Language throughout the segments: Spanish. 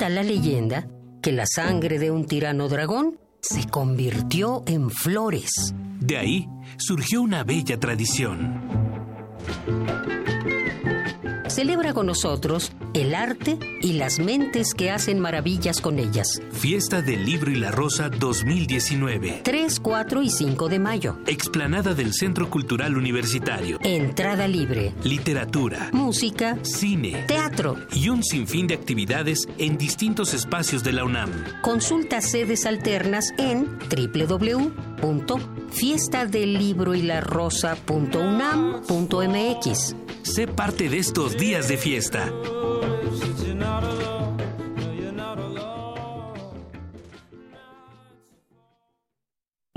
Cuenta la leyenda que la sangre de un tirano dragón se convirtió en flores. De ahí surgió una bella tradición. Celebra con nosotros el arte y las mentes que hacen maravillas con ellas. Fiesta del Libro y la Rosa 2019. 3, 4 y 5 de mayo. Explanada del Centro Cultural Universitario. Entrada libre. Literatura. Música. Cine. Teatro. Y un sinfín de actividades en distintos espacios de la UNAM. Consulta sedes alternas en www.fiestadelibroylarosa.unam.mx. Sé parte de estos días de fiesta.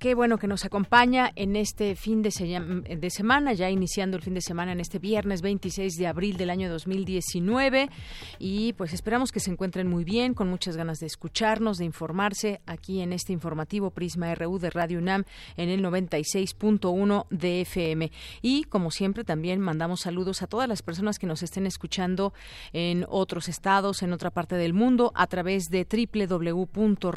Qué bueno que nos acompaña en este fin de, semana, ya iniciando el fin de semana en este viernes 26 de abril del año 2019. Y pues esperamos que se encuentren muy bien, con muchas ganas de escucharnos, de informarse aquí en este informativo Prisma RU de Radio UNAM en el 96.1 de FM. Y como siempre también mandamos saludos a todas las personas que nos estén escuchando en otros estados, en otra parte del mundo, a través de www.radio.unam.mx.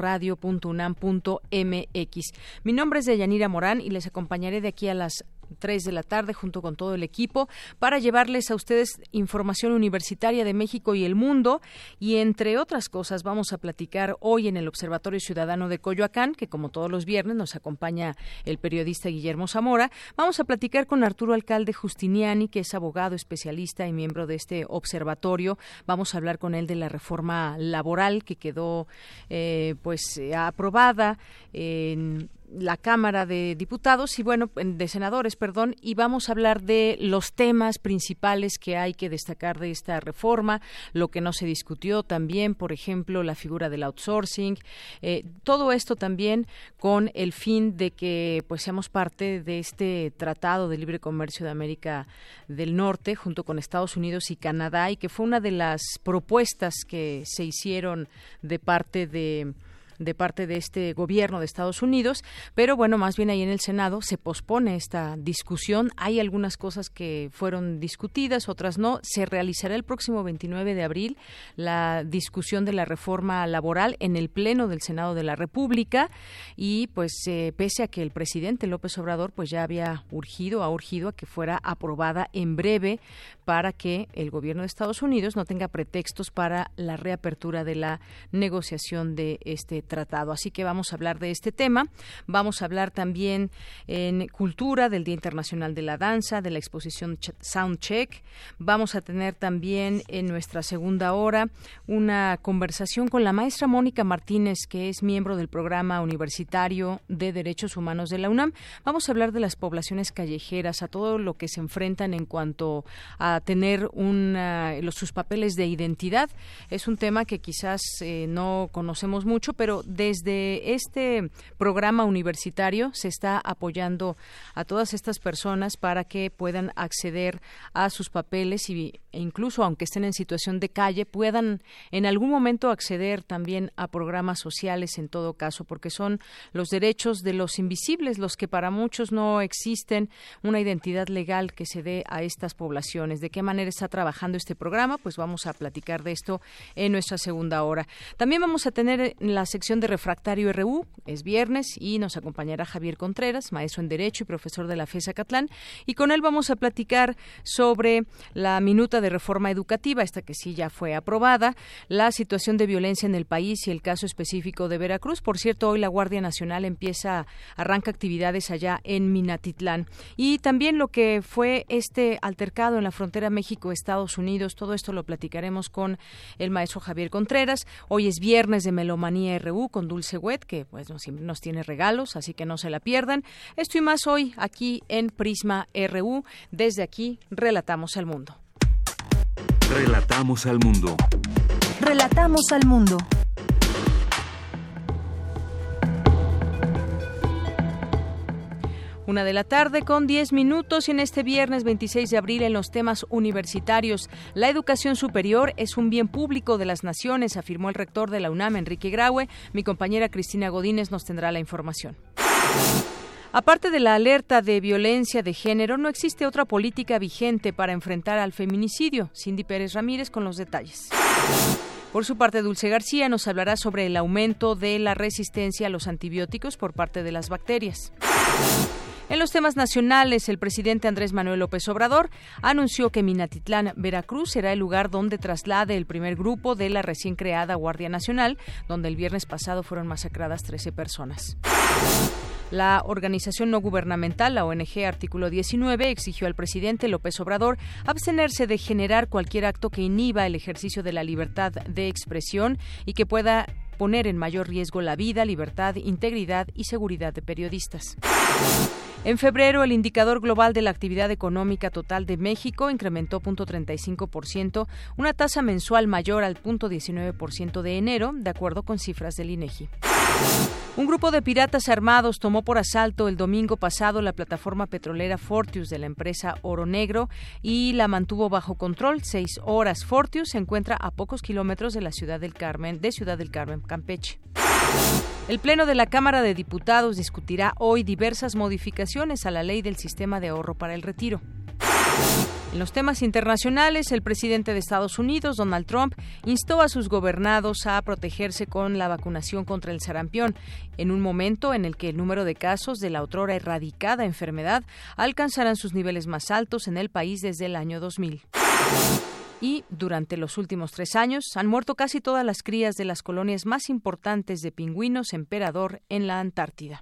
Mi nombre es Deyanira Morán y les acompañaré de aquí a las 3 de la tarde junto con todo el equipo para llevarles a ustedes información universitaria de México y el mundo. Y entre otras cosas vamos a platicar hoy en el Observatorio Ciudadano de Coyoacán que como todos los viernes nos acompaña el periodista Guillermo Zamora. Vamos a platicar con Arturo Alcalde Justiniani que es abogado especialista y miembro de este observatorio. Vamos a hablar con él de la reforma laboral que quedó eh, pues aprobada en la Cámara de Diputados y bueno, de senadores, perdón, y vamos a hablar de los temas principales que hay que destacar de esta reforma, lo que no se discutió también, por ejemplo, la figura del outsourcing, eh, todo esto también con el fin de que pues seamos parte de este Tratado de Libre Comercio de América del Norte junto con Estados Unidos y Canadá y que fue una de las propuestas que se hicieron de parte de de parte de este gobierno de Estados Unidos, pero bueno, más bien ahí en el Senado se pospone esta discusión. Hay algunas cosas que fueron discutidas, otras no. Se realizará el próximo 29 de abril la discusión de la reforma laboral en el Pleno del Senado de la República y pues eh, pese a que el presidente López Obrador pues ya había urgido, ha urgido a que fuera aprobada en breve para que el gobierno de Estados Unidos no tenga pretextos para la reapertura de la negociación de este tratado. Así que vamos a hablar de este tema. Vamos a hablar también en cultura del Día Internacional de la Danza, de la exposición Soundcheck. Vamos a tener también en nuestra segunda hora una conversación con la maestra Mónica Martínez, que es miembro del programa universitario de Derechos Humanos de la UNAM. Vamos a hablar de las poblaciones callejeras, a todo lo que se enfrentan en cuanto a tener los, sus papeles de identidad. Es un tema que quizás eh, no conocemos mucho, pero desde este programa universitario se está apoyando a todas estas personas para que puedan acceder a sus papeles y, e incluso aunque estén en situación de calle puedan en algún momento acceder también a programas sociales en todo caso porque son los derechos de los invisibles los que para muchos no existen una identidad legal que se dé a estas poblaciones de qué manera está trabajando este programa pues vamos a platicar de esto en nuestra segunda hora también vamos a tener en la sección sección de Refractario RU. Es viernes y nos acompañará Javier Contreras, maestro en Derecho y profesor de la FESA Catlán. Y con él vamos a platicar sobre la minuta de reforma educativa, esta que sí ya fue aprobada, la situación de violencia en el país y el caso específico de Veracruz. Por cierto, hoy la Guardia Nacional empieza, arranca actividades allá en Minatitlán. Y también lo que fue este altercado en la frontera México-Estados Unidos, todo esto lo platicaremos con el maestro Javier Contreras. Hoy es viernes de Melomanía RU con Dulce Wet, que pues siempre nos tiene regalos, así que no se la pierdan. Esto y más hoy aquí en Prisma RU. Desde aquí, relatamos al mundo. Relatamos al mundo. Relatamos al mundo. Una de la tarde con 10 minutos y en este viernes 26 de abril en los temas universitarios. La educación superior es un bien público de las naciones, afirmó el rector de la UNAM, Enrique Graue. Mi compañera Cristina Godínez nos tendrá la información. Aparte de la alerta de violencia de género, no existe otra política vigente para enfrentar al feminicidio. Cindy Pérez Ramírez con los detalles. Por su parte, Dulce García nos hablará sobre el aumento de la resistencia a los antibióticos por parte de las bacterias. En los temas nacionales, el presidente Andrés Manuel López Obrador anunció que Minatitlán, Veracruz, será el lugar donde traslade el primer grupo de la recién creada Guardia Nacional, donde el viernes pasado fueron masacradas 13 personas. La organización no gubernamental, la ONG Artículo 19, exigió al presidente López Obrador abstenerse de generar cualquier acto que inhiba el ejercicio de la libertad de expresión y que pueda poner en mayor riesgo la vida, libertad, integridad y seguridad de periodistas. En febrero, el indicador global de la actividad económica total de México incrementó 0.35%, una tasa mensual mayor al 0.19% de enero, de acuerdo con cifras del INEGI. Un grupo de piratas armados tomó por asalto el domingo pasado la plataforma petrolera Fortius de la empresa Oro Negro y la mantuvo bajo control seis horas. Fortius se encuentra a pocos kilómetros de la ciudad del Carmen, de Ciudad del Carmen, Campeche. El Pleno de la Cámara de Diputados discutirá hoy diversas modificaciones a la ley del sistema de ahorro para el retiro. En los temas internacionales, el presidente de Estados Unidos, Donald Trump, instó a sus gobernados a protegerse con la vacunación contra el sarampión, en un momento en el que el número de casos de la otrora erradicada enfermedad alcanzarán sus niveles más altos en el país desde el año 2000 y durante los últimos tres años han muerto casi todas las crías de las colonias más importantes de pingüinos emperador en la Antártida.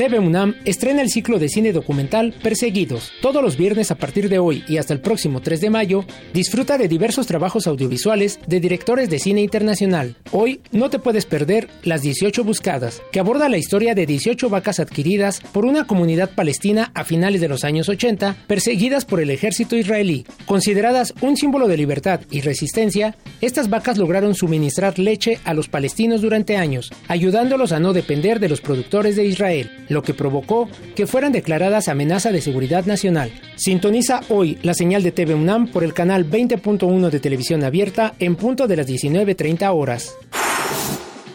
TV UNAM estrena el ciclo de cine documental Perseguidos. Todos los viernes a partir de hoy y hasta el próximo 3 de mayo, disfruta de diversos trabajos audiovisuales de directores de cine internacional. Hoy no te puedes perder Las 18 Buscadas, que aborda la historia de 18 vacas adquiridas por una comunidad palestina a finales de los años 80, perseguidas por el ejército israelí. Consideradas un símbolo de libertad y resistencia, estas vacas lograron suministrar leche a los palestinos durante años, ayudándolos a no depender de los productores de Israel lo que provocó que fueran declaradas amenaza de seguridad nacional. Sintoniza hoy la señal de TV UNAM por el canal 20.1 de televisión abierta en punto de las 19.30 horas.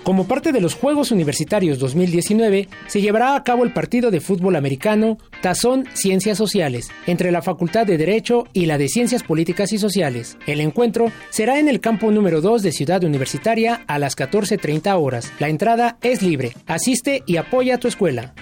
Como parte de los Juegos Universitarios 2019, se llevará a cabo el partido de fútbol americano Tazón Ciencias Sociales entre la Facultad de Derecho y la de Ciencias Políticas y Sociales. El encuentro será en el campo número 2 de Ciudad Universitaria a las 14.30 horas. La entrada es libre. Asiste y apoya a tu escuela.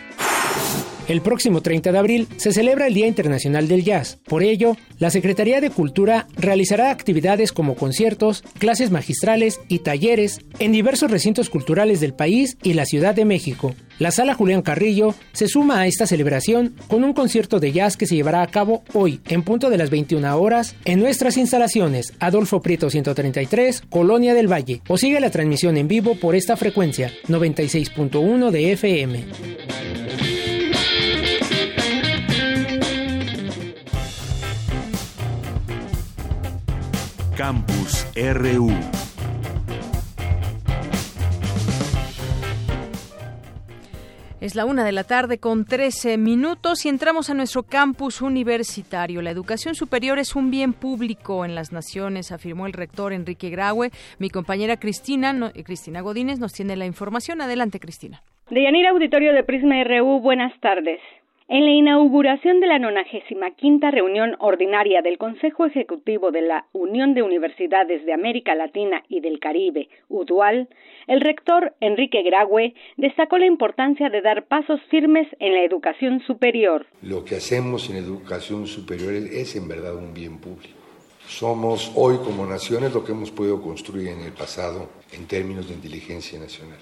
El próximo 30 de abril se celebra el Día Internacional del Jazz. Por ello, la Secretaría de Cultura realizará actividades como conciertos, clases magistrales y talleres en diversos recintos culturales del país y la Ciudad de México. La Sala Julián Carrillo se suma a esta celebración con un concierto de jazz que se llevará a cabo hoy en punto de las 21 horas en nuestras instalaciones Adolfo Prieto 133, Colonia del Valle, o sigue la transmisión en vivo por esta frecuencia 96.1 de FM. Campus RU. Es la una de la tarde con 13 minutos y entramos a nuestro campus universitario. La educación superior es un bien público en las naciones, afirmó el rector Enrique Graue. Mi compañera Cristina, Cristina Godínez nos tiene la información. Adelante, Cristina. De Yanira Auditorio de Prisma RU, buenas tardes. En la inauguración de la 95 reunión ordinaria del Consejo Ejecutivo de la Unión de Universidades de América Latina y del Caribe, UDUAL, el rector Enrique Graue destacó la importancia de dar pasos firmes en la educación superior. Lo que hacemos en educación superior es en verdad un bien público. Somos hoy como naciones lo que hemos podido construir en el pasado en términos de inteligencia nacional.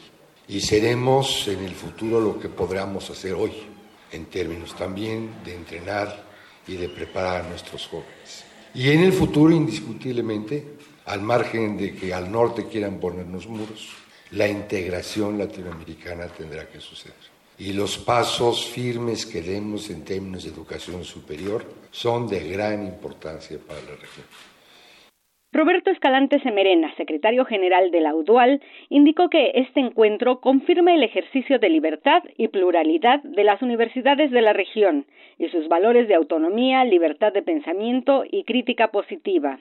Y seremos en el futuro lo que podamos hacer hoy en términos también de entrenar y de preparar a nuestros jóvenes. Y en el futuro, indiscutiblemente, al margen de que al norte quieran ponernos muros, la integración latinoamericana tendrá que suceder. Y los pasos firmes que demos en términos de educación superior son de gran importancia para la región. Roberto Escalante Semerena, secretario general de la UDUAL, indicó que este encuentro confirma el ejercicio de libertad y pluralidad de las universidades de la región y sus valores de autonomía, libertad de pensamiento y crítica positiva.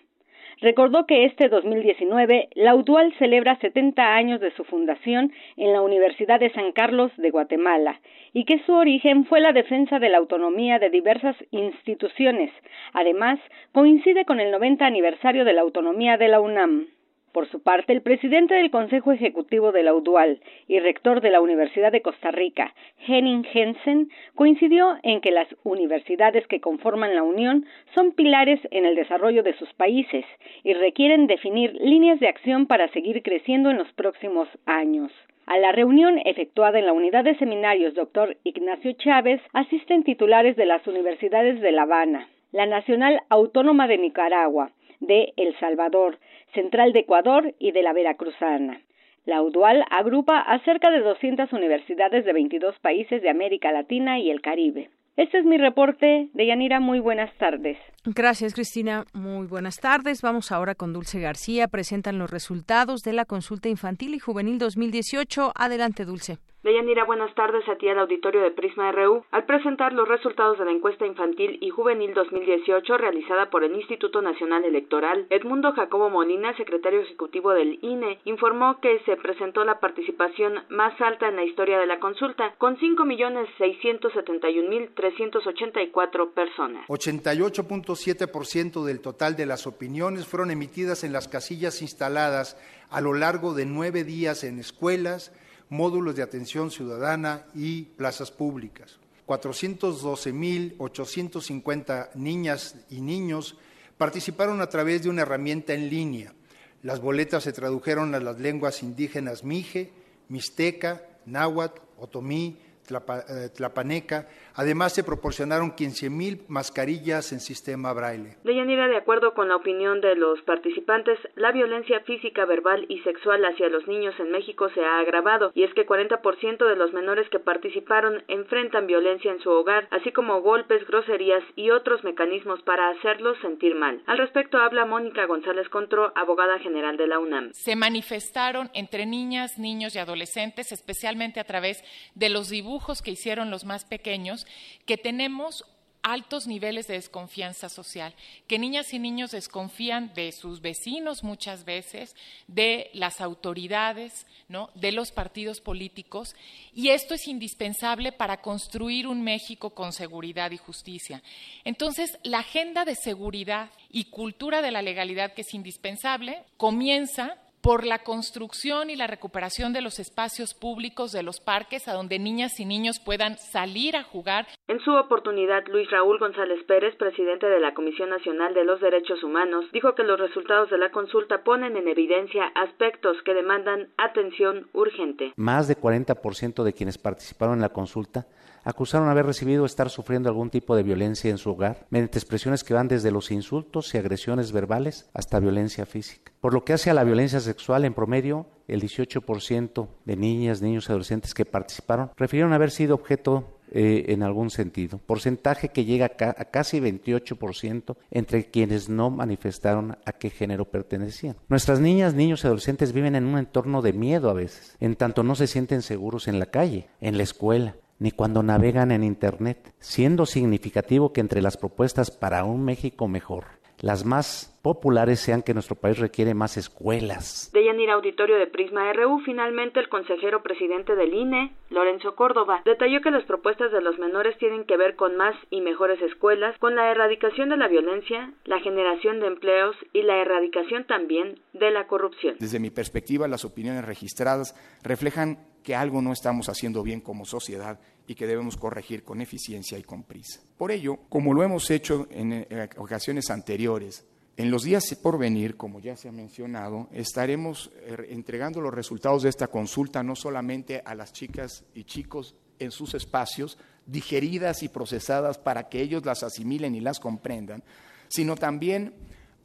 Recordó que este 2019 la UDUAL celebra 70 años de su fundación en la Universidad de San Carlos de Guatemala y que su origen fue la defensa de la autonomía de diversas instituciones. Además, coincide con el 90 aniversario de la autonomía de la UNAM. Por su parte, el presidente del Consejo Ejecutivo de la UDUAL y rector de la Universidad de Costa Rica, Henning Jensen, coincidió en que las universidades que conforman la Unión son pilares en el desarrollo de sus países y requieren definir líneas de acción para seguir creciendo en los próximos años. A la reunión efectuada en la unidad de seminarios Dr. Ignacio Chávez asisten titulares de las universidades de La Habana, la Nacional Autónoma de Nicaragua, de El Salvador, Central de Ecuador y de la Veracruzana. La UDUAL agrupa a cerca de 200 universidades de 22 países de América Latina y el Caribe. Este es mi reporte. de Yanira. muy buenas tardes. Gracias, Cristina. Muy buenas tardes. Vamos ahora con Dulce García. Presentan los resultados de la consulta infantil y juvenil 2018. Adelante, Dulce. Deyanira, buenas tardes a ti al auditorio de Prisma RU. Al presentar los resultados de la encuesta infantil y juvenil 2018 realizada por el Instituto Nacional Electoral, Edmundo Jacobo Molina, secretario ejecutivo del INE, informó que se presentó la participación más alta en la historia de la consulta, con 5.671.384 personas. 88.7% del total de las opiniones fueron emitidas en las casillas instaladas a lo largo de nueve días en escuelas, módulos de atención ciudadana y plazas públicas. 412.850 niñas y niños participaron a través de una herramienta en línea. Las boletas se tradujeron a las lenguas indígenas mije, mixteca, náhuatl, otomí, eh, tlapaneca. Además, se proporcionaron 15.000 mascarillas en sistema braille. Deyanira, de acuerdo con la opinión de los participantes, la violencia física, verbal y sexual hacia los niños en México se ha agravado y es que 40% de los menores que participaron enfrentan violencia en su hogar, así como golpes, groserías y otros mecanismos para hacerlos sentir mal. Al respecto habla Mónica González Contro, abogada general de la UNAM. Se manifestaron entre niñas, niños y adolescentes, especialmente a través de los dibujos que hicieron los más pequeños, que tenemos altos niveles de desconfianza social, que niñas y niños desconfían de sus vecinos muchas veces, de las autoridades, ¿no? de los partidos políticos, y esto es indispensable para construir un México con seguridad y justicia. Entonces, la agenda de seguridad y cultura de la legalidad que es indispensable comienza por la construcción y la recuperación de los espacios públicos de los parques a donde niñas y niños puedan salir a jugar. En su oportunidad, Luis Raúl González Pérez, presidente de la Comisión Nacional de los Derechos Humanos, dijo que los resultados de la consulta ponen en evidencia aspectos que demandan atención urgente. Más de 40% de quienes participaron en la consulta acusaron haber recibido o estar sufriendo algún tipo de violencia en su hogar, mediante expresiones que van desde los insultos y agresiones verbales hasta violencia física. Por lo que hace a la violencia sexual, en promedio, el 18% de niñas, niños y adolescentes que participaron refirieron haber sido objeto eh, en algún sentido, porcentaje que llega a, casi 28% entre quienes no manifestaron a qué género pertenecían. Nuestras niñas, niños y adolescentes viven en un entorno de miedo a veces, en tanto no se sienten seguros en la calle, en la escuela, ni cuando navegan en Internet, siendo significativo que entre las propuestas para un México mejor, las más populares sean que nuestro país requiere más escuelas. De Yanira Auditorio de Prisma RU, finalmente el consejero presidente del INE, Lorenzo Córdoba, detalló que las propuestas de los menores tienen que ver con más y mejores escuelas, con la erradicación de la violencia, la generación de empleos y la erradicación también de la corrupción. Desde mi perspectiva, las opiniones registradas reflejan que algo no estamos haciendo bien como sociedad y que debemos corregir con eficiencia y con prisa. Por ello, como lo hemos hecho en eh, ocasiones anteriores, en los días por venir, como ya se ha mencionado, estaremos eh, entregando los resultados de esta consulta no solamente a las chicas y chicos en sus espacios, digeridas y procesadas para que ellos las asimilen y las comprendan, sino también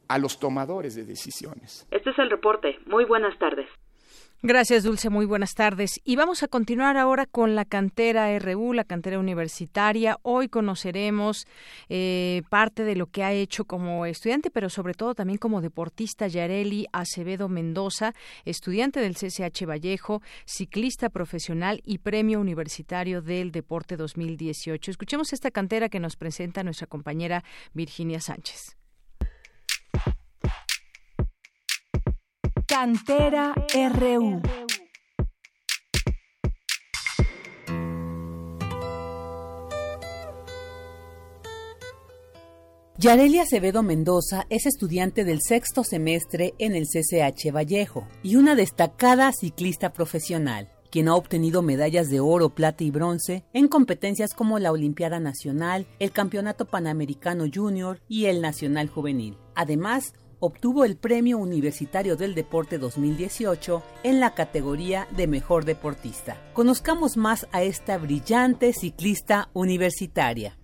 a los tomadores de decisiones. Este es el reporte. Muy buenas tardes. Gracias, Dulce. Muy buenas tardes. Y vamos a continuar ahora con la cantera RU, la cantera universitaria. Hoy conoceremos eh, parte de lo que ha hecho como estudiante, pero sobre todo también como deportista Yareli Acevedo Mendoza, estudiante del CCH Vallejo, ciclista profesional y premio universitario del deporte 2018. Escuchemos esta cantera que nos presenta nuestra compañera Virginia Sánchez. Cantera RU. Yarelia Acevedo Mendoza es estudiante del sexto semestre en el CCH Vallejo y una destacada ciclista profesional, quien ha obtenido medallas de oro, plata y bronce en competencias como la Olimpiada Nacional, el Campeonato Panamericano Junior y el Nacional Juvenil. Además, obtuvo el Premio Universitario del Deporte 2018 en la categoría de Mejor Deportista. Conozcamos más a esta brillante ciclista universitaria.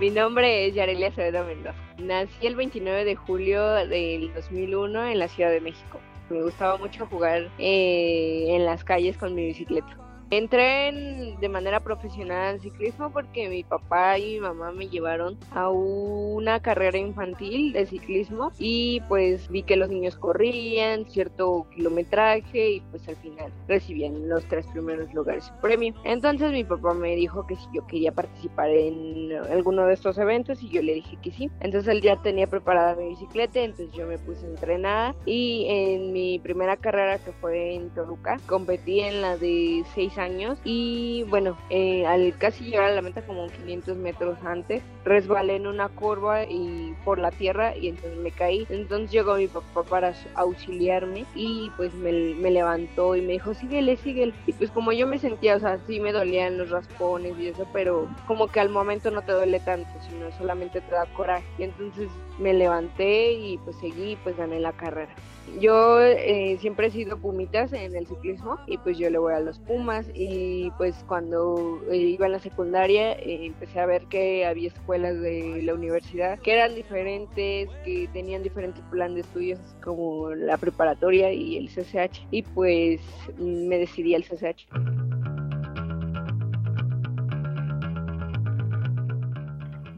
Mi nombre es Yarelia Acevedo Mendoza. Nací el 29 de julio del 2001 en la Ciudad de México. Me gustaba mucho jugar eh, en las calles con mi bicicleta. Entré de manera profesional en ciclismo porque mi papá y mi mamá me llevaron a una carrera infantil de ciclismo y pues vi que los niños corrían cierto kilometraje y pues al final recibían los tres primeros lugares su premio. Entonces mi papá me dijo que si yo quería participar en alguno de estos eventos y yo le dije que sí. Entonces él ya tenía preparada mi bicicleta, entonces yo me puse a entrenar y en mi primera carrera que fue en Toluca competí en la de seis años y bueno, eh, al casi llegar a la meta como 500 metros antes, resbalé en una curva y por la tierra y entonces me caí. Entonces llegó mi papá para auxiliarme y pues me, me levantó y me dijo, síguele, síguele. Y pues como yo me sentía, o sea, sí me dolían los raspones y eso, pero como que al momento no te duele tanto, sino solamente te da coraje. Y entonces me levanté y pues seguí, pues gané la carrera. Yo eh, siempre he sido pumitas en el ciclismo y pues yo le voy a los Pumas y pues cuando eh, iba a la secundaria eh, empecé a ver que había escuelas de la universidad que eran diferentes, que tenían diferentes planes de estudios como la preparatoria y el CCH y pues me decidí al CCH.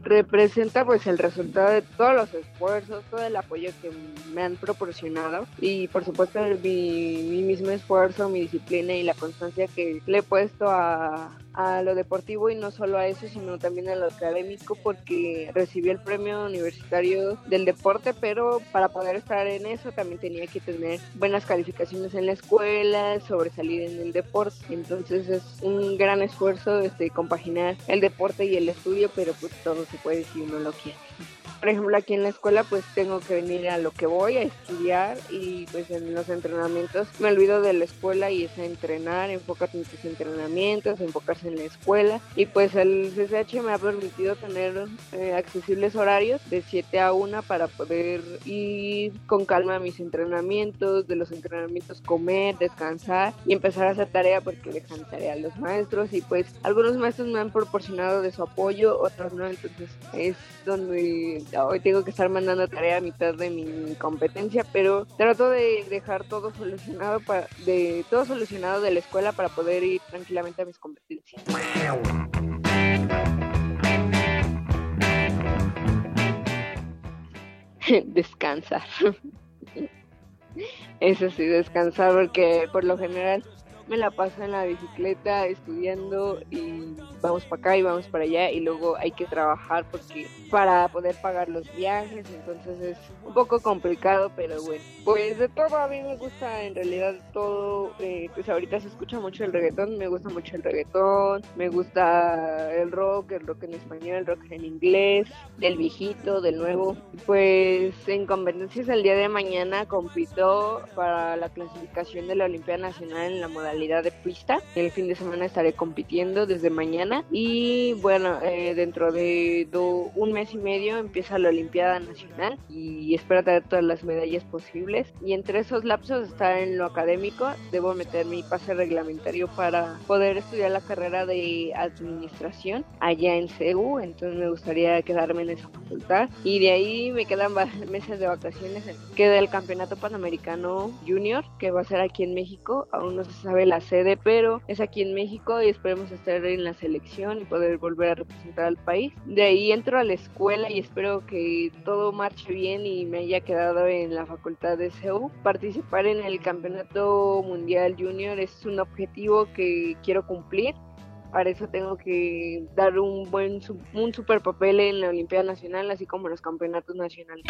Representa pues el resultado de todos los esfuerzos, todo el apoyo que me han proporcionado y por supuesto mi, mi mismo esfuerzo, mi disciplina y la constancia que le he puesto a, a lo deportivo y no solo a eso, sino también a lo académico porque recibí el premio universitario del deporte, pero para poder estar en eso también tenía que tener buenas calificaciones en la escuela, sobresalir en el deporte. Entonces es un gran esfuerzo este, compaginar el deporte y el estudio, pero pues todo puede si uno lo quiere por ejemplo, aquí en la escuela pues tengo que venir a lo que voy, a estudiar y pues en los entrenamientos me olvido de la escuela y es a entrenar, enfócate en tus entrenamientos, enfocarse en la escuela y pues el CCH me ha permitido tener eh, accesibles horarios de 7 a 1 para poder ir con calma a mis entrenamientos, de los entrenamientos comer, descansar y empezar a hacer tarea porque dejan tarea a los maestros y pues algunos maestros me han proporcionado de su apoyo, otros no, entonces es donde hoy tengo que estar mandando tarea a mitad de mi competencia, pero trato de dejar todo solucionado para, de todo solucionado de la escuela para poder ir tranquilamente a mis competencias. descansar. Eso sí, descansar porque por lo general me la paso en la bicicleta estudiando y vamos para acá y vamos para allá y luego hay que trabajar porque para poder pagar los viajes, entonces es un poco complicado, pero bueno, pues de todo a mí me gusta en realidad todo, eh, pues ahorita se escucha mucho el reggaetón, me gusta mucho el reggaetón, me gusta el rock, el rock en español, el rock en inglés, del viejito, del nuevo, pues en competencias el día de mañana compito para la clasificación de la Olimpiada Nacional en la modalidad de pista, el fin de semana estaré compitiendo desde mañana y bueno, eh, dentro de un mes y medio empieza la Olimpiada Nacional y espero tener todas las medallas posibles. Y entre esos lapsos está en lo académico, debo meter mi pase reglamentario para poder estudiar la carrera de administración allá en CEU, entonces me gustaría quedarme en esa facultad. Y de ahí me quedan meses de vacaciones. Queda el Campeonato Panamericano Junior, que va a ser aquí en México, aún no se sabe la sede, pero es aquí en México y esperemos estar en la selección y poder volver a representar al país. De ahí entro a la escuela y espero que todo marche bien y me haya quedado en la facultad de CEU. Participar en el Campeonato Mundial Junior es un objetivo que quiero cumplir para eso tengo que dar un buen un super papel en la Olimpiada Nacional así como en los campeonatos nacionales.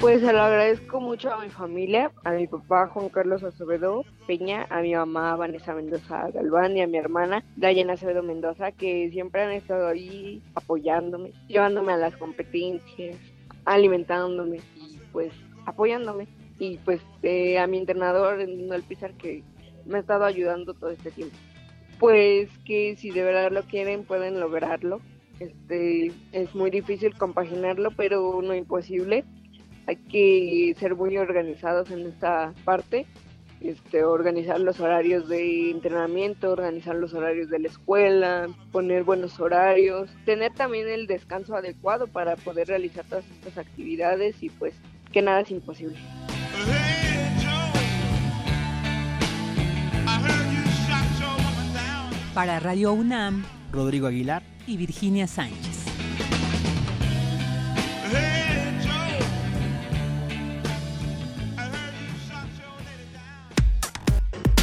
Pues se lo agradezco mucho a mi familia, a mi papá Juan Carlos Acevedo Peña, a mi mamá Vanessa Mendoza Galván y a mi hermana Dayana Acevedo Mendoza, que siempre han estado ahí apoyándome, llevándome a las competencias, alimentándome y pues apoyándome. Y pues eh, a mi entrenador, Noel Pizar, que me ha estado ayudando todo este tiempo. Pues que si de verdad lo quieren, pueden lograrlo. Este, es muy difícil compaginarlo, pero no imposible hay que ser muy organizados en esta parte, este, organizar los horarios de entrenamiento, organizar los horarios de la escuela, poner buenos horarios, tener también el descanso adecuado para poder realizar todas estas actividades y pues que nada es imposible. Para Radio UNAM, Rodrigo Aguilar y Virginia Sánchez.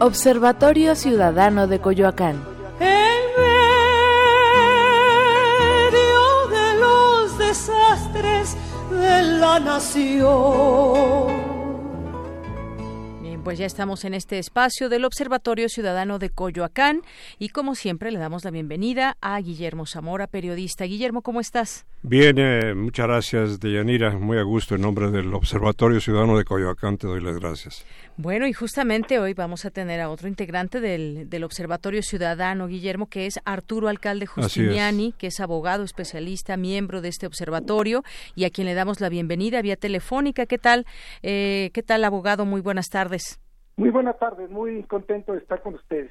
Observatorio Ciudadano de Coyoacán. En medio de los desastres de la nación pues ya estamos en este espacio del Observatorio Ciudadano de Coyoacán y como siempre le damos la bienvenida a Guillermo Zamora, periodista. Guillermo, ¿cómo estás? Bien, eh, muchas gracias, Deyanira. Muy a gusto en nombre del Observatorio Ciudadano de Coyoacán te doy las gracias. Bueno, y justamente hoy vamos a tener a otro integrante del, Observatorio Ciudadano, Guillermo, que es Arturo Alcalde Justiniani, que es abogado especialista, miembro de este observatorio y a quien le damos la bienvenida vía telefónica. ¿Qué tal? Eh, ¿Qué tal, abogado? Muy buenas tardes. Muy buenas tardes, muy contento de estar con ustedes.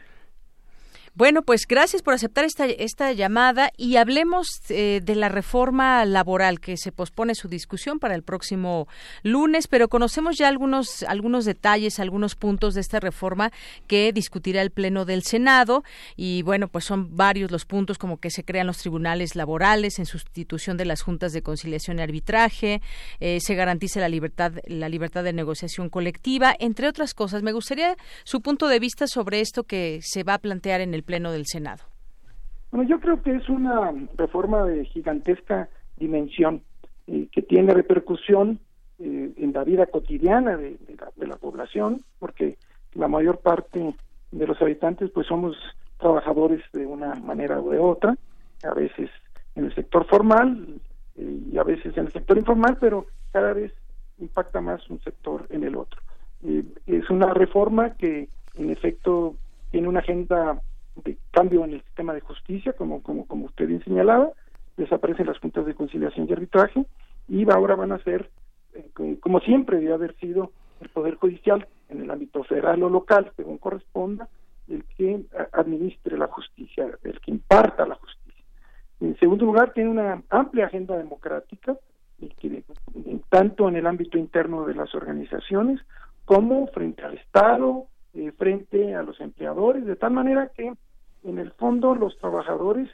Bueno, pues gracias por aceptar esta, esta llamada y hablemos eh, de la reforma laboral que se pospone su discusión para el próximo lunes, pero conocemos ya algunos, algunos detalles, algunos puntos de esta reforma que discutirá el Pleno del Senado y bueno, pues son varios los puntos como que se crean los tribunales laborales en sustitución de las juntas de conciliación y arbitraje, eh, se garantice la libertad, la libertad de negociación colectiva, entre otras cosas. Me gustaría su punto de vista sobre esto que se va a plantear en el Pleno del Senado? Bueno, yo creo que es una reforma de gigantesca dimensión eh, que tiene repercusión eh, en la vida cotidiana de, la, población, porque la mayor parte de los habitantes pues somos trabajadores de una manera o de otra, a veces en el sector formal eh, y a veces en el sector informal, pero cada vez impacta más un sector en el otro. es una reforma que en efecto tiene una agenda de cambio en el sistema de justicia, como, como, como usted bien señalaba, desaparecen las juntas de conciliación y arbitraje y ahora van a ser, eh, como siempre debe haber sido, el Poder Judicial en el ámbito federal o local, según corresponda, el que administre la justicia, el que imparta la justicia. En segundo lugar, tiene una amplia agenda democrática, tanto en el ámbito interno de las organizaciones como frente al Estado, eh, frente a los empleadores, de tal manera que en el fondo los trabajadores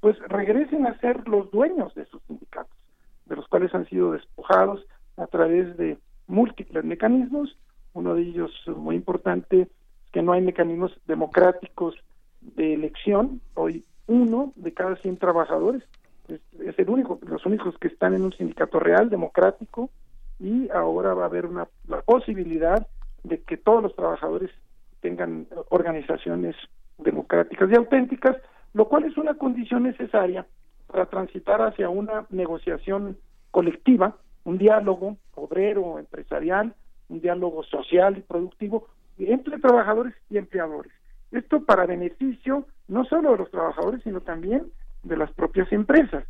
pues regresen a ser los dueños de sus sindicatos, de los cuales han sido despojados a través de múltiples mecanismos. Uno de ellos muy importante es que no hay mecanismos democráticos de elección. Hoy uno de cada 100 trabajadores es, el único, los únicos que están en un sindicato real, democrático, y ahora va a haber una, la posibilidad de que todos los trabajadores tengan organizaciones democráticas y auténticas, lo cual es una condición necesaria para transitar hacia una negociación colectiva, un diálogo obrero, empresarial, un diálogo social y productivo entre trabajadores y empleadores. Esto para beneficio no solo de los trabajadores, sino también de las propias empresas,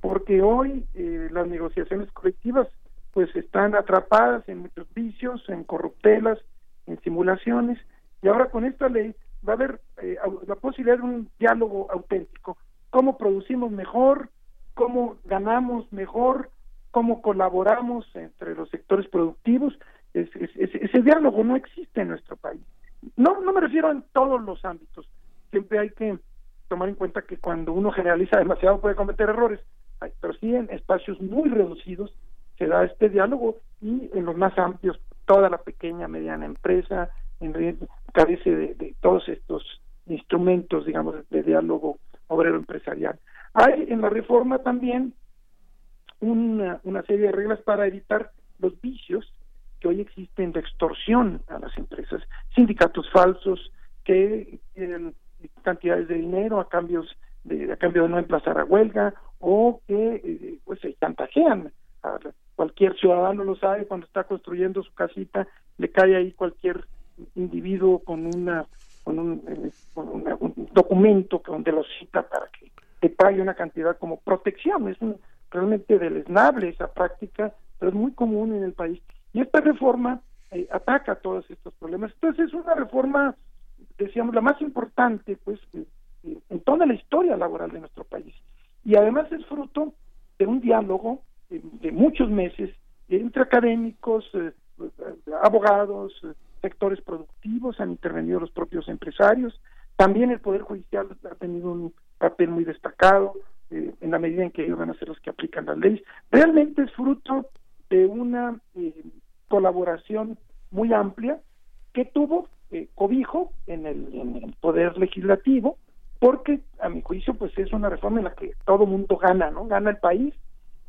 porque hoy eh, las negociaciones colectivas pues están atrapadas en muchos vicios, en corruptelas, en simulaciones, y ahora con esta ley va a haber eh, la posibilidad de un diálogo auténtico. ¿Cómo producimos mejor? ¿Cómo ganamos mejor? ¿Cómo colaboramos entre los sectores productivos? ese diálogo no existe en nuestro país. No, no me refiero en todos los ámbitos. Siempre hay que tomar en cuenta que cuando uno generaliza demasiado puede cometer errores, pero sí en espacios muy reducidos se da este diálogo y en los más amplios toda la pequeña mediana empresa, en carece de, todos estos instrumentos, digamos, de diálogo obrero empresarial. Hay en la reforma también una, una serie de reglas para evitar los vicios que hoy existen de extorsión a las empresas, sindicatos falsos que tienen cantidades de dinero a cambios de, a cambio de no emplazar a huelga o que eh, pues se chantajean a cualquier ciudadano lo sabe cuando está construyendo su casita le cae ahí cualquier individuo con una con un, eh, documento donde lo cita para que te pague una cantidad como protección. Es realmente deleznable esa práctica, pero es muy común en el país. Y esta reforma eh, ataca todos estos problemas. Entonces es una reforma, decíamos, la más importante pues eh, en toda la historia laboral de nuestro país. Y además es fruto de un diálogo de muchos meses entre académicos, abogados, sectores productivos, han intervenido los propios empresarios, también el Poder Judicial ha tenido un papel muy destacado eh, en la medida en que ellos van a ser los que aplican las leyes. Realmente es fruto de una eh, colaboración muy amplia que tuvo eh, cobijo en el, en el, Poder Legislativo, porque a mi juicio pues es una reforma en la que todo mundo gana, ¿no? Gana el país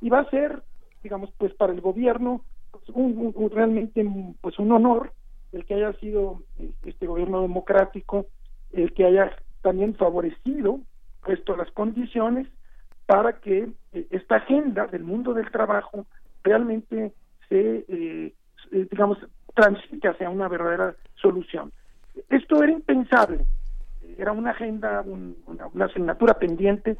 y va a ser, digamos, pues para el gobierno pues, un, realmente pues un honor el que haya sido este gobierno democrático, el que haya también favorecido puesto las condiciones para que eh, esta agenda del mundo del trabajo realmente se, eh, eh, digamos, transite hacia una verdadera solución. Esto era impensable, era una agenda, una, asignatura pendiente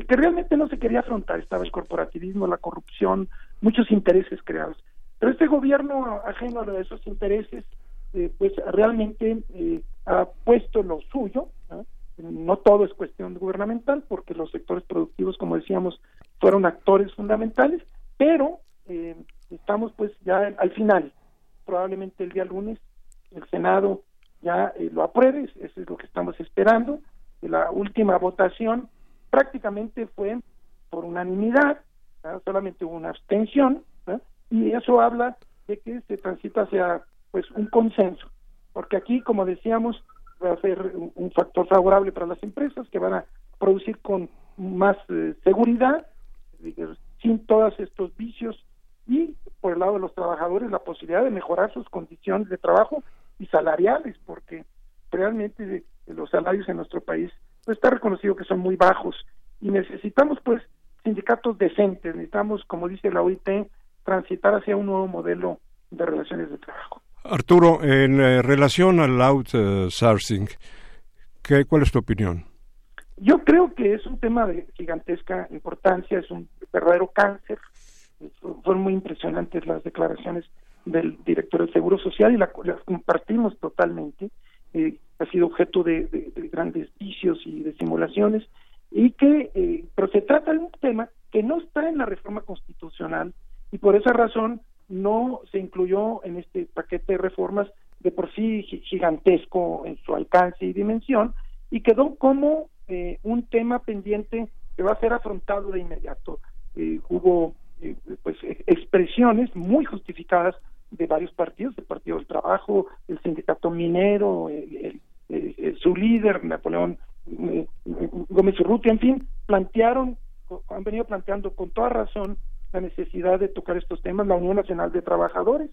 que, realmente no se quería afrontar. Estaba el corporativismo, la corrupción, muchos intereses creados. Pero este gobierno, ajeno a esos intereses, eh, pues realmente eh, ha puesto lo suyo. ¿no? todo es cuestión gubernamental, porque los sectores productivos, como decíamos, fueron actores fundamentales, pero eh, estamos pues ya al final. Probablemente el día lunes el Senado ya lo apruebe, eso es lo que estamos esperando. La última votación prácticamente fue por unanimidad, solamente hubo una abstención, y eso habla de que se transita hacia pues un consenso, porque aquí, como decíamos, va a ser un factor favorable para las empresas que van a producir con más eh, seguridad, sin todos estos vicios, y por el lado de los trabajadores la posibilidad de mejorar sus condiciones de trabajo y salariales, porque realmente los salarios en nuestro país pues, está reconocido que son muy bajos y necesitamos pues sindicatos decentes, necesitamos, como dice la OIT, transitar hacia un nuevo modelo de relaciones de trabajo. Arturo, en eh, relación al outsourcing, ¿qué, ¿cuál es tu opinión? yo creo que es un tema de gigantesca importancia, es un verdadero cáncer. Fueron muy impresionantes las declaraciones del director del Seguro Social y las compartimos totalmente. Eh, ha sido objeto de, grandes vicios y de simulaciones y que eh, pero se trata de un tema que no está en la reforma constitucional y por esa razón no se incluyó en este paquete de reformas de por sí gigantesco en su alcance y dimensión y quedó como eh, un tema pendiente que va a ser afrontado de inmediato. Eh, hubo eh, pues expresiones muy justificadas de varios partidos, el Partido del Trabajo, el Sindicato Minero, su líder, Napoleón Gómez Urrutia, en fin, plantearon, han venido planteando con toda razón la necesidad de tocar estos temas, la Unión Nacional de Trabajadores,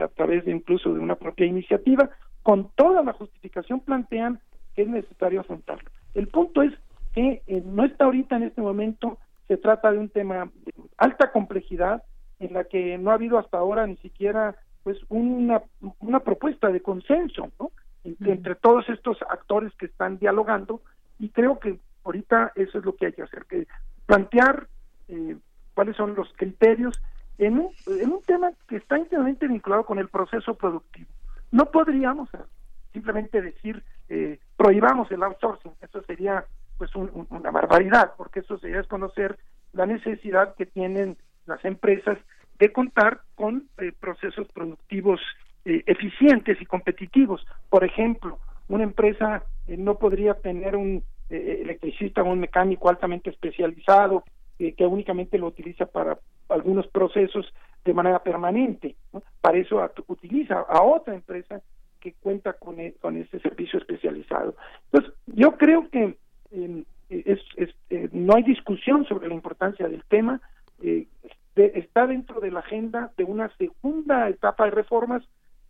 a través de incluso de una propia iniciativa, con toda la justificación plantean que es necesario afrontarlo. El punto es que eh, no está ahorita en este momento, se trata de un tema de alta complejidad en la que no ha habido hasta ahora ni siquiera pues una, una propuesta de consenso ¿no? Entre, todos estos actores que están dialogando y creo que ahorita eso es lo que hay que hacer, que plantear eh, cuáles son los criterios en un, en un tema que está íntimamente vinculado con el proceso productivo. No podríamos simplemente decir eh, prohibamos el outsourcing, eso sería pues una barbaridad, porque eso sería desconocer la necesidad que tienen las empresas de contar con eh, procesos productivos eh, eficientes y competitivos. Por ejemplo, una empresa eh, no podría tener un electricista o un mecánico altamente especializado que únicamente lo utiliza para algunos procesos de manera permanente. Para eso utiliza a otra empresa que cuenta con, e, ese servicio especializado. Entonces, yo creo que em, es, eh, no hay discusión sobre la importancia del tema, eh, está dentro de la agenda de una segunda etapa de reformas,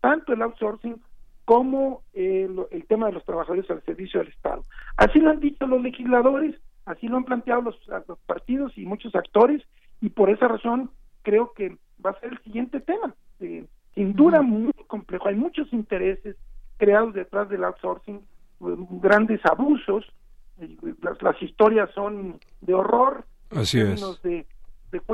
tanto el outsourcing como el, tema de los trabajadores al servicio del Estado. Así lo han dicho los legisladores, así lo han planteado los, los partidos y muchos actores, y por esa razón creo que va a ser el siguiente tema. Eh, sin duda muy complejo. Hay muchos intereses creados detrás del outsourcing, grandes abusos, las, historias son de horror. Así es. De,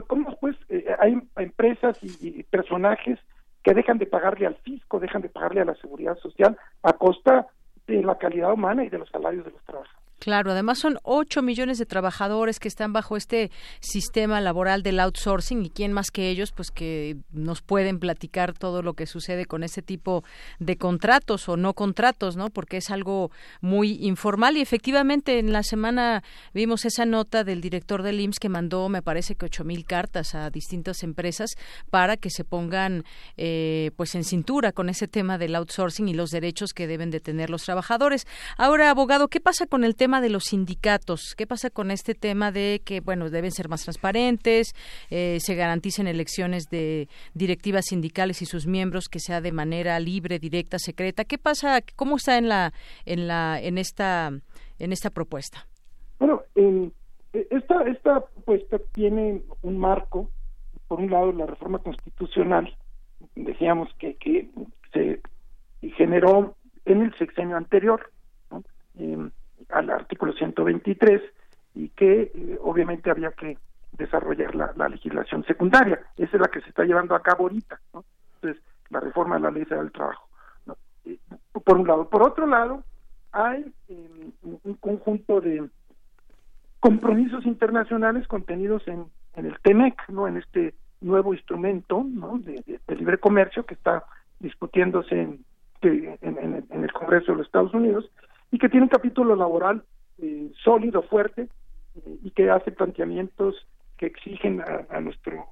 cómo pues eh, hay empresas y, personajes que dejan de pagarle al fisco, dejan de pagarle a la seguridad social a costa de la calidad humana y de los salarios de los trabajadores. Claro, además son 8 millones de trabajadores que están bajo este sistema laboral del outsourcing y quién más que ellos, pues que nos pueden platicar todo lo que sucede con ese tipo de contratos o no contratos, ¿no? Porque es algo muy informal y efectivamente en la semana vimos esa nota del director del IMSS que mandó, me parece que ocho mil cartas a distintas empresas para que se pongan eh, pues en cintura con ese tema del outsourcing y los derechos que deben de tener los trabajadores. Ahora, abogado, ¿qué pasa con el tema de los sindicatos. ¿Qué pasa con este tema de que, bueno, deben ser más transparentes, eh, se garanticen elecciones de directivas sindicales y sus miembros que sea de manera libre, directa, secreta? ¿Qué pasa? ¿Cómo está en la, en la, en esta, en esta propuesta? Bueno, esta, esta propuesta tiene un marco. Por un lado, la reforma constitucional, decíamos que, que se generó en el sexenio anterior. ¿no? Em, al artículo 123 y que eh, obviamente había que desarrollar la, legislación secundaria. Esa es la que se está llevando a cabo ahorita. ¿no? Entonces, la reforma de la ley del trabajo. por un lado. Por otro lado, hay em, un conjunto de compromisos internacionales contenidos en, en el TEMEC, ¿no? en este nuevo instrumento de, libre comercio que está discutiéndose en, en, en, el Congreso de los Estados Unidos y que tiene un capítulo laboral eh, sólido, fuerte, eh, y que hace planteamientos que exigen a, nuestro,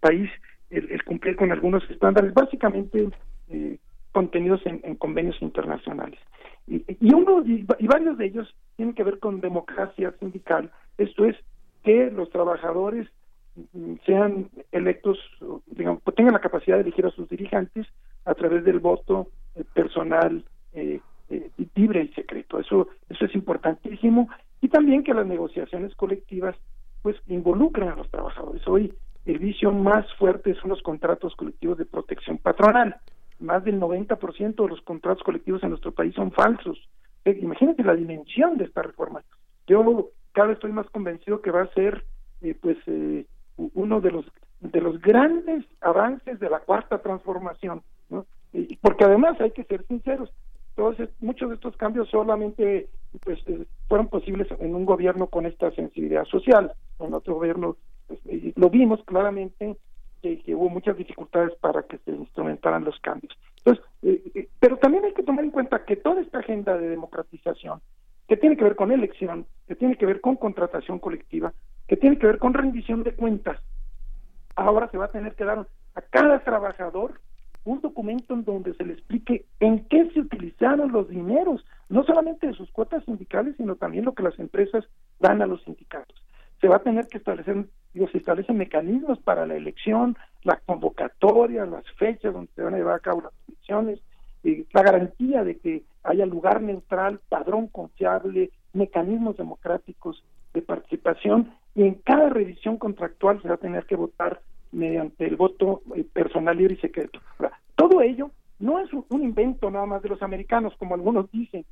país el, cumplir con algunos estándares, básicamente eh, contenidos en, convenios internacionales. Y, uno y, varios de ellos tienen que ver con democracia sindical, esto es que los trabajadores mm, sean electos, digamos, tengan la capacidad de elegir a sus dirigentes a través del voto personal eh, eh, libre y secreto. Eso, eso es importantísimo. Y también que las negociaciones colectivas pues involucren a los trabajadores. Hoy el vicio más fuerte son los contratos colectivos de protección patronal. Más del 90% de los contratos colectivos en nuestro país son falsos. Eh, imagínate la dimensión de esta reforma. yo cada vez estoy más convencido que va a ser eh, pues eh, uno de los de los grandes avances de la cuarta transformación, ¿no? Porque además hay que ser sinceros, entonces muchos de estos cambios solamente pues eh, fueron posibles en un gobierno con esta sensibilidad social, en otro gobierno pues, lo vimos claramente que, hubo muchas dificultades para que se instrumentaran los cambios. Entonces, pero también hay que tomar en cuenta que toda esta agenda de democratización que tiene que ver con elección, que tiene que ver con contratación colectiva, que tiene que ver con rendición de cuentas. Ahora se va a tener que dar a cada trabajador un documento en donde se le explique en qué se utilizaron los dineros, no solamente de sus cuotas sindicales, sino también lo que las empresas dan a los sindicatos. Se va a tener que establecer, digo, se establecen mecanismos para la elección, la convocatoria, las fechas donde se van a llevar a cabo las elecciones, y la garantía de que haya lugar neutral, padrón confiable, mecanismos democráticos de participación y en cada revisión contractual se va a tener que votar mediante el voto eh, personal libre y secreto. todo ello no es un invento nada más de los americanos, como algunos dicen.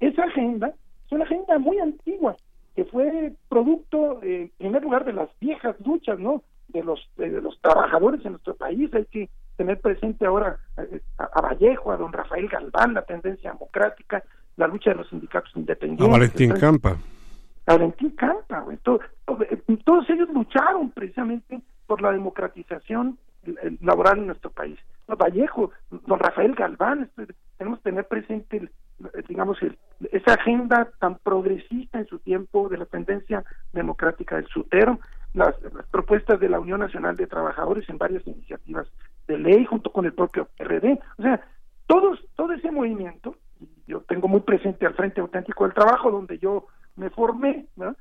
Esa agenda es una agenda muy antigua, que fue producto, eh, en primer lugar, de las viejas luchas, ¿no? De los, de los trabajadores en nuestro país. Hay que tener presente ahora eh, a, Vallejo, a don Rafael Galván, la tendencia democrática, la lucha de los sindicatos independientes. A Valentín Campa. A Valentín Campa, eh, todos ellos lucharon precisamente por la democratización laboral en nuestro país. Vallejo, don Rafael Galván, este, tenemos que tener presente, digamos, esa agenda tan progresista en su tiempo de la tendencia democrática del Sutero, las, propuestas de la Unión Nacional de Trabajadores en varias iniciativas de ley junto con el propio RD. O sea, todos, todo ese movimiento, yo tengo muy presente al Frente Auténtico del Trabajo, donde yo me formé, ¿no?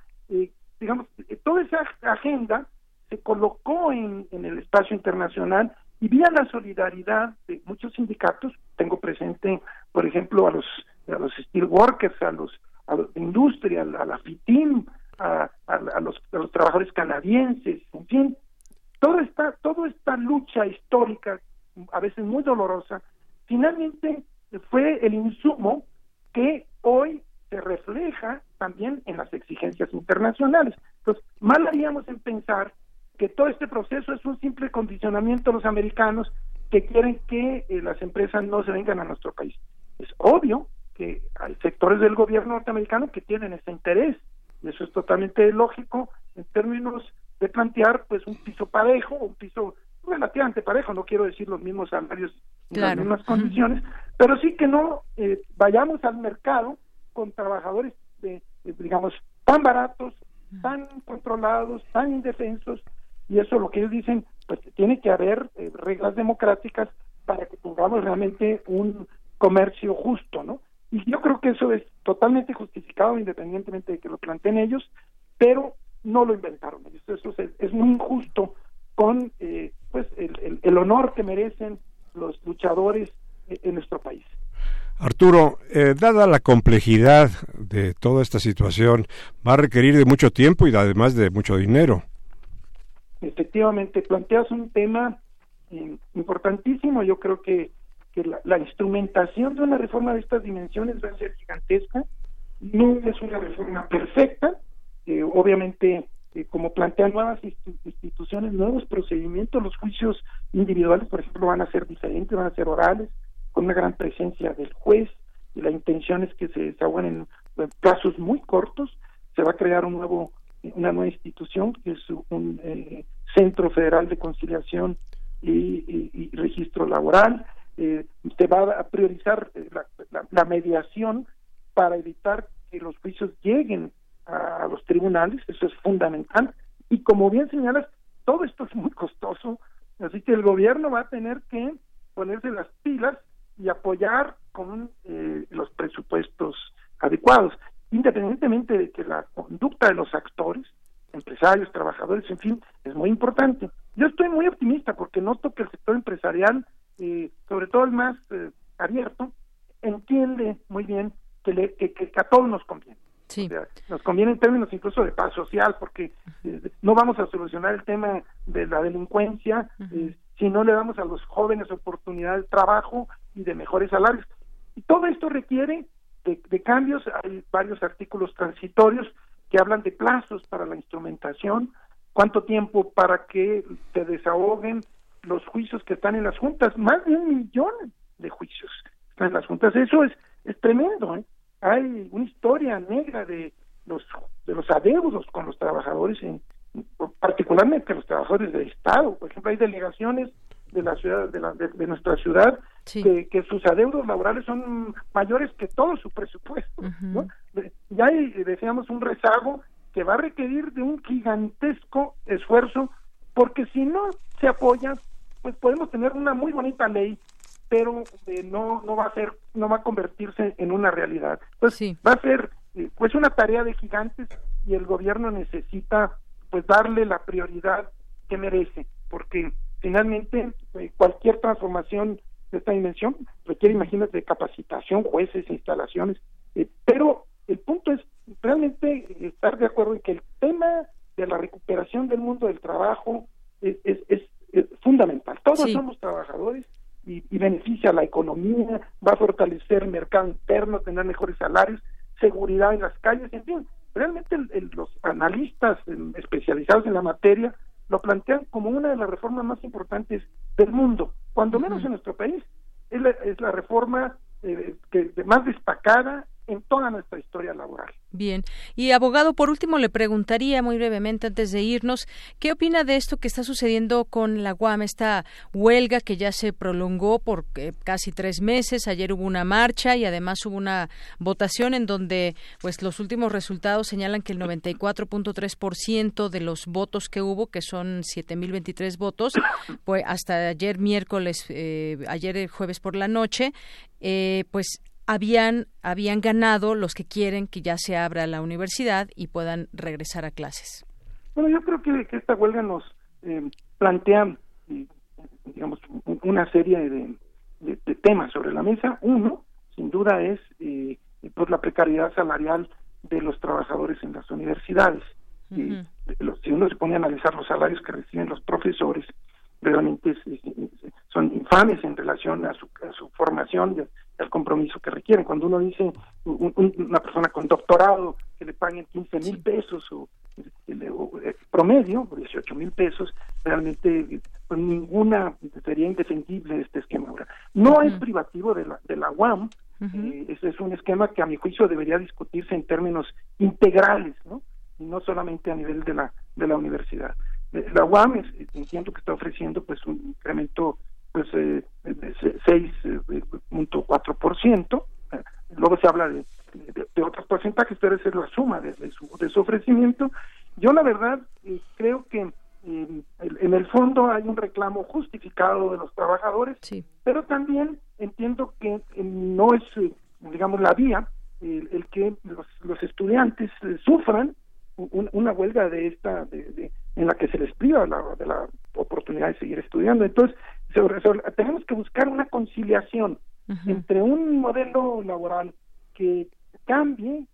digamos, toda esa agenda se colocó en, el espacio internacional y vía la solidaridad de muchos sindicatos, tengo presente, por ejemplo, a los, a los steelworkers, a los, a los de industria, a la FITIM, a, a los trabajadores canadienses, en fin, toda esta, toda esta lucha histórica, a veces muy dolorosa, finalmente fue el insumo que hoy se refleja también en las exigencias internacionales. Entonces, mal haríamos en pensar que todo este proceso es un simple condicionamiento de los americanos que quieren que eh, las empresas no se vengan a nuestro país. Es obvio que hay sectores del gobierno norteamericano que tienen ese interés, y eso es totalmente lógico en términos de plantear pues un piso parejo, un piso relativamente parejo, no quiero decir los mismos salarios las mismas condiciones, pero sí que no eh, vayamos al mercado con trabajadores, de, digamos, tan baratos, tan controlados, tan indefensos, y eso lo que ellos dicen, pues tiene que haber eh, reglas democráticas para que tengamos realmente un comercio justo, ¿no? Y yo creo que eso es totalmente justificado independientemente de que lo planteen ellos, pero no lo inventaron ellos. Eso es, muy injusto con eh, pues el, el, honor que merecen los luchadores eh, en nuestro país. Arturo, eh, dada la complejidad de toda esta situación, va a requerir de mucho tiempo y además de mucho dinero. Efectivamente, planteas un tema importantísimo. Yo creo que, que la, instrumentación de una reforma de estas dimensiones va a ser gigantesca. No es una reforma perfecta, obviamente, eh, como plantean nuevas instituciones, nuevos procedimientos, los juicios individuales, por ejemplo, van a ser diferentes, van a ser orales, con una gran presencia del juez, y la intención es que se desahoguen en, plazos muy cortos, se va a crear un nuevo, una nueva institución, que es un eh, Centro Federal de Conciliación y, Registro Laboral, eh, se va a priorizar la mediación para evitar que los juicios lleguen a los tribunales, eso es fundamental. Y como bien señalas, todo esto es muy costoso, así que el gobierno va a tener que ponerse las pilas y apoyar con eh, los presupuestos adecuados, independientemente de que la conducta de los actores, empresarios, trabajadores, en fin, es muy importante. Yo estoy muy optimista porque noto que el sector empresarial, eh, sobre todo el más eh, abierto, entiende muy bien que, le, que, que a todos nos conviene nos conviene en términos incluso de paz social, porque eh, no vamos a solucionar el tema de la delincuencia eh, si no le damos a los jóvenes oportunidad de trabajo y de mejores salarios. Y todo esto requiere de, cambios, hay varios artículos transitorios, que hablan de plazos para la instrumentación, cuánto tiempo para que se desahoguen los juicios que están en las juntas, más de un millón de juicios están en las juntas, eso es, es tremendo, ¿eh? hay una historia negra de los de los adeudos con los trabajadores en, particularmente los trabajadores del estado por ejemplo hay delegaciones de la ciudad de, la, de, nuestra ciudad que, que, sus adeudos laborales son mayores que todo su presupuesto ¿no? y hay decíamos un rezago que va a requerir de un gigantesco esfuerzo porque si no se apoya pues podemos tener una muy bonita ley pero eh, no no va a ser no va a convertirse en una realidad. Pues va a ser eh, pues una tarea de gigantes y el gobierno necesita pues darle la prioridad que merece porque finalmente eh, cualquier transformación de esta dimensión requiere imagínate capacitación jueces instalaciones pero el punto es realmente estar de acuerdo en que el tema de la recuperación del mundo del trabajo es, es, fundamental. Todos somos trabajadores y, beneficia a la economía, va a fortalecer el mercado interno, tener mejores salarios, seguridad en las calles, en fin, realmente los analistas especializados en la materia lo plantean como una de las reformas más importantes del mundo, cuando menos en nuestro país. Es la, es la reforma eh, que, más destacada en toda nuestra historia laboral. Bien. Y abogado, por último le preguntaría muy brevemente antes de irnos, ¿qué opina de esto que está sucediendo con la UAM, esta huelga que ya se prolongó por eh, casi tres meses? Ayer hubo una marcha y además hubo una votación en donde, pues, los últimos resultados señalan que el 94.3% de los votos que hubo, que son 7.023 votos, pues hasta ayer miércoles, eh, ayer jueves por la noche, eh, pues habían, habían ganado los que quieren que ya se abra la universidad y puedan regresar a clases. Bueno, yo creo que, esta huelga nos eh, plantea, digamos, una serie de, temas sobre la mesa. Uno, sin duda, es eh, pues la precariedad salarial de los trabajadores en las universidades. si uno se pone a analizar los salarios que reciben los profesores, realmente son infames en relación a su, a su formación y al compromiso que requieren. Cuando uno dice una persona con doctorado que le paguen 15 mil pesos o, eh, promedio, 18 mil pesos, realmente pues, ninguna sería indefendible este esquema. Ahora, no es privativo de la, de la UAM, eh, ese es un esquema que a mi juicio debería discutirse en términos integrales, ¿no? y no solamente a nivel de la, de la universidad. La UAM entiendo que está ofreciendo pues un incremento pues eh, de 6.4%, eh, luego se habla de, de, otros porcentajes, pero esa es la suma de, su, de su ofrecimiento. Yo la verdad eh, creo que en el fondo hay un reclamo justificado de los trabajadores, pero también entiendo que no es, digamos, la vía el, que los, los estudiantes sufran una huelga de esta de, en la que se les priva la, de la oportunidad de seguir estudiando. Entonces tenemos que buscar una conciliación entre un modelo laboral que cambie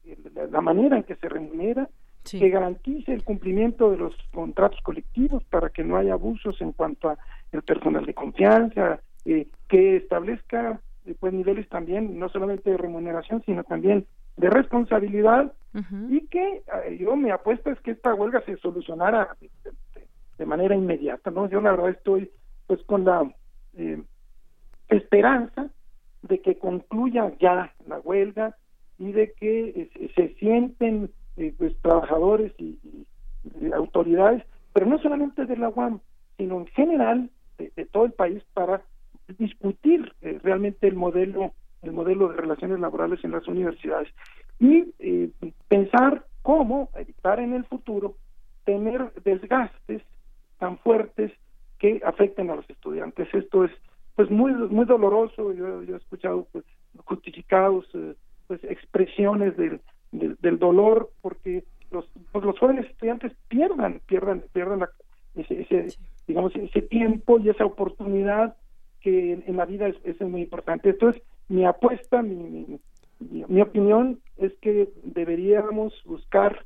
la, manera en que se remunera que garantice el cumplimiento de los contratos colectivos para que no haya abusos en cuanto a el personal de confianza eh, que establezca eh, pues niveles también no solamente de remuneración sino también de responsabilidad y que eh, yo me apuesto es que esta huelga se solucionara de, manera inmediata, ¿no? Yo la verdad estoy pues con la eh, esperanza de que concluya ya la huelga y de que eh, se sienten pues trabajadores y, autoridades, pero no solamente de la UAM, sino en general de, de todo el país para discutir realmente el modelo el modelo de relaciones laborales en las universidades y eh, pensar cómo evitar en el futuro tener desgastes tan fuertes que afecten a los estudiantes. Esto es pues muy muy doloroso. Yo, he escuchado pues, justificados eh, pues expresiones del, del, dolor porque los pues, los jóvenes estudiantes pierdan pierdan pierdan ese, ese digamos ese tiempo y esa oportunidad que en, la vida es, es, muy importante. Entonces mi apuesta, mi, mi, opinión es que deberíamos buscar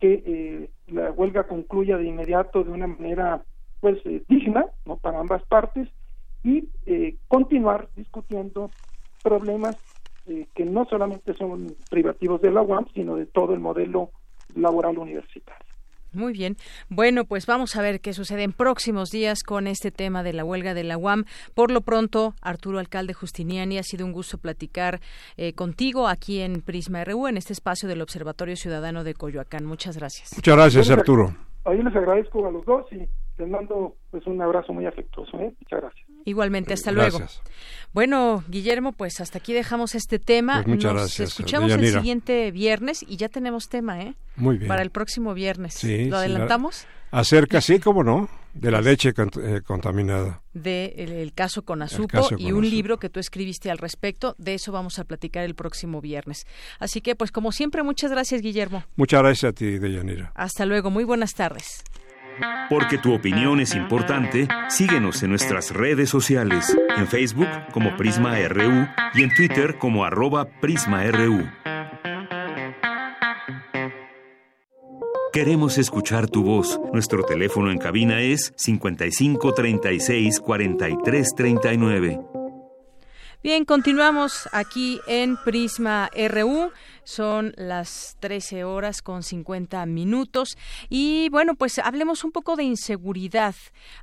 que eh, la huelga concluya de inmediato de una manera pues eh, digna no para ambas partes y eh, continuar discutiendo problemas que no solamente son privativos de la UAM sino de todo el modelo laboral universitaria. Muy bien. Bueno, pues vamos a ver qué sucede en próximos días con este tema de la huelga de la UAM. Por lo pronto, Arturo Alcalde Justiniani, ha sido un gusto platicar eh, contigo aquí en Prisma RU, en este espacio del Observatorio Ciudadano de Coyoacán. Muchas gracias. Muchas gracias, Arturo. Ahí les agradezco a los dos y les mando pues un abrazo muy afectuoso. ¿eh? Muchas gracias. Igualmente, hasta luego. Bueno, Guillermo, pues hasta aquí dejamos este tema. Pues muchas Nos gracias, escuchamos el siguiente viernes y ya tenemos tema, ¿eh? Muy bien. Para el próximo viernes. Sí, ¿Lo sí, adelantamos? Acerca, sí, cómo no, de la leche cont- eh, contaminada. de el, el caso con Azupo y un Azupo. libro que tú escribiste al respecto. De eso vamos a platicar el próximo viernes. Así que, pues como siempre, muchas gracias, Guillermo. Muchas gracias a ti, Deyanira. Hasta luego. Muy buenas tardes. Porque tu opinión es importante, síguenos en nuestras redes sociales, en Facebook como Prisma RU y en Twitter como arroba PrismaRU. Queremos escuchar tu voz. Nuestro teléfono en cabina es 55 36 43 39. Bien, continuamos aquí en Prisma RU. Son las 13 horas con 50 minutos. Y bueno, pues hablemos un poco de inseguridad.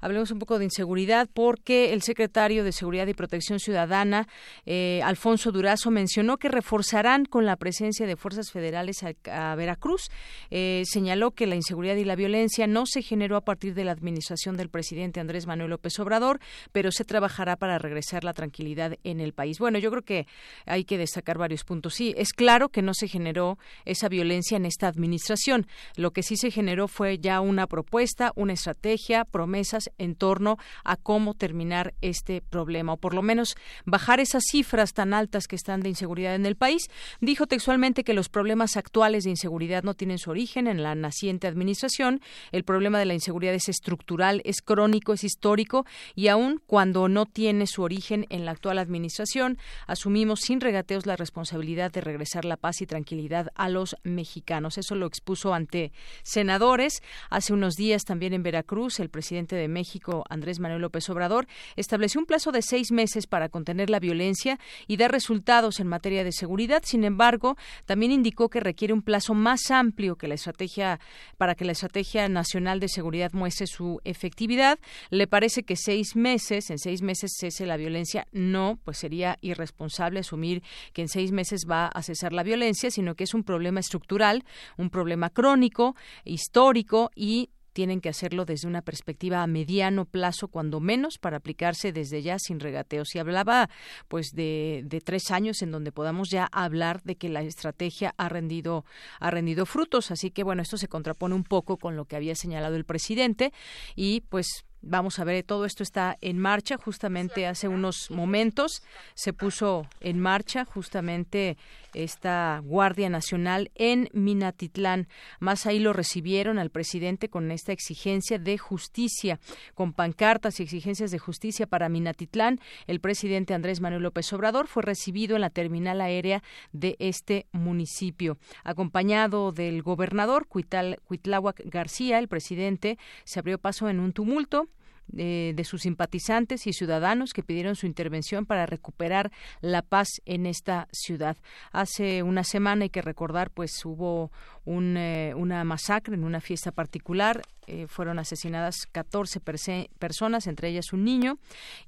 Hablemos un poco de inseguridad porque el secretario de Seguridad y Protección Ciudadana, eh, Alfonso Durazo, mencionó que reforzarán con la presencia de fuerzas federales a, Veracruz. Eh, señaló que la inseguridad y la violencia no se generó a partir de la administración del presidente Andrés Manuel López Obrador, pero se trabajará para regresar la tranquilidad en el país. Bueno, yo creo que hay que destacar varios puntos. Sí, es claro que no se generó esa violencia en esta administración. Lo que sí se generó fue ya una propuesta, una estrategia, promesas en torno a cómo terminar este problema, o por lo menos bajar esas cifras tan altas que están de inseguridad en el país. Dijo textualmente que los problemas actuales de inseguridad no tienen su origen en la naciente administración. El problema de la inseguridad es estructural, es crónico, es histórico y aun cuando no tiene su origen en la actual administración, asumimos sin regateos la responsabilidad de regresar la paz y tranquilidad a los mexicanos. Eso lo expuso ante senadores. Hace unos días también en Veracruz, el presidente de México, Andrés Manuel López Obrador, estableció un plazo de seis meses para contener la violencia y dar resultados en materia de seguridad. Sin embargo, también indicó que requiere un plazo más amplio que la estrategia para que la estrategia nacional de seguridad muestre su efectividad. Le parece que seis meses, en seis meses cese la violencia, no, pues sería irresponsable asumir que en seis meses va a cesar la violencia, sino que es un problema estructural, un problema crónico, histórico y tienen que hacerlo desde una perspectiva a mediano plazo, cuando menos, para aplicarse desde ya sin regateos. Y hablaba, pues, de, de, tres años en donde podamos ya hablar de que la estrategia ha rendido, ha rendido frutos. Así que, bueno, esto se contrapone un poco con lo que había señalado el presidente y, pues, Vamos a ver, todo esto está en marcha. Justamente hace unos momentos se puso en marcha justamente esta Guardia Nacional en Minatitlán. Más ahí lo recibieron al presidente con esta exigencia de justicia, con pancartas y exigencias de justicia para Minatitlán. El presidente Andrés Manuel López Obrador fue recibido en la terminal aérea de este municipio. Acompañado del gobernador Cuitláhuac García, el presidente se abrió paso en un tumulto de, de, sus simpatizantes y ciudadanos que pidieron su intervención para recuperar la paz en esta ciudad. Hace una semana hay que recordar, pues hubo un, eh, una masacre en una fiesta particular. Eh, fueron asesinadas 14 personas, entre ellas un niño.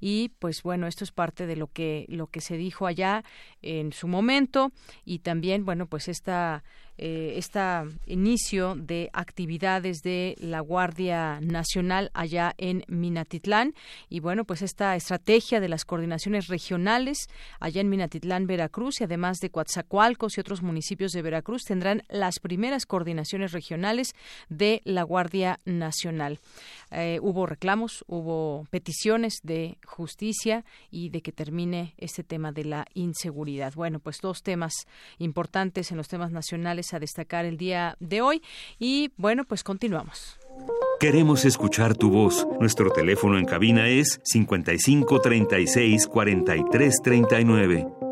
Y pues bueno, esto es parte de lo que, lo que se dijo allá en su momento. Y también, bueno, pues esta eh, este inicio de actividades de la Guardia Nacional allá en Minatitlán y bueno pues esta estrategia de las coordinaciones regionales allá en Minatitlán, Veracruz y además de Coatzacoalcos y otros municipios de Veracruz tendrán las primeras coordinaciones regionales de la Guardia Nacional. Eh, hubo reclamos, hubo peticiones de justicia y de que termine este tema de la inseguridad. Bueno, pues dos temas importantes en los temas nacionales a destacar el día de hoy y bueno, pues continuamos. Queremos escuchar tu voz. Nuestro teléfono en cabina es 55 36 43 39.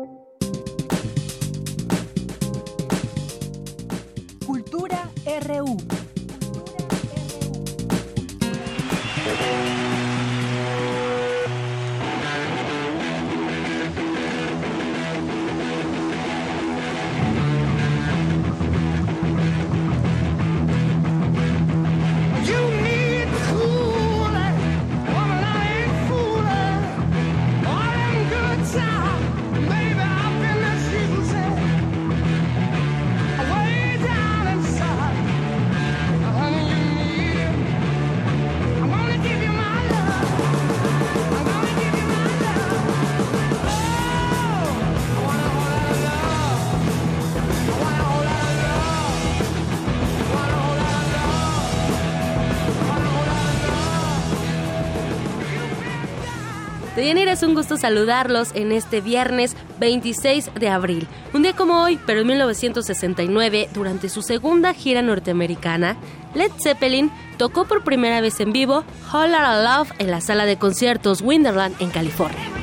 Saludarlos en este viernes 26 de abril. Un día como hoy, pero en 1969, durante su segunda gira norteamericana, Led Zeppelin tocó por primera vez en vivo Lotta Love en la sala de conciertos Winterland en California.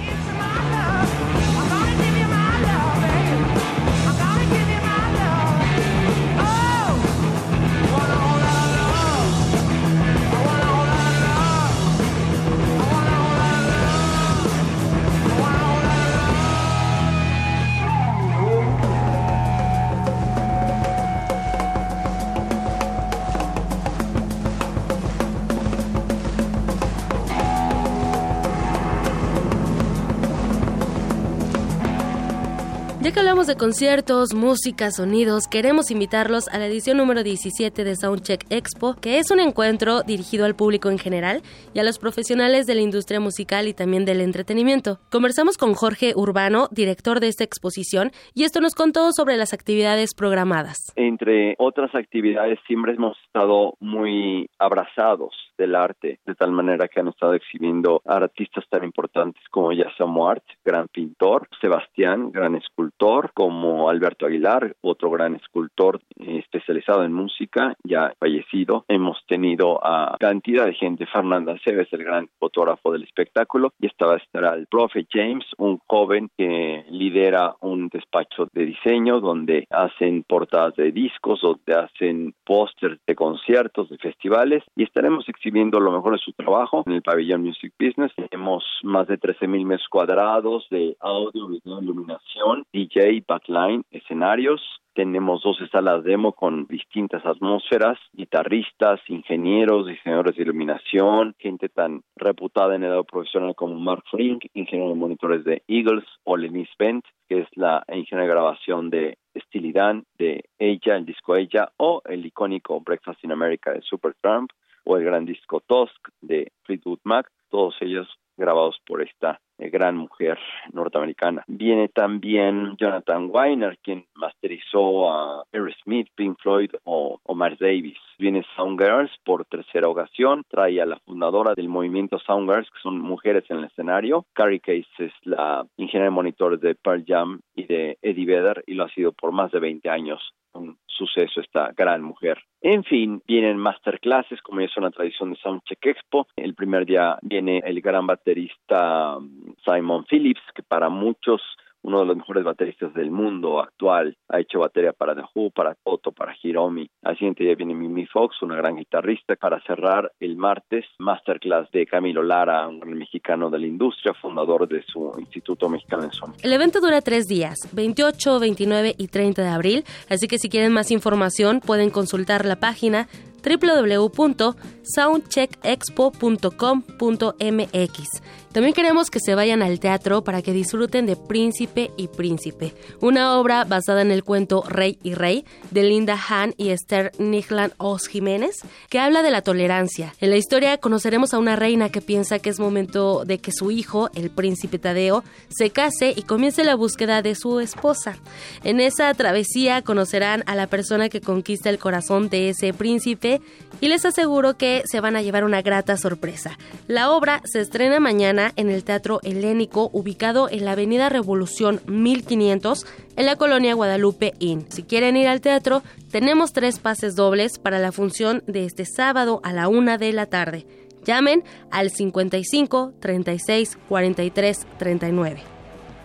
De conciertos, música, sonidos, queremos invitarlos a la edición número 17 de Soundcheck Expo, que es un encuentro dirigido al público en general y a los profesionales de la industria musical y también del entretenimiento. Conversamos con Jorge Urbano, director de esta exposición, y esto nos contó sobre las actividades programadas. Entre otras actividades, siempre hemos estado muy abrazados del arte, de tal manera que han estado exhibiendo artistas tan importantes como Yasa Art, gran pintor, Sebastián, gran escultor, como Alberto Aguilar, otro gran escultor eh, especializado en música, ya fallecido. Hemos tenido a cantidad de gente, Fernanda Cebes, el gran fotógrafo del espectáculo, y estaba estará el profe James, un joven que lidera un despacho de diseño donde hacen portadas de discos, donde hacen pósters de conciertos, de festivales, y estaremos exhibiendo lo mejor de su trabajo en el pabellón Music Business. Tenemos más de 13 mil metros cuadrados de audio, video, iluminación, DJ, backline, escenarios, tenemos 12 salas demo con distintas atmósferas, guitarristas, ingenieros, diseñadores de iluminación, gente tan reputada en el lado profesional como Mark Frink, ingeniero de monitores de Eagles, o Lenny Bent, que es la ingeniera de grabación de Estilidad de Ella, el disco Ella, o el icónico Breakfast in America de Supertramp, o el gran disco Tusk de Fleetwood Mac, todos ellos grabados por esta eh, gran mujer norteamericana. Viene también Jonathan Weiner, quien masterizó a Smith, Pink Floyd o, Omar Davis. Viene Soundgirls por tercera ocasión, trae a la fundadora del movimiento Soundgirls, que son mujeres en el escenario. Carrie Case es la ingeniera de monitores de Pearl Jam y de Eddie Vedder y lo ha sido por más de 20 años un suceso esta gran mujer. En fin, vienen masterclasses, como es una tradición de Soundcheck Expo. El primer día viene el gran baterista um, Simon Phillips, que para muchos uno de los mejores bateristas del mundo actual. Ha hecho batería para The Who, para Toto, para Hiromi. Al siguiente día viene Mimi Fox, una gran guitarrista. Para cerrar el martes, masterclass de Camilo Lara, un mexicano de la industria, fundador de su Instituto Mexicano de Sonido. El evento dura tres días, 28, 29 y 30 de abril, así que si quieren más información pueden consultar la página www.soundcheckexpo.com.mx. También queremos que se vayan al teatro para que disfruten de Príncipe y Príncipe, una obra basada en el cuento Rey y Rey de Linda Hahn y Esther Nichlan Os Jiménez, que habla de la tolerancia. En la historia conoceremos a una reina que piensa que es momento de que su hijo, el príncipe Tadeo, se case y comience la búsqueda de su esposa. En esa travesía conocerán a la persona que conquista el corazón de ese príncipe y les aseguro que se van a llevar una grata sorpresa. La obra se estrena mañana en el Teatro Helénico ubicado en la Avenida Revolución 1500 en la colonia Guadalupe Inn. Si quieren ir al teatro, tenemos tres pases dobles para la función de este sábado a la una de la tarde. Llamen al 55 36 43 39.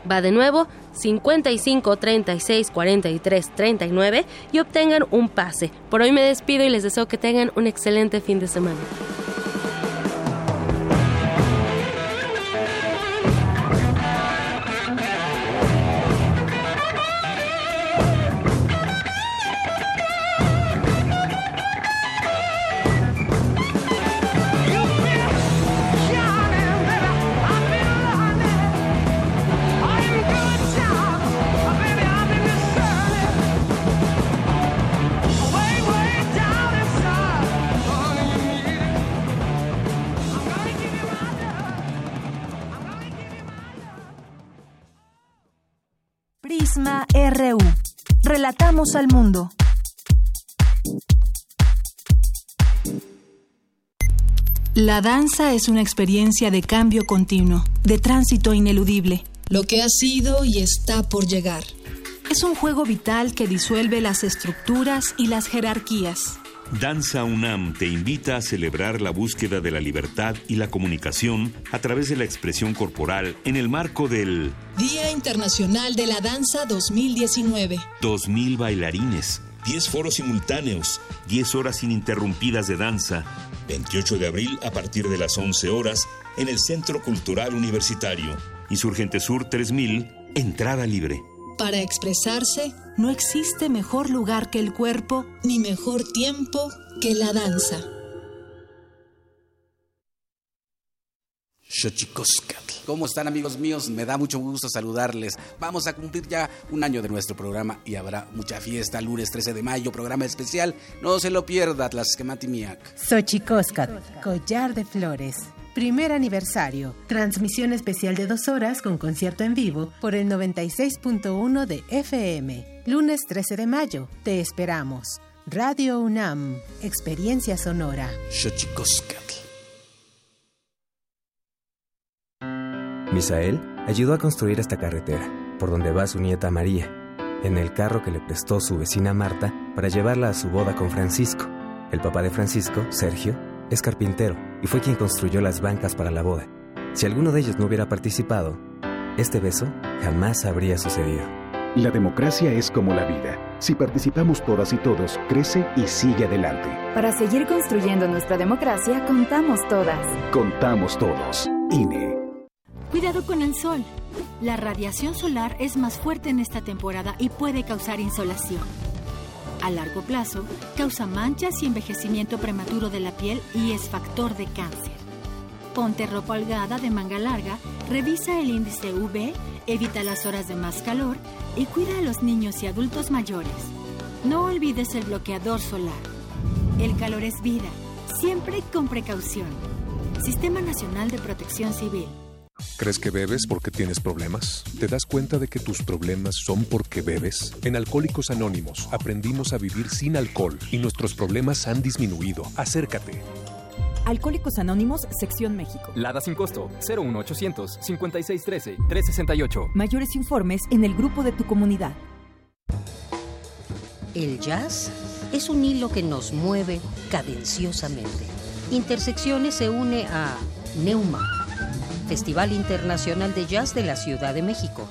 Va de nuevo 55 36 43 39 y obtengan un pase. Por hoy me despido y les deseo que tengan un excelente fin de semana. Relatamos al mundo. La danza es una experiencia de cambio continuo, de tránsito ineludible. Lo que ha sido y está por llegar. Es un juego vital que disuelve las estructuras y las jerarquías. Danza UNAM te invita a celebrar la búsqueda de la libertad y la comunicación a través de la expresión corporal en el marco del Día Internacional de la Danza 2019. 2000 bailarines, 10 foros simultáneos, 10 horas ininterrumpidas de danza. 28 de abril a partir de las 11 horas en el Centro Cultural Universitario. Insurgente Sur 3000, entrada libre. Para expresarse, no existe mejor lugar que el cuerpo, ni mejor tiempo que la danza. ¿Cómo están amigos míos? Me da mucho gusto saludarles. Vamos a cumplir ya un año de nuestro programa y habrá mucha fiesta lunes 13 de mayo, programa especial. No se lo pierda, Tlaxcamatimiac. Xochicóscat, collar de flores. Primer aniversario. Transmisión especial de dos horas con concierto en vivo por el 96.1 de FM. Lunes 13 de mayo. Te esperamos. Radio UNAM. Experiencia sonora. Misael ayudó a construir esta carretera, por donde va su nieta María, en el carro que le prestó su vecina Marta para llevarla a su boda con Francisco. El papá de Francisco, Sergio, es carpintero y fue quien construyó las bancas para la boda. Si alguno de ellos no hubiera participado, este beso jamás habría sucedido. La democracia es como la vida. Si participamos todas y todos, crece y sigue adelante. Para seguir construyendo nuestra democracia, contamos todas. Contamos todos. INE. Cuidado con el sol. La radiación solar es más fuerte en esta temporada y puede causar insolación. A largo plazo, causa manchas y envejecimiento prematuro de la piel y es factor de cáncer. Ponte ropa holgada de manga larga, revisa el índice UV, evita las horas de más calor y cuida a los niños y adultos mayores. No olvides el bloqueador solar. El calor es vida, siempre con precaución. Sistema Nacional de Protección Civil. ¿Crees que bebes porque tienes problemas? ¿Te das cuenta de que tus problemas son porque bebes? En Alcohólicos Anónimos aprendimos a vivir sin alcohol y nuestros problemas han disminuido. Acércate. Alcohólicos Anónimos, Sección México. Lada sin costo, 01800 5613 368. Mayores informes en el grupo de tu comunidad. El jazz es un hilo que nos mueve cadenciosamente. Intersecciones se une a Neuma, Festival Internacional de Jazz de la Ciudad de México.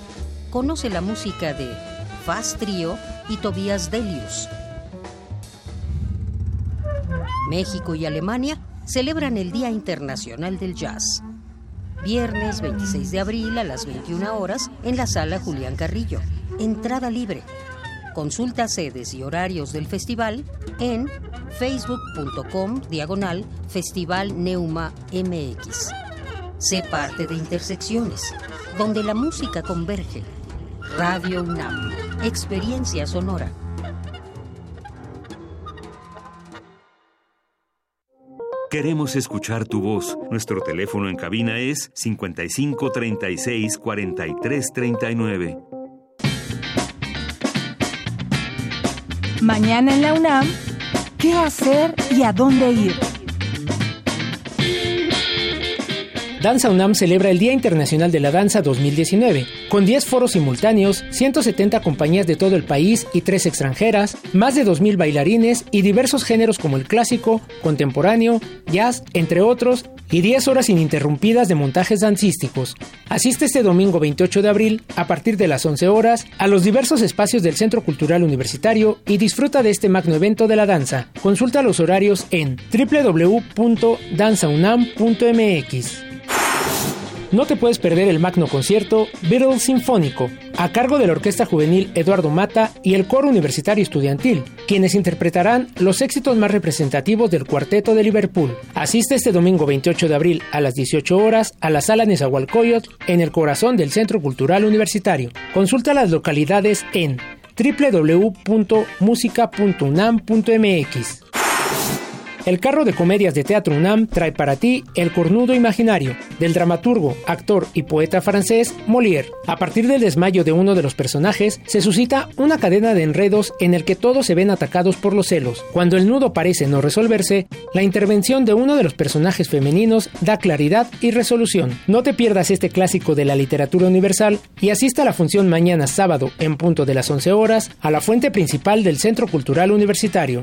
Conoce la música de Fast Trio y Tobias Delius. México y Alemania celebran el Día Internacional del Jazz. Viernes 26 de abril a las 21 horas en la sala Julián Carrillo. Entrada libre. Consulta sedes y horarios del festival en facebook.com diagonal Festival Neuma MX. Sé parte de Intersecciones, donde la música converge. Radio UNAM, experiencia sonora. Queremos escuchar tu voz. Nuestro teléfono en cabina es 55 36 43 39. Mañana en la UNAM, ¿qué hacer y a dónde ir? Danza UNAM celebra el Día Internacional de la Danza 2019, con 10 foros simultáneos, 170 compañías de todo el país y 3 extranjeras, más de 2.000 bailarines y diversos géneros como el clásico, contemporáneo, jazz, entre otros, y 10 horas ininterrumpidas de montajes dancísticos. Asiste este domingo 28 de abril, a partir de las 11 horas, a los diversos espacios del Centro Cultural Universitario y disfruta de este magno evento de la danza. Consulta los horarios en www.danzaunam.mx. No te puedes perder el magno concierto Beatles Sinfónico, a cargo de la Orquesta Juvenil Eduardo Mata y el Coro Universitario Estudiantil, quienes interpretarán los éxitos más representativos del Cuarteto de Liverpool. Asiste este domingo 28 de abril a las 18 horas a la Sala Nezahualcóyotl en el corazón del Centro Cultural Universitario. Consulta las localidades en www.musica.unam.mx. el carro de comedias de Teatro UNAM trae para ti El cornudo imaginario, del dramaturgo, actor y poeta francés Molière. A partir del desmayo de uno de los personajes, se suscita una cadena de enredos en el que todos se ven atacados por los celos. Cuando el nudo parece no resolverse, la intervención de uno de los personajes femeninos da claridad y resolución. No te pierdas este clásico de la literatura universal y asista a la función mañana sábado en punto de las 11 horas a la fuente principal del Centro Cultural Universitario.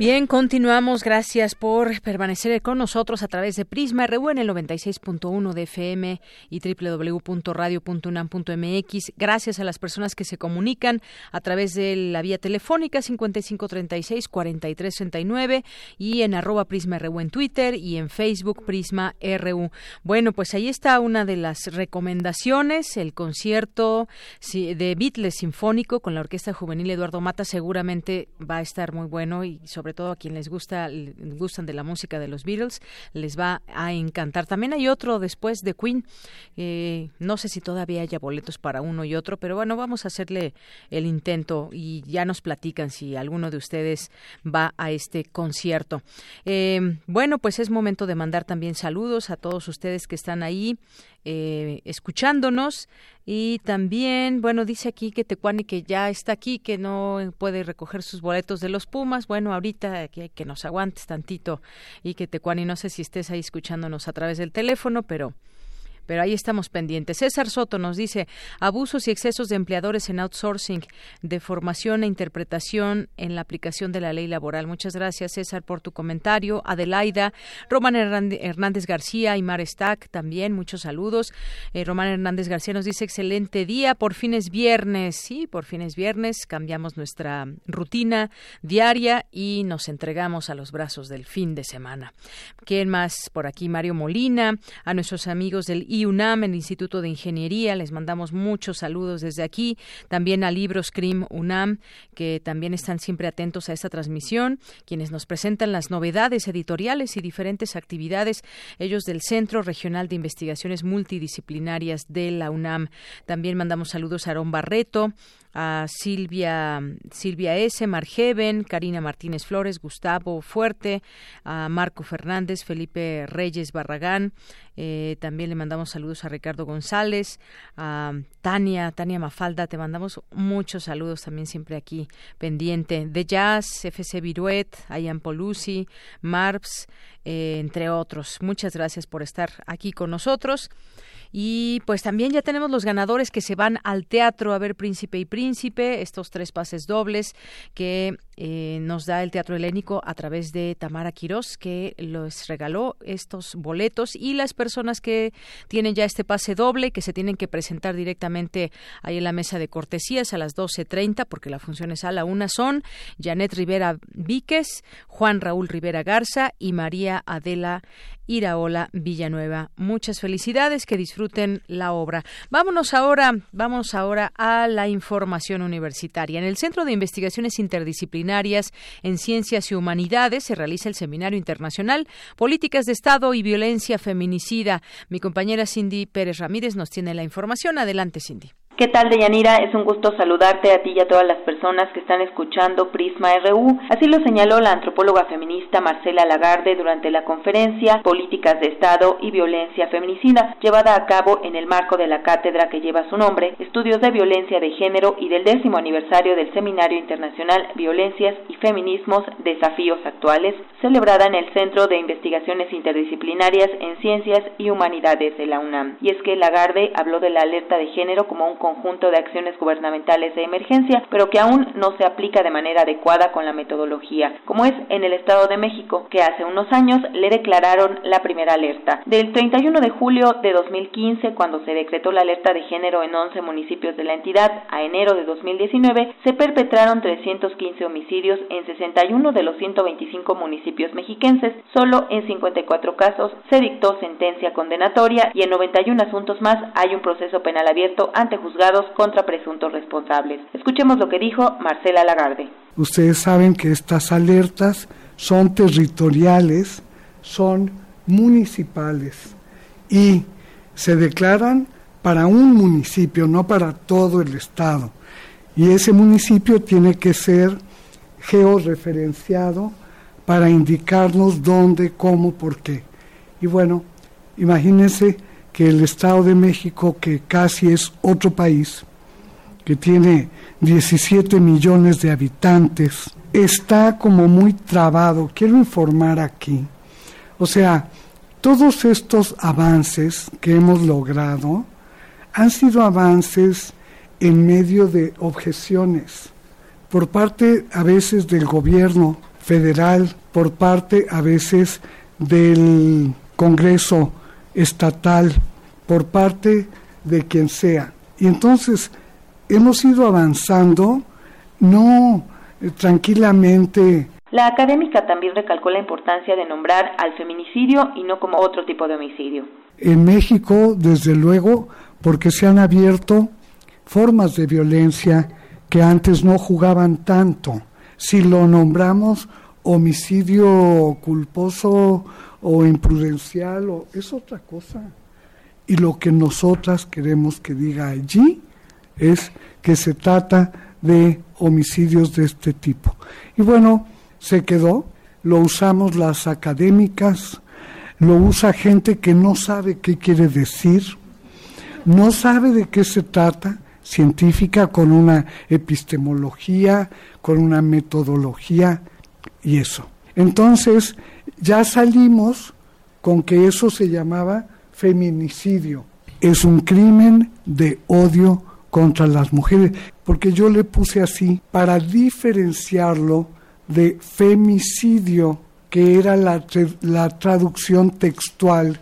Bien, continuamos. Gracias por permanecer con nosotros a través de Prisma RU en el 96.1 de FM y www.radio.unam.mx. Gracias a las personas que se comunican a través de la vía telefónica 5536-4339 y en arroba Prisma RU en Twitter y en Facebook Prisma RU. Bueno, pues ahí está una de las recomendaciones, el concierto de Beatles Sinfónico con la Orquesta Juvenil Eduardo Mata seguramente va a estar muy bueno y sobre todo a quien les gusta gustan de la música de los Beatles, les va a encantar. También hay otro después de Queen. Eh, no sé si todavía haya boletos para uno y otro, pero bueno, vamos a hacerle el intento y ya nos platican si alguno de ustedes va a este concierto. Eh, bueno, pues es momento de mandar también saludos a todos ustedes que están ahí eh, escuchándonos. Y también, bueno, dice aquí que Tecuani que ya está aquí, que no puede recoger sus boletos de los Pumas. Bueno, ahorita que, que nos aguantes tantito y que Tecuani, no sé si estés ahí escuchándonos a través del teléfono, pero pero ahí estamos pendientes. César Soto nos dice abusos y excesos de empleadores en outsourcing, de formación e interpretación en la aplicación de la ley laboral. Muchas gracias, César, por tu comentario. Adelaida, Román Hernández García y Mar Stack también, muchos saludos. Eh, Román Hernández García nos dice excelente día, por fin es viernes. Sí, por fin es viernes, cambiamos nuestra rutina diaria y nos entregamos a los brazos del fin de semana. ¿Quién más por aquí? Mario Molina, a nuestros amigos del UNAM, el Instituto de Ingeniería. Les mandamos muchos saludos desde aquí. También a Libros CRIM UNAM, que también están siempre atentos a esta transmisión, quienes nos presentan las novedades editoriales y diferentes actividades, ellos del Centro Regional de Investigaciones Multidisciplinarias de la UNAM. También mandamos saludos a Aarón Barreto, a Silvia, Silvia S., Margeven, Karina Martínez Flores, Gustavo Fuerte, a Marco Fernández, Felipe Reyes Barragán. Eh, también le mandamos saludos a Ricardo González, a Tania, Tania Mafalda. Te mandamos muchos saludos también siempre aquí pendiente. De Jazz, FC Viruet, Ayan Polusi, Marps, eh, entre otros. Muchas gracias por estar aquí con nosotros. Y pues también ya tenemos los ganadores que se van al teatro a ver Príncipe y Príncipe, estos tres pases dobles que eh, nos da el Teatro Helénico a través de Tamara Quirós, que los regaló estos boletos y las personas que tienen ya este pase doble, que se tienen que presentar directamente ahí en la mesa de cortesías a las 12.30, porque la función es a la una, son Janet Rivera Víquez, Juan Raúl Rivera Garza y María Adela Iraola Villanueva. Muchas felicidades, que disfruten la obra. Vámonos ahora, vamos ahora a la información universitaria. En el Centro de Investigaciones Interdisciplinarias en Ciencias y Humanidades se realiza el Seminario Internacional Políticas de Estado y Violencia Feminicida. Mi compañera Cindy Pérez Ramírez nos tiene la información. Adelante, Cindy. ¿Qué tal, Deyanira? Es un gusto saludarte a ti y a todas las personas que están escuchando Prisma RU. Así lo señaló la antropóloga feminista Marcela Lagarde durante la conferencia Políticas de Estado y Violencia Feminicida, llevada a cabo en el marco de la cátedra que lleva su nombre, Estudios de Violencia de Género y del décimo aniversario del Seminario Internacional Violencias y Feminismos, Desafíos Actuales, celebrada en el Centro de Investigaciones Interdisciplinarias en Ciencias y Humanidades de la UNAM. Y es que Lagarde habló de la alerta de género como un conjunto de acciones gubernamentales de emergencia, pero que aún no se aplica de manera adecuada con la metodología, como es en el Estado de México, que hace unos años le declararon la primera alerta. Del 31 de julio de 2015, cuando se decretó la alerta de género en 11 municipios de la entidad, a enero de 2019, se perpetraron 315 homicidios en 61 de los 125 municipios mexiquenses. Solo en 54 casos se dictó sentencia condenatoria y en 91 asuntos más hay un proceso penal abierto ante juzgados contra presuntos responsables. Escuchemos lo que dijo Marcela Lagarde. Ustedes saben que estas alertas son territoriales, son municipales y se declaran para un municipio, no para todo el estado. Y ese municipio tiene que ser georreferenciado para indicarnos dónde, cómo, por qué. Y bueno, imagínense que el Estado de México, que casi es otro país, que tiene 17 millones de habitantes, está como muy trabado. Quiero informar aquí. O sea, todos estos avances que hemos logrado han sido avances en medio de objeciones por parte a veces del gobierno federal, por parte a veces del Congreso estatal, por parte de quien sea. Y entonces hemos ido avanzando, no eh, tranquilamente. La académica también recalcó la importancia de nombrar al feminicidio y no como otro tipo de homicidio. En México, desde luego, porque se han abierto formas de violencia que antes no jugaban tanto. Si lo nombramos homicidio culposo o imprudencial, o, es otra cosa. Y lo que nosotras queremos que diga allí es que se trata de homicidios de este tipo. Y bueno, se quedó, lo usamos las académicas, lo usa gente que no sabe qué quiere decir, no sabe de qué se trata, científica con una epistemología, con una metodología y eso. Entonces, ya salimos con que eso se llamaba feminicidio. Es un crimen de odio contra las mujeres, porque yo le puse así para diferenciarlo de femicidio, que era la, la traducción textual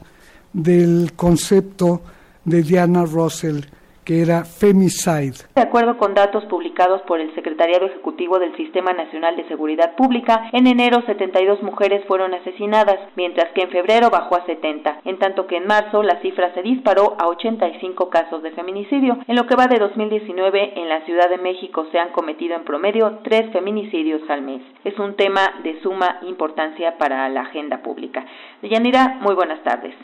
del concepto de Diana Russell que era femicide. De acuerdo con datos publicados por el Secretariado Ejecutivo del Sistema Nacional de Seguridad Pública, en enero 72 mujeres fueron asesinadas, mientras que en febrero bajó a 70, en tanto que en marzo la cifra se disparó a 85 casos de feminicidio. En lo que va de 2019, en la Ciudad de México se han cometido en promedio tres feminicidios al mes. Es un tema de suma importancia para la agenda pública. Yanira, muy buenas tardes.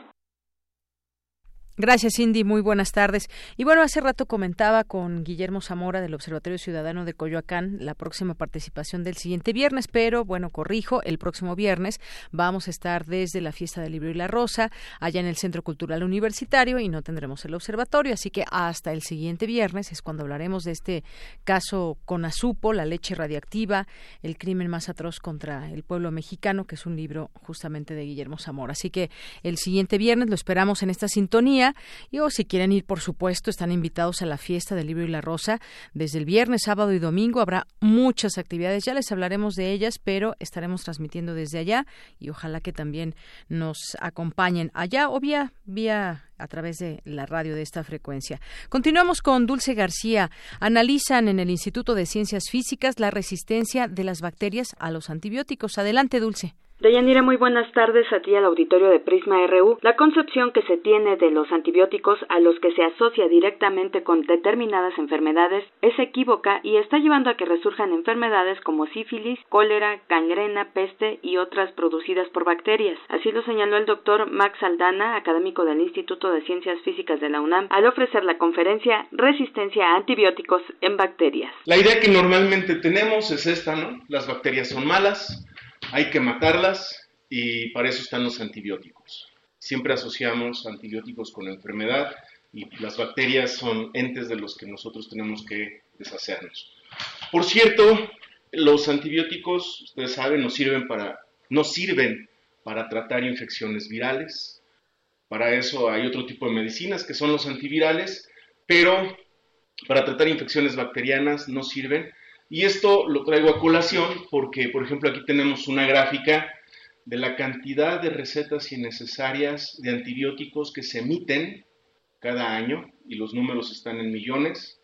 Gracias, Cindy. Muy buenas tardes. Y bueno, hace rato comentaba con Guillermo Zamora del Observatorio Ciudadano de Coyoacán la próxima participación del siguiente viernes, pero bueno, corrijo, el próximo viernes vamos a estar desde la Fiesta del Libro y la Rosa, allá en el Centro Cultural Universitario, y no tendremos el observatorio, así que hasta el siguiente viernes es cuando hablaremos de este caso con Azupo, la leche radiactiva, el crimen más atroz contra el pueblo mexicano, que es un libro justamente de Guillermo Zamora. Así que el siguiente viernes lo esperamos en esta sintonía y o si quieren ir, por supuesto, están invitados a la fiesta del libro y la rosa. Desde el viernes, sábado y domingo habrá muchas actividades. Ya les hablaremos de ellas, pero estaremos transmitiendo desde allá y ojalá que también nos acompañen allá o vía, vía a través de la radio de esta frecuencia. Continuamos con Dulce García. Analizan en el Instituto de Ciencias Físicas la resistencia de las bacterias a los antibióticos. Adelante, Dulce. Deyanira, muy buenas tardes a ti al auditorio de Prisma RU. La concepción que se tiene de los antibióticos a los que se asocia directamente con determinadas enfermedades es equívoca y está llevando a que resurjan enfermedades como sífilis, cólera, gangrena, peste y otras producidas por bacterias. Así lo señaló el doctor Max Aldana, académico del Instituto de Ciencias Físicas de la UNAM, al ofrecer la conferencia Resistencia a antibióticos en bacterias. La idea que normalmente tenemos es esta, ¿no? Las bacterias son malas, hay que matarlas y para eso están los antibióticos. Siempre asociamos antibióticos con enfermedad y las bacterias son entes de los que nosotros tenemos que deshacernos. Por cierto, los antibióticos, ustedes saben, no sirven para, no sirven para tratar infecciones virales. Para eso hay otro tipo de medicinas que son los antivirales, pero para tratar infecciones bacterianas no sirven y esto lo traigo a colación porque, por ejemplo, aquí tenemos una gráfica de la cantidad de recetas innecesarias de antibióticos que se emiten cada año, y los números están en millones.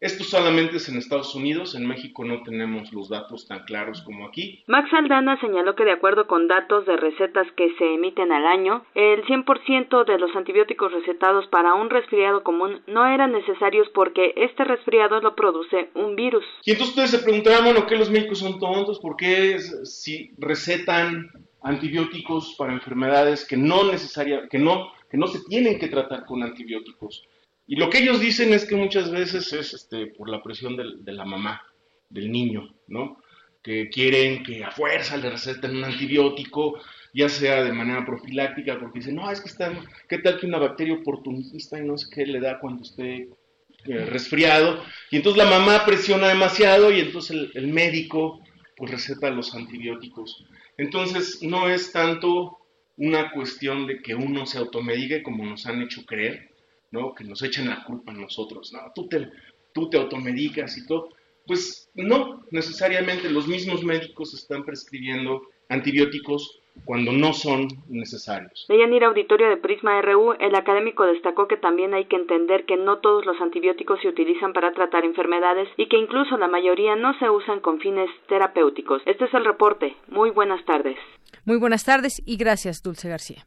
Esto solamente es en Estados Unidos, en México no tenemos los datos tan claros como aquí. Max Aldana señaló que de acuerdo con datos de recetas que se emiten al año, el 100% de los antibióticos recetados para un resfriado común no eran necesarios porque este resfriado lo produce un virus. Y entonces ustedes se preguntarán, bueno, ¿qué los médicos son tontos? ¿Por qué si recetan antibióticos para enfermedades que no necesaria, que no, que no se tienen que tratar con antibióticos? Y lo que ellos dicen es que muchas veces es este, por la presión de la mamá, del niño, ¿no? Que quieren que a fuerza le receten un antibiótico, ya sea de manera profiláctica, porque dicen, no, es que está, ¿qué tal que una bacteria oportunista y no sé qué le da cuando esté eh, resfriado? Y entonces la mamá presiona demasiado y entonces el, el médico pues receta los antibióticos. Entonces no es tanto una cuestión de que uno se automedique como nos han hecho creer, ¿no? Que nos echen la culpa a nosotros, ¿no? Tú te, tú te automedicas y todo. Pues no, necesariamente los mismos médicos están prescribiendo antibióticos cuando no son necesarios. De Yanir Auditorio de Prisma RU, el académico destacó que también hay que entender que no todos los antibióticos se utilizan para tratar enfermedades y que incluso la mayoría no se usan con fines terapéuticos. Este es el reporte. Muy buenas tardes. Muy buenas tardes y gracias, Dulce García.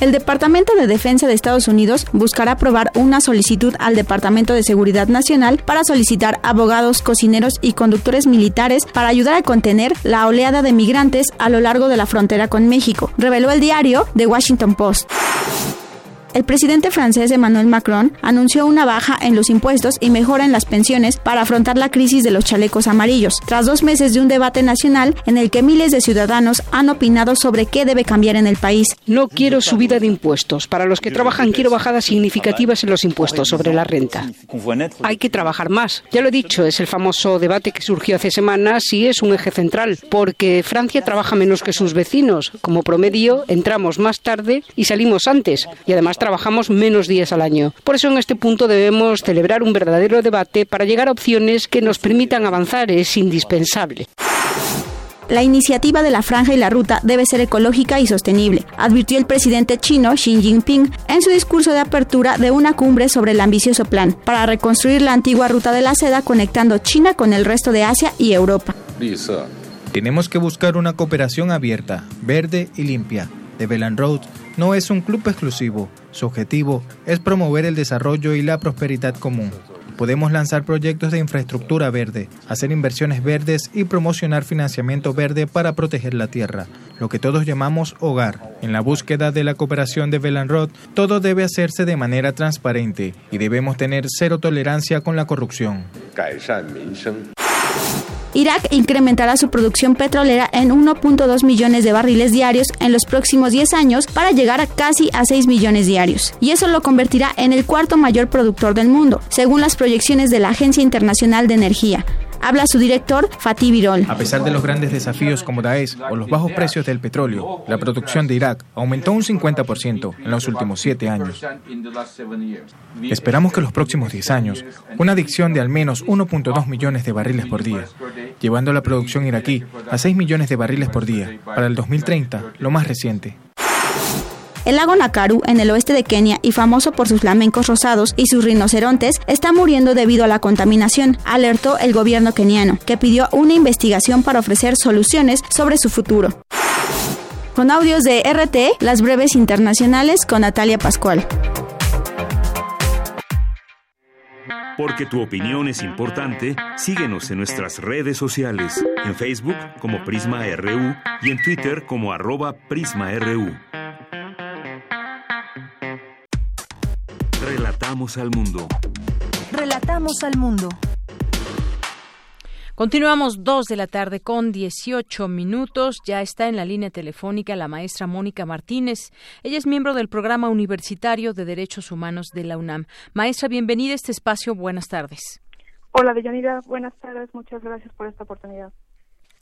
El Departamento de Defensa de Estados Unidos buscará aprobar una solicitud al Departamento de Seguridad Nacional para solicitar abogados, cocineros y conductores militares para ayudar a contener la oleada de migrantes a lo largo de la frontera con México, reveló el diario The Washington Post. El presidente francés Emmanuel Macron anunció una baja en los impuestos y mejora en las pensiones para afrontar la crisis de los chalecos amarillos, tras dos meses de un debate nacional en el que miles de ciudadanos han opinado sobre qué debe cambiar en el país. No quiero subida de impuestos. Para los que trabajan quiero bajadas significativas en los impuestos sobre la renta. Hay que trabajar más. Ya lo he dicho, es el famoso debate que surgió hace semanas y es un eje central, porque Francia trabaja menos que sus vecinos. Como promedio, entramos más tarde y salimos antes. Y además trabajamos menos días al año. Por eso en este punto debemos celebrar un verdadero debate para llegar a opciones que nos permitan avanzar. Es indispensable. La iniciativa de la franja y la ruta debe ser ecológica y sostenible, advirtió el presidente chino Xi Jinping en su discurso de apertura de una cumbre sobre el ambicioso plan para reconstruir la antigua ruta de la seda conectando China con el resto de Asia y Europa. Tenemos que buscar una cooperación abierta, verde y limpia. The Belan Road no es un club exclusivo, su objetivo es promover el desarrollo y la prosperidad común. Podemos lanzar proyectos de infraestructura verde, hacer inversiones verdes y promocionar financiamiento verde para proteger la tierra, lo que todos llamamos hogar. En la búsqueda de la cooperación de Road, todo debe hacerse de manera transparente y debemos tener cero tolerancia con la corrupción. Irak incrementará su producción petrolera en 1.2 millones de barriles diarios en los próximos 10 años para llegar a casi a 6 millones diarios. Y eso lo convertirá en el cuarto mayor productor del mundo, según las proyecciones de la Agencia Internacional de Energía. Habla su director, Fatih Birol. A pesar de los grandes desafíos como Daesh o los bajos precios del petróleo, la producción de Irak aumentó un 50% en los últimos siete años. Esperamos que los próximos 10 años, una adicción de al menos 1.2 millones de barriles por día, llevando la producción iraquí a 6 millones de barriles por día para el 2030, lo más reciente. El lago Nakaru, en el oeste de Kenia y famoso por sus flamencos rosados y sus rinocerontes, está muriendo debido a la contaminación, alertó el gobierno keniano, que pidió una investigación para ofrecer soluciones sobre su futuro. Con audios de RT, las breves internacionales con Natalia Pascual. Porque tu opinión es importante, síguenos en nuestras redes sociales, en Facebook como Prisma RU y en Twitter como arroba PrismaRU. Relatamos al mundo. Relatamos al mundo. Continuamos dos de la tarde con 18 minutos. Ya está en la línea telefónica la maestra Mónica Martínez. Ella es miembro del Programa Universitario de Derechos Humanos de la UNAM. Maestra, bienvenida a este espacio. Buenas tardes. Hola, Deyanira. Buenas tardes. Muchas gracias por esta oportunidad.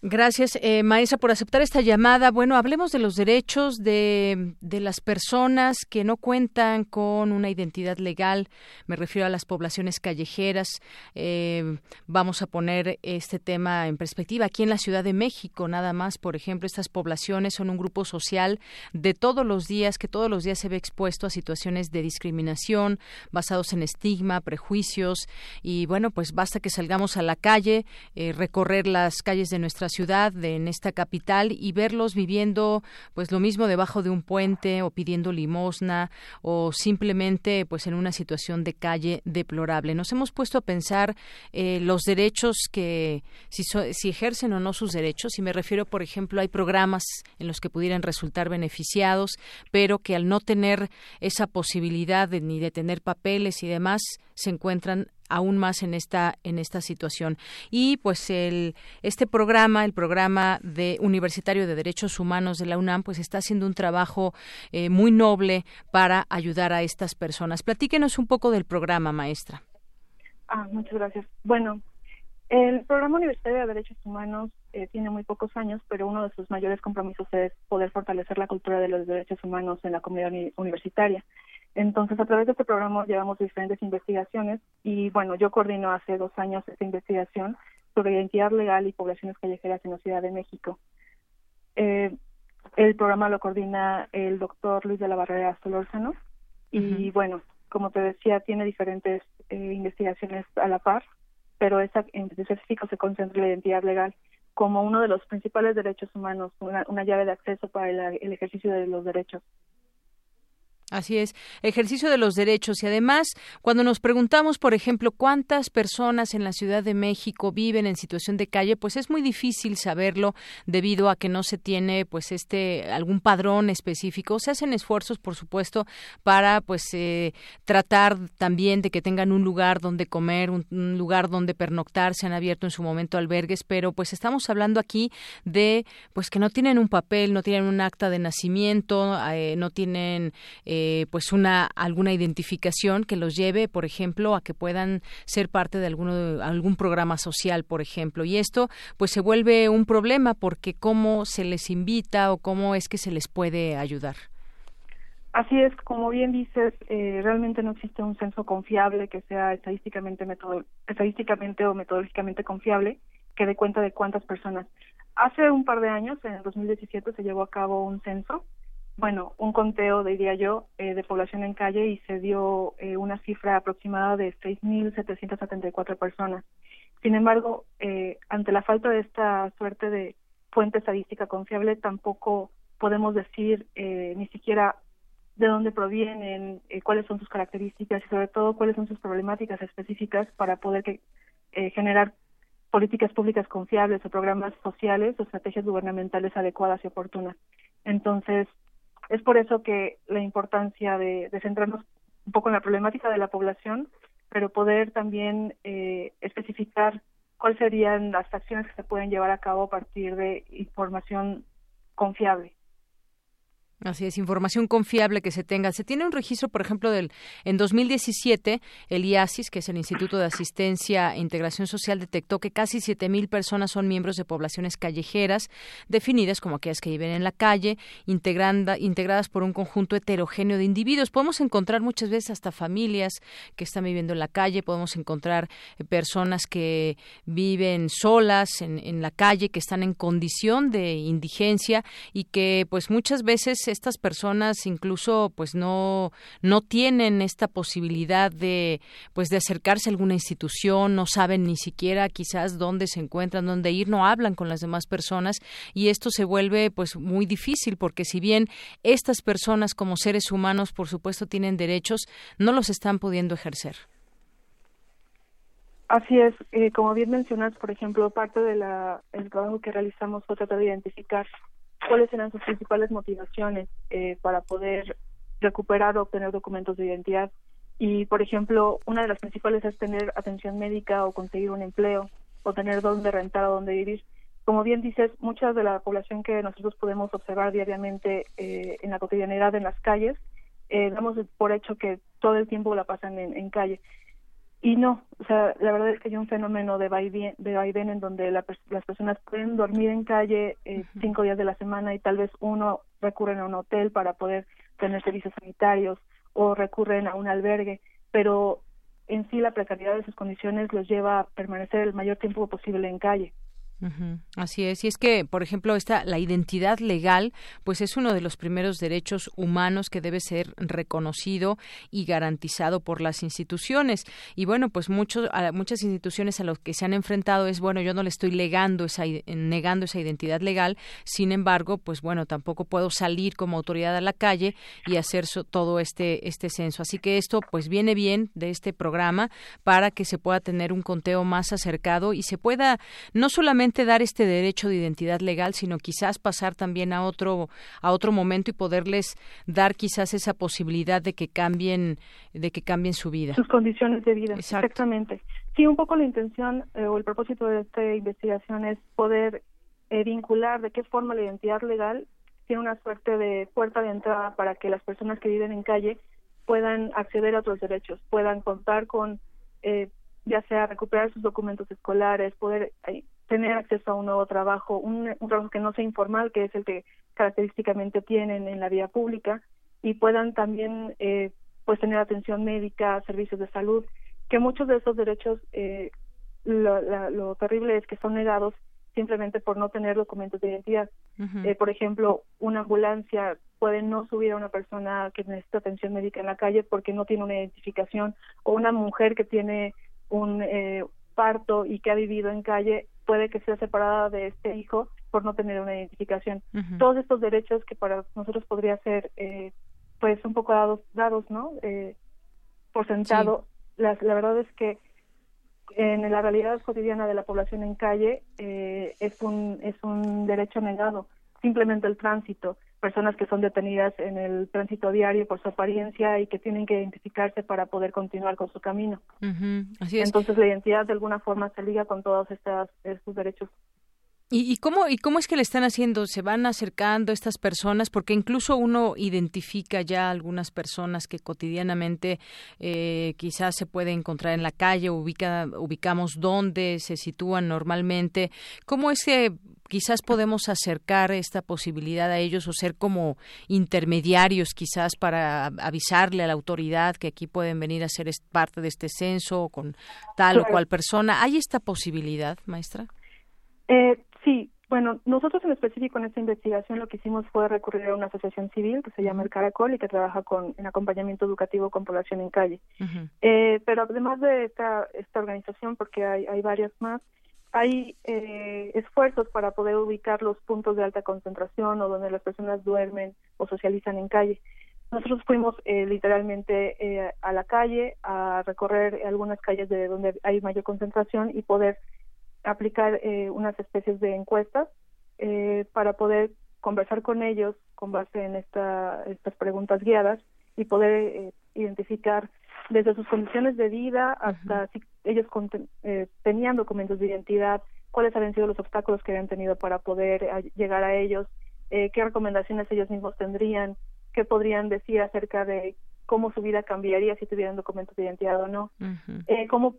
Gracias, eh, maestra, por aceptar esta llamada. Bueno, hablemos de los derechos de, de, las personas que no cuentan con una identidad legal. Me refiero a las poblaciones callejeras. Eh, vamos a poner este tema en perspectiva. Aquí en la Ciudad de México, nada más, por ejemplo, estas poblaciones son un grupo social de todos los días, que todos los días se ve expuesto a situaciones de discriminación basados en estigma, prejuicios. Y bueno, pues basta que salgamos a la calle, eh, recorrer las calles de nuestra ciudad, en esta capital, y verlos viviendo pues lo mismo debajo de un puente o pidiendo limosna o simplemente pues en una situación de calle deplorable. Nos hemos puesto a pensar eh, los derechos que si, si ejercen o no sus derechos, y me refiero, por ejemplo, hay programas en los que pudieran resultar beneficiados, pero que al no tener esa posibilidad de, ni de tener papeles y demás, se encuentran aún más en esta en esta situación. Y pues el este programa el programa de universitario de derechos humanos de la UNAM pues está haciendo un trabajo eh, muy noble para ayudar a estas personas. Platíquenos un poco del programa maestra. Ah muchas gracias. Bueno el programa universitario de derechos humanos eh, tiene muy pocos años pero uno de sus mayores compromisos es poder fortalecer la cultura de los derechos humanos en la comunidad universitaria entonces, a través de este programa llevamos diferentes investigaciones y, bueno, yo coordino hace dos años esta investigación sobre identidad legal y poblaciones callejeras en la Ciudad de México. Eh, el programa lo coordina el doctor Luis de la Barrera Solórzano y, bueno, como te decía, tiene diferentes eh, investigaciones a la par, pero esa en específico se concentra en la identidad legal como uno de los principales derechos humanos, una, llave de acceso para el ejercicio de los derechos. Así es, ejercicio de los derechos y además cuando nos preguntamos, por ejemplo, cuántas personas en la Ciudad de México viven en situación de calle, pues es muy difícil saberlo debido a que no se tiene pues este algún padrón específico. Se hacen esfuerzos, por supuesto, para pues eh, tratar también de que tengan un lugar donde comer, un, lugar donde pernoctar, se han abierto en su momento albergues, pero pues estamos hablando aquí de pues que no tienen un papel, no tienen un acta de nacimiento, eh, no tienen eh, eh, pues una alguna identificación que los lleve, por ejemplo, a que puedan ser parte de alguno algún programa social, por ejemplo. Y esto pues se vuelve un problema porque cómo se les invita o cómo es que se les puede ayudar. Así es, como bien dices, eh, realmente no existe un censo confiable que sea estadísticamente, estadísticamente o metodológicamente confiable que dé cuenta de cuántas personas. Hace un par de años, en el 2017, se llevó a cabo un censo bueno, un conteo, diría yo, eh, de población en calle y se dio eh, una cifra aproximada de 6.774 personas. Sin embargo, eh, ante la falta de esta suerte de fuente estadística confiable, tampoco podemos decir ni siquiera de dónde provienen, cuáles son sus características y sobre todo cuáles son sus problemáticas específicas para poder que, generar políticas públicas confiables o programas sociales o estrategias gubernamentales adecuadas y oportunas. Entonces, es por eso que la importancia de, centrarnos un poco en la problemática de la población, pero poder también eh, especificar cuáles serían las acciones que se pueden llevar a cabo a partir de información confiable. Así es, información confiable que se tenga. Se tiene un registro, por ejemplo, del en 2017, el IASIS, que es el Instituto de Asistencia e Integración Social, detectó que casi 7.000 personas son miembros de poblaciones callejeras, definidas como aquellas que viven en la calle, integradas por un conjunto heterogéneo de individuos. Podemos encontrar muchas veces hasta familias que están viviendo en la calle, podemos encontrar eh, personas que viven solas en, en la calle, que están en condición de indigencia y que, pues, muchas veces estas personas incluso pues no no tienen esta posibilidad de pues de acercarse a alguna institución, no saben ni siquiera quizás dónde se encuentran, dónde ir, no hablan con las demás personas y esto se vuelve pues muy difícil porque si bien estas personas como seres humanos por supuesto tienen derechos, no los están pudiendo ejercer. Así es, eh, como bien mencionas, por ejemplo, parte del trabajo que realizamos fue tratar de identificar cuáles eran sus principales motivaciones eh, para poder recuperar o obtener documentos de identidad. Y, por ejemplo, una de las principales es tener atención médica o conseguir un empleo o tener dónde rentar o dónde vivir. Como bien dices, mucha de la población que nosotros podemos observar diariamente eh, en la cotidianidad en las calles, eh, damos por hecho que todo el tiempo la pasan en, en calle. Y no, o sea, la verdad es que hay un fenómeno de vaivén, de vaivén en donde las personas pueden dormir en calle eh, cinco días de la semana y tal vez uno recurren a un hotel para poder tener servicios sanitarios o recurren a un albergue, pero en sí la precariedad de sus condiciones los lleva a permanecer el mayor tiempo posible en calle. Así es, y es que, por ejemplo, esta la identidad legal, pues es uno de los primeros derechos humanos que debe ser reconocido y garantizado por las instituciones. Y bueno, pues muchos, muchas instituciones a las que se han enfrentado es bueno, yo no le estoy legando esa, negando esa identidad legal, sin embargo, pues bueno, tampoco puedo salir como autoridad a la calle y hacer todo este este censo. Así que esto, pues viene bien de este programa para que se pueda tener un conteo más acercado y se pueda no solamente dar este derecho de identidad legal, sino quizás pasar también a otro a otro momento y poderles dar quizás esa posibilidad de que cambien de que cambien su vida. Sus condiciones de vida. Exactamente. Sí, un poco la intención eh, o el propósito de esta investigación es poder eh, vincular de qué forma la identidad legal tiene una suerte de puerta de entrada para que las personas que viven en calle puedan acceder a otros derechos, puedan contar con eh, ya sea recuperar sus documentos escolares, poder tener acceso a un nuevo trabajo, un, trabajo que no sea informal, que es el que característicamente tienen en la vía pública, y puedan también eh, pues tener atención médica, servicios de salud, que muchos de esos derechos, eh, lo, terrible es que son negados simplemente por no tener documentos de identidad. eh, por ejemplo, una ambulancia puede no subir a una persona que necesita atención médica en la calle porque no tiene una identificación, o una mujer que tiene un eh, parto y que ha vivido en calle puede que sea separada de este hijo por no tener una identificación. Todos estos derechos que para nosotros podría ser eh, pues un poco dados, dados ¿no? Eh, por sentado, la, la, verdad es que en la realidad cotidiana de la población en calle eh, es un es un derecho negado simplemente el tránsito personas que son detenidas en el tránsito diario por su apariencia y que tienen que identificarse para poder continuar con su camino. Así es. Entonces la identidad de alguna forma se liga con todos estas, estos derechos ¿Y, ¿Y, cómo, ¿Y cómo es que le están haciendo? ¿Se van acercando estas personas? Porque incluso uno identifica ya algunas personas que cotidianamente eh, quizás se puede encontrar en la calle, ubica, ubicamos dónde se sitúan normalmente. ¿Cómo es que quizás podemos acercar esta posibilidad a ellos o ser como intermediarios quizás para avisarle a la autoridad que aquí pueden venir a ser parte de este censo con tal o cual persona? ¿Hay esta posibilidad, maestra? Eh, Sí, bueno, nosotros en específico en esta investigación lo que hicimos fue recurrir a una asociación civil que se llama El Caracol y que trabaja con en acompañamiento educativo con población en calle. eh, pero además de esta, esta organización, porque hay, hay varias más, hay eh, esfuerzos para poder ubicar los puntos de alta concentración o donde las personas duermen o socializan en calle. Nosotros fuimos eh, literalmente eh, a la calle a recorrer algunas calles de donde hay mayor concentración y poder aplicar eh, unas especies de encuestas eh, para poder conversar con ellos con base en esta, estas preguntas guiadas y poder eh, identificar desde sus condiciones de vida hasta si ellos tenían documentos de identidad, cuáles habían sido los obstáculos que habían tenido para poder llegar a ellos, qué recomendaciones ellos mismos tendrían, qué podrían decir acerca de cómo su vida cambiaría si tuvieran documentos de identidad o no, cómo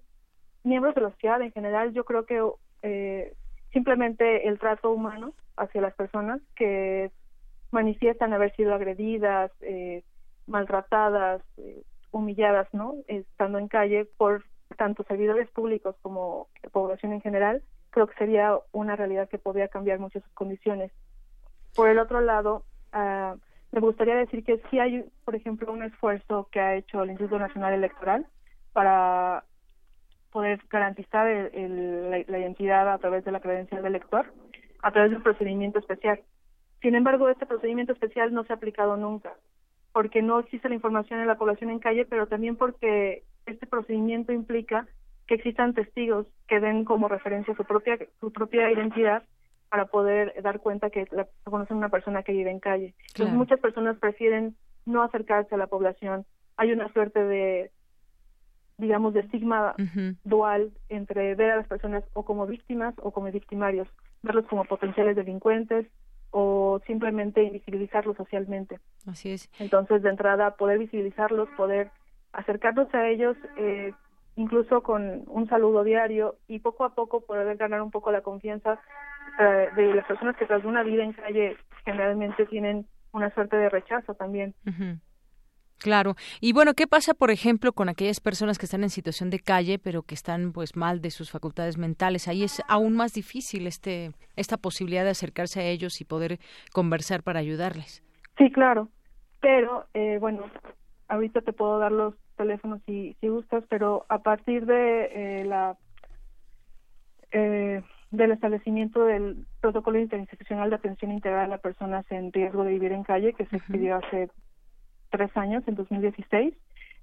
miembros de la sociedad en general, yo creo que eh, simplemente el trato humano hacia las personas que manifiestan haber sido agredidas, eh, maltratadas, eh, humilladas, ¿no? Estando en calle por tanto servidores públicos como población en general, creo que sería una realidad que podría cambiar muchas condiciones. Por el otro lado, uh, me gustaría decir que sí hay, por ejemplo, un esfuerzo que ha hecho el Instituto Nacional Electoral para poder garantizar la, identidad a través de la credencial del lector, a través de un procedimiento especial. Sin embargo, este procedimiento especial no se ha aplicado nunca, porque no existe la información en la población en calle, pero también porque este procedimiento implica que existan testigos que den como referencia su propia su propia identidad para poder dar cuenta que la, conocen una persona que vive en calle. Entonces muchas personas prefieren no acercarse a la población. Hay una suerte de digamos, de estigma dual entre ver a las personas o como víctimas o como victimarios, verlos como potenciales delincuentes o simplemente invisibilizarlos socialmente. Así es. Entonces, de entrada, poder visibilizarlos, poder acercarnos a ellos, eh, incluso con un saludo diario y poco a poco poder ganar un poco la confianza eh, de las personas que tras una vida en calle generalmente tienen una suerte de rechazo también. Claro. Y bueno, ¿qué pasa, por ejemplo, con aquellas personas que están en situación de calle, pero que están pues mal de sus facultades mentales? Ahí es aún más difícil este esta posibilidad de acercarse a ellos y poder conversar para ayudarles. Sí, claro. Pero eh, bueno, ahorita te puedo dar los teléfonos si, si gustas, pero a partir de eh, la eh, del establecimiento del protocolo interinstitucional de atención integral a personas en riesgo de vivir en calle que se expidió hace tres años, en 2016.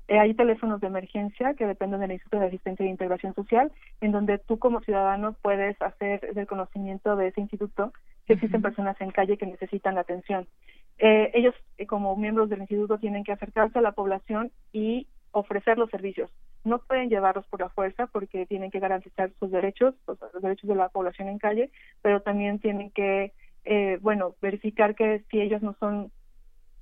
Eh, hay teléfonos de emergencia que dependen del Instituto de Asistencia e Integración Social, en donde tú como ciudadano puedes hacer el conocimiento de ese instituto que existen personas en calle que necesitan la atención. Eh, ellos, eh, como miembros del instituto, tienen que acercarse a la población y ofrecer los servicios. No pueden llevarlos por la fuerza porque tienen que garantizar sus derechos, los, derechos de la población en calle, pero también tienen que, eh, bueno, verificar que si ellos no son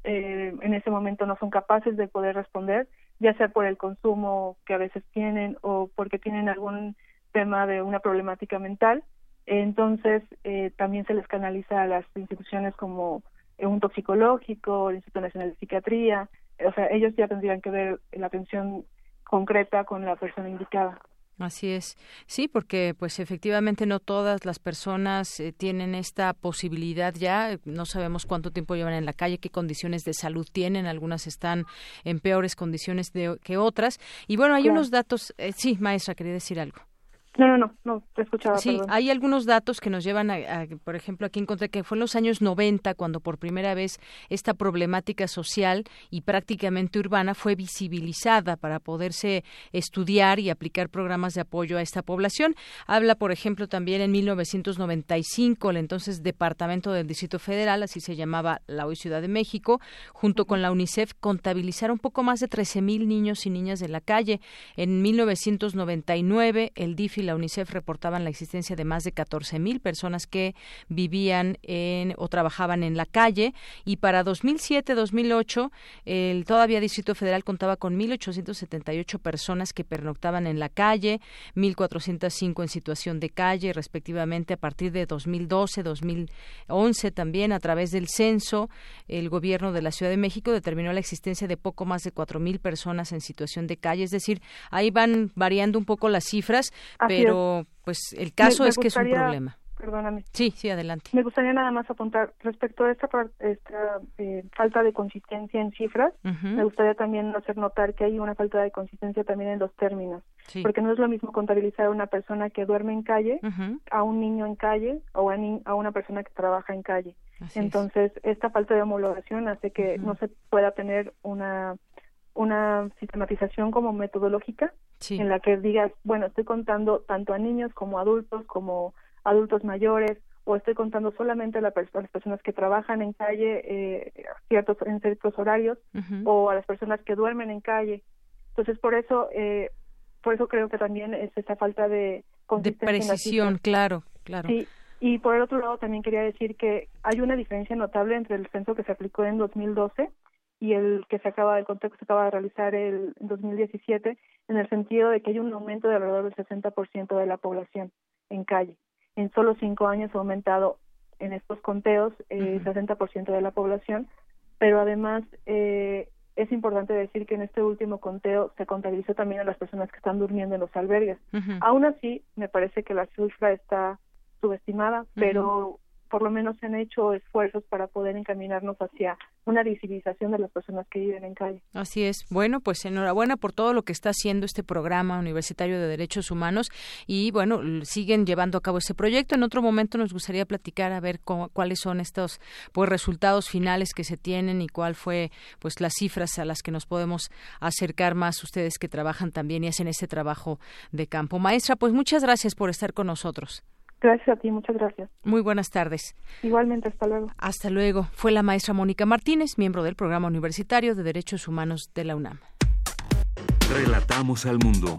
eh, en ese momento no son capaces de poder responder, ya sea por el consumo que a veces tienen o porque tienen algún tema de una problemática mental. Entonces, eh, también se les canaliza a las instituciones como un toxicológico, el Instituto Nacional de Psiquiatría, o sea, ellos ya tendrían que ver la atención concreta con la persona indicada. Así es. Sí, porque pues efectivamente no todas las personas eh, tienen esta posibilidad ya. No sabemos cuánto tiempo llevan en la calle, qué condiciones de salud tienen. Algunas están en peores condiciones de, que otras. Y bueno, hay unos datos. Eh, sí, maestra, quería decir algo. No, no, no, no, te escuchaba. Sí, hay algunos datos que nos llevan a, por ejemplo, aquí encontré que fue en los años 90 cuando por primera vez esta problemática social y prácticamente urbana fue visibilizada para poderse estudiar y aplicar programas de apoyo a esta población. Habla, por ejemplo, también en 1995 el entonces Departamento del Distrito Federal, así se llamaba la hoy Ciudad de México, junto con la UNICEF contabilizaron un poco más de 13 mil niños y niñas de la calle. En 1999 el DIF la UNICEF reportaban la existencia de más de 14.000 personas que vivían en, o trabajaban en la calle. Y para 2007-2008 el todavía Distrito Federal contaba con 1.878 personas que pernoctaban en la calle, 1.405 en situación de calle, respectivamente a partir de 2012-2011 también a través del censo. El gobierno de la Ciudad de México determinó la existencia de poco más de 4.000 personas en situación de calle, es decir, ahí van variando un poco las cifras, pero pues el caso es que es un problema. Perdóname. Sí, sí, adelante. Me gustaría nada más apuntar respecto a esta, esta eh, falta de consistencia en cifras. Me gustaría también hacer notar que hay una falta de consistencia también en los términos, porque no es lo mismo contabilizar a una persona que duerme en calle, a un niño en calle o a, a una persona que trabaja en calle. Entonces, esta falta de homologación hace que no se pueda tener una una sistematización como metodológica en la que digas, bueno, estoy contando tanto a niños como a adultos, como adultos mayores, o estoy contando solamente a, las personas que trabajan en calle eh, ciertos, en ciertos horarios, o a las personas que duermen en calle. Entonces, por eso, eh, por eso creo que también es esa falta de De precisión, claro, claro. Sí, y por el otro lado también quería decir que hay una diferencia notable entre el censo que se aplicó en 2012 y el que se acaba el contexto se acaba de realizar el, en 2017 en el sentido de que hay un aumento de alrededor del 60% de la población en calle. En solo cinco años ha aumentado en estos conteos el eh, 60% de la población, pero además eh, es importante decir que en este último conteo se contabilizó también a las personas que están durmiendo en los albergues. Aún así, me parece que la cifra está subestimada, pero por lo menos se han hecho esfuerzos para poder encaminarnos hacia una visibilización de las personas que viven en calle. Así es. Bueno, pues enhorabuena por todo lo que está haciendo este programa universitario de derechos humanos y bueno, siguen llevando a cabo ese proyecto. En otro momento nos gustaría platicar a ver cuáles son estos pues resultados finales que se tienen y cuál fue pues las cifras a las que nos podemos acercar más ustedes que trabajan también y hacen ese trabajo de campo. Maestra, pues muchas gracias por estar con nosotros. Gracias a ti, muchas gracias. Muy buenas tardes. Igualmente, hasta luego. Hasta luego. Fue la maestra Mónica Martínez, miembro del Programa Universitario de Derechos Humanos de la UNAM. Relatamos al mundo.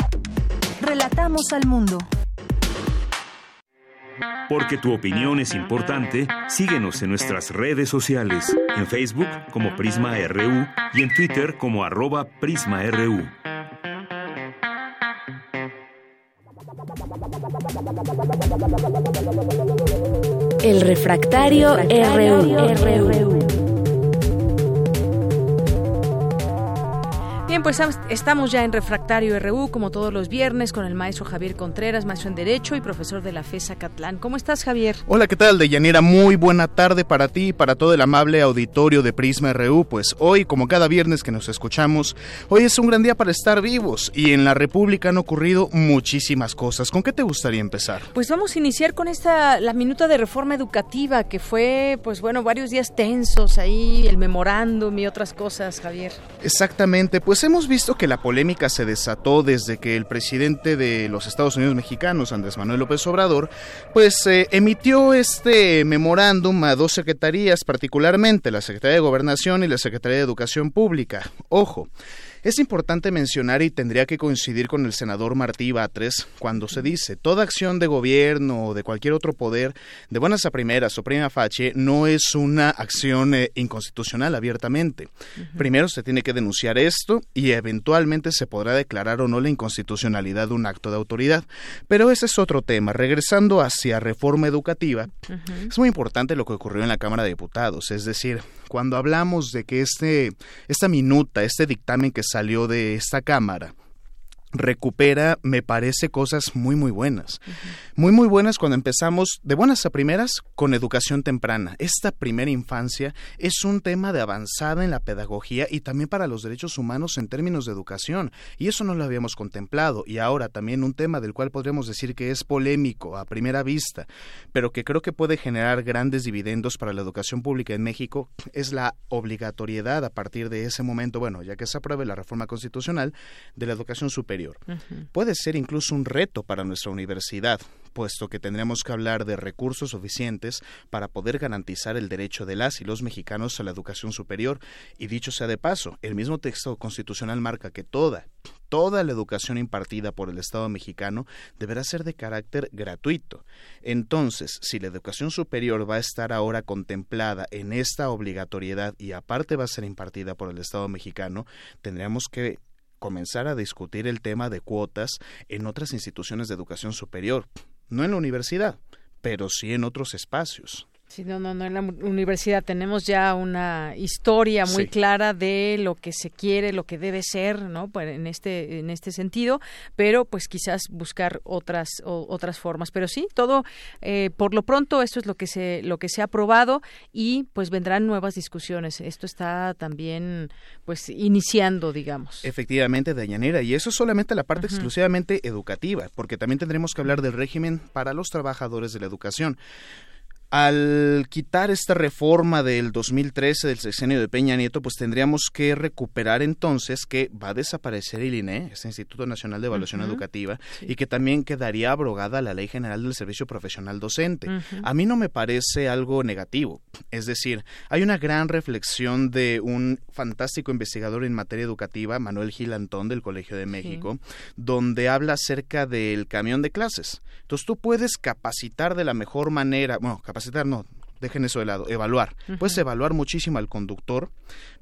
Relatamos al mundo. Porque tu opinión es importante, síguenos en nuestras redes sociales, en Facebook como Prisma RU y en Twitter como arroba PrismaRU. El refractario, RU. Bien, pues estamos ya en Refractario RU, como todos los viernes, con el maestro Javier Contreras, maestro en Derecho y profesor de la FESA Catlán. ¿Cómo estás, Javier? Hola, ¿qué tal, Deyanira? Muy buena tarde para ti y para todo el amable auditorio de Prisma RU. Pues hoy, como cada viernes que nos escuchamos, hoy es un gran día para estar vivos y en la República han ocurrido muchísimas cosas. ¿Con qué te gustaría empezar? Pues vamos a iniciar con esta, la minuta de reforma educativa, que fue, pues bueno, varios días tensos ahí, el memorándum y otras cosas, Javier. Exactamente, pues hemos visto que la polémica se desató desde que el presidente de los Estados Unidos mexicanos, Andrés Manuel López Obrador, pues eh, emitió este memorándum a dos secretarías, particularmente la Secretaría de Gobernación y la Secretaría de Educación Pública. Ojo, es importante mencionar y tendría que coincidir con el senador Martí Batres cuando se dice toda acción de gobierno o de cualquier otro poder de buenas a primeras o prima facie no es una acción eh, inconstitucional abiertamente. Primero se tiene que denunciar esto y eventualmente se podrá declarar o no la inconstitucionalidad de un acto de autoridad. Pero ese es otro tema. Regresando hacia reforma educativa, es muy importante lo que ocurrió en la Cámara de Diputados, es decir, cuando hablamos de que este, esta minuta, este dictamen que salió de esta Cámara, recupera, me parece, cosas muy, muy buenas. Muy, muy buenas cuando empezamos de buenas a primeras con educación temprana. Esta primera infancia es un tema de avanzada en la pedagogía y también para los derechos humanos en términos de educación. Y eso no lo habíamos contemplado. Y ahora también un tema del cual podríamos decir que es polémico a primera vista, pero que creo que puede generar grandes dividendos para la educación pública en México, es la obligatoriedad a partir de ese momento, bueno, ya que se apruebe la reforma constitucional, de la educación superior Puede ser incluso un reto para nuestra universidad, puesto que tendremos que hablar de recursos suficientes para poder garantizar el derecho de las y los mexicanos a la educación superior. Y dicho sea de paso, el mismo texto constitucional marca que toda, toda la educación impartida por el Estado mexicano deberá ser de carácter gratuito. Entonces, si la educación superior va a estar ahora contemplada en esta obligatoriedad y aparte va a ser impartida por el Estado mexicano, tendríamos que comenzar a discutir el tema de cuotas en otras instituciones de educación superior, no en la universidad, pero sí en otros espacios. Sí, no, no, no, en la universidad tenemos ya una historia muy clara de lo que se quiere, lo que debe ser, ¿no? Pues en este en este sentido, pero pues quizás buscar otras otras formas, pero sí, todo eh, por lo pronto esto es lo que se lo que se ha aprobado y pues vendrán nuevas discusiones. Esto está también pues iniciando, digamos. Efectivamente, Dayanera, y eso es solamente la parte exclusivamente educativa, porque también tendremos que hablar del régimen para los trabajadores de la educación. Al quitar esta reforma del 2013 del sexenio de Peña Nieto, pues tendríamos que recuperar entonces que va a desaparecer el INE, ese Instituto Nacional de Evaluación Educativa, y que también quedaría abrogada la Ley General del Servicio Profesional Docente. A mí no me parece algo negativo. Es decir, hay una gran reflexión de un fantástico investigador en materia educativa, Manuel Gil Antón del Colegio de México, donde habla acerca del camión de clases. Entonces tú puedes capacitar de la mejor manera, bueno, capacitar no, dejen eso de lado, evaluar. Puedes evaluar muchísimo al conductor,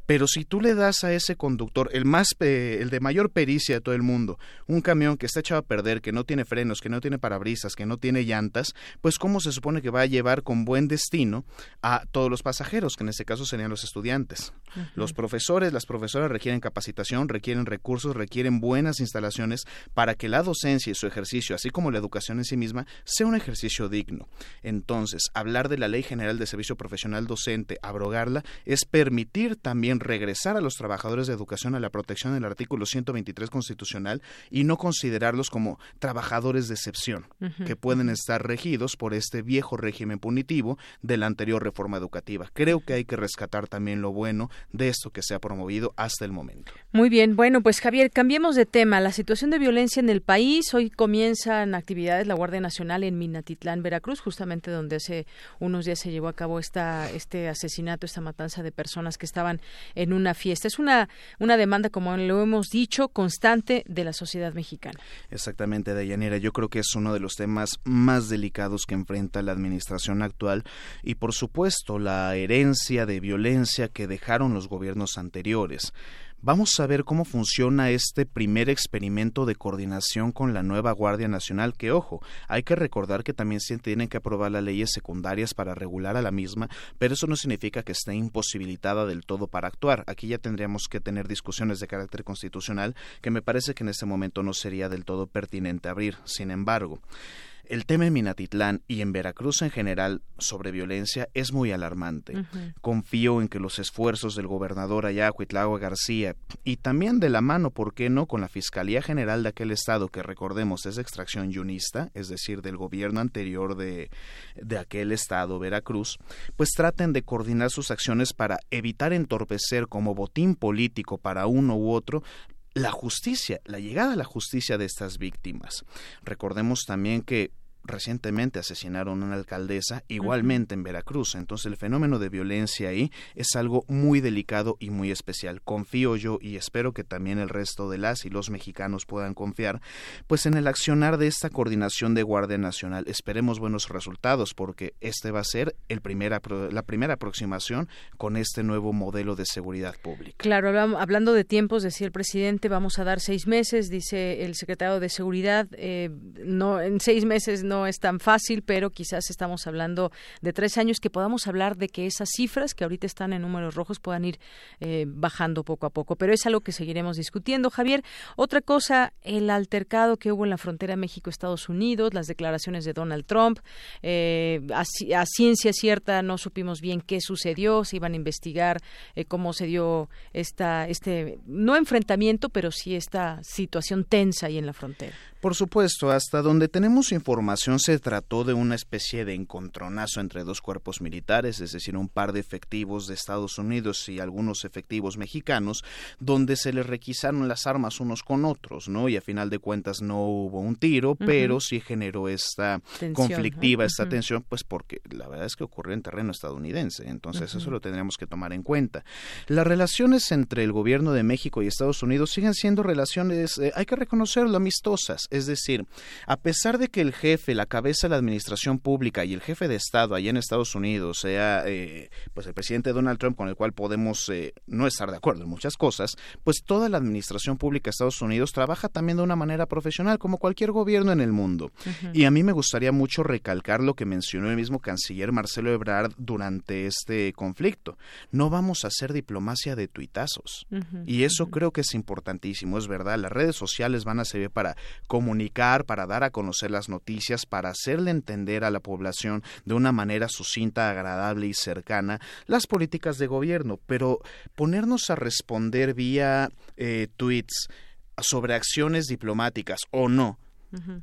pero si tú le das a ese conductor, el más el de mayor pericia de todo el mundo, un camión que está echado a perder, que no tiene frenos, que no tiene parabrisas, que no tiene llantas, pues cómo se supone que va a llevar con buen destino a todos los pasajeros, que en este caso serían los estudiantes. Los profesores, las profesoras requieren capacitación, requieren recursos, requieren buenas instalaciones para que la docencia y su ejercicio, así como la educación en sí misma, sea un ejercicio digno. Entonces, hablar de la Ley General de Servicio Profesional Docente, abrogarla, es permitir también regresar a los trabajadores de educación a la protección del artículo 123 constitucional y no considerarlos como trabajadores de excepción, que pueden estar regidos por este viejo régimen punitivo de la anterior reforma educativa. Creo que hay que rescatar también lo bueno de esto que se ha promovido hasta el momento. Muy bien, bueno, pues Javier, cambiemos de tema. La situación de violencia en el país. Hoy comienzan actividades la Guardia Nacional en Minatitlán, Veracruz, justamente donde hace unos días se llevó a cabo esta, este asesinato, esta matanza de personas que estaban en una fiesta. Es una, una demanda, como lo hemos dicho, constante de la sociedad mexicana. Exactamente, Dayanera. Yo creo que es uno de los temas más delicados que enfrenta la administración actual y, por supuesto, la herencia de violencia que dejaron los gobiernos anteriores Vamos a ver cómo funciona este primer experimento de coordinación con la nueva Guardia Nacional, que ojo, hay que recordar que también se tienen que aprobar las leyes secundarias para regular a la misma, pero eso no significa que esté imposibilitada del todo para actuar. Aquí ya tendríamos que tener discusiones de carácter constitucional que me parece que en este momento no sería del todo pertinente abrir. Sin embargo, el tema en Minatitlán y en Veracruz en general sobre violencia es muy alarmante. Confío en que los esfuerzos del gobernador allá, García, y también de la mano, ¿por qué no?, con la Fiscalía General de aquel estado, que recordemos es de extracción yunista, es decir, del gobierno anterior de, de aquel estado, Veracruz, pues traten de coordinar sus acciones para evitar entorpecer como botín político para uno u otro la justicia, la llegada a la justicia de estas víctimas. Recordemos también que recientemente asesinaron a una alcaldesa, igualmente en Veracruz. Entonces el fenómeno de violencia ahí es algo muy delicado y muy especial. Confío yo y espero que también el resto de las y los mexicanos puedan confiar, pues en el accionar de esta coordinación de Guardia Nacional. Esperemos buenos resultados porque este va a ser el la primera aproximación con este nuevo modelo de seguridad pública. Claro, hablando de tiempos, decía el presidente, vamos a dar seis meses, dice el secretario de Seguridad, eh, no en seis meses no es tan fácil, pero quizás estamos hablando de tres años que podamos hablar de que esas cifras que ahorita están en números rojos puedan ir eh, bajando poco a poco. Pero es algo que seguiremos discutiendo. Javier, otra cosa, el altercado que hubo en la frontera México-Estados Unidos, las declaraciones de Donald Trump, eh, a, ciencia cierta no supimos bien qué sucedió, se iban a investigar eh, cómo se dio esta, este, no enfrentamiento, pero sí esta situación tensa ahí en la frontera. Por supuesto, hasta donde tenemos información se trató de una especie de encontronazo entre dos cuerpos militares, es decir, un par de efectivos de Estados Unidos y algunos efectivos mexicanos, donde se les requisaron las armas unos con otros, ¿no? Y a final de cuentas no hubo un tiro, pero sí generó esta conflictiva, esta tensión, pues porque la verdad es que ocurrió en terreno estadounidense, entonces eso lo tendríamos que tomar en cuenta. Las relaciones entre el gobierno de México y Estados Unidos siguen siendo relaciones, eh, hay que reconocerlo, amistosas es decir, a pesar de que el jefe, la cabeza de la administración pública y el jefe de Estado allá en Estados Unidos sea eh, pues el presidente Donald Trump, con el cual podemos eh, no estar de acuerdo en muchas cosas, pues toda la administración pública de Estados Unidos trabaja también de una manera profesional, como cualquier gobierno en el mundo. Y a mí me gustaría mucho recalcar lo que mencionó el mismo canciller Marcelo Ebrard durante este conflicto. No vamos a hacer diplomacia de tuitazos. y eso creo que es importantísimo, es verdad. Las redes sociales van a servir para comunicar, para dar a conocer las noticias, para hacerle entender a la población de una manera sucinta, agradable y cercana las políticas de gobierno, pero ponernos a responder vía eh, tweets sobre acciones diplomáticas o no,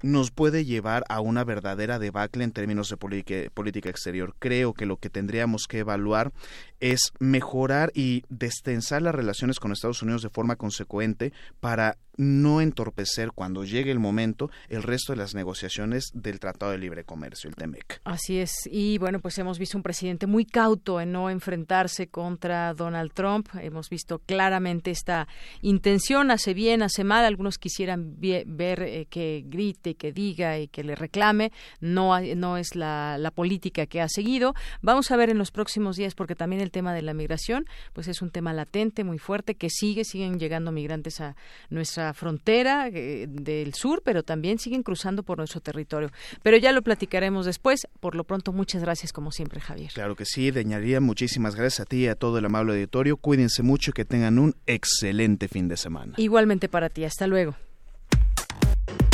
nos puede llevar a una verdadera debacle en términos de política exterior. Creo que lo que tendríamos que evaluar es mejorar y destensar las relaciones con Estados Unidos de forma consecuente para no entorpecer cuando llegue el momento el resto de las negociaciones del Tratado de Libre Comercio, el TEMEC. Así es. Y bueno, pues hemos visto un presidente muy cauto en no enfrentarse contra Donald Trump. Hemos visto claramente esta intención, hace bien, hace mal. Algunos quisieran ver eh, que grite, que diga y que le reclame. No, no es la, la política que ha seguido. Vamos a ver en los próximos días, porque también el tema de la migración, pues es un tema latente, muy fuerte, que sigue, siguen llegando migrantes a nuestra frontera eh, del sur, pero también siguen cruzando por nuestro territorio. Pero ya lo platicaremos después. Por lo pronto, muchas gracias como siempre, Javier. Claro que sí, Deñaría, muchísimas gracias a ti y a todo el amable auditorio. Cuídense mucho y que tengan un excelente fin de semana. Igualmente para ti, hasta luego.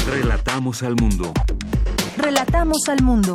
Relatamos al mundo. Relatamos al mundo.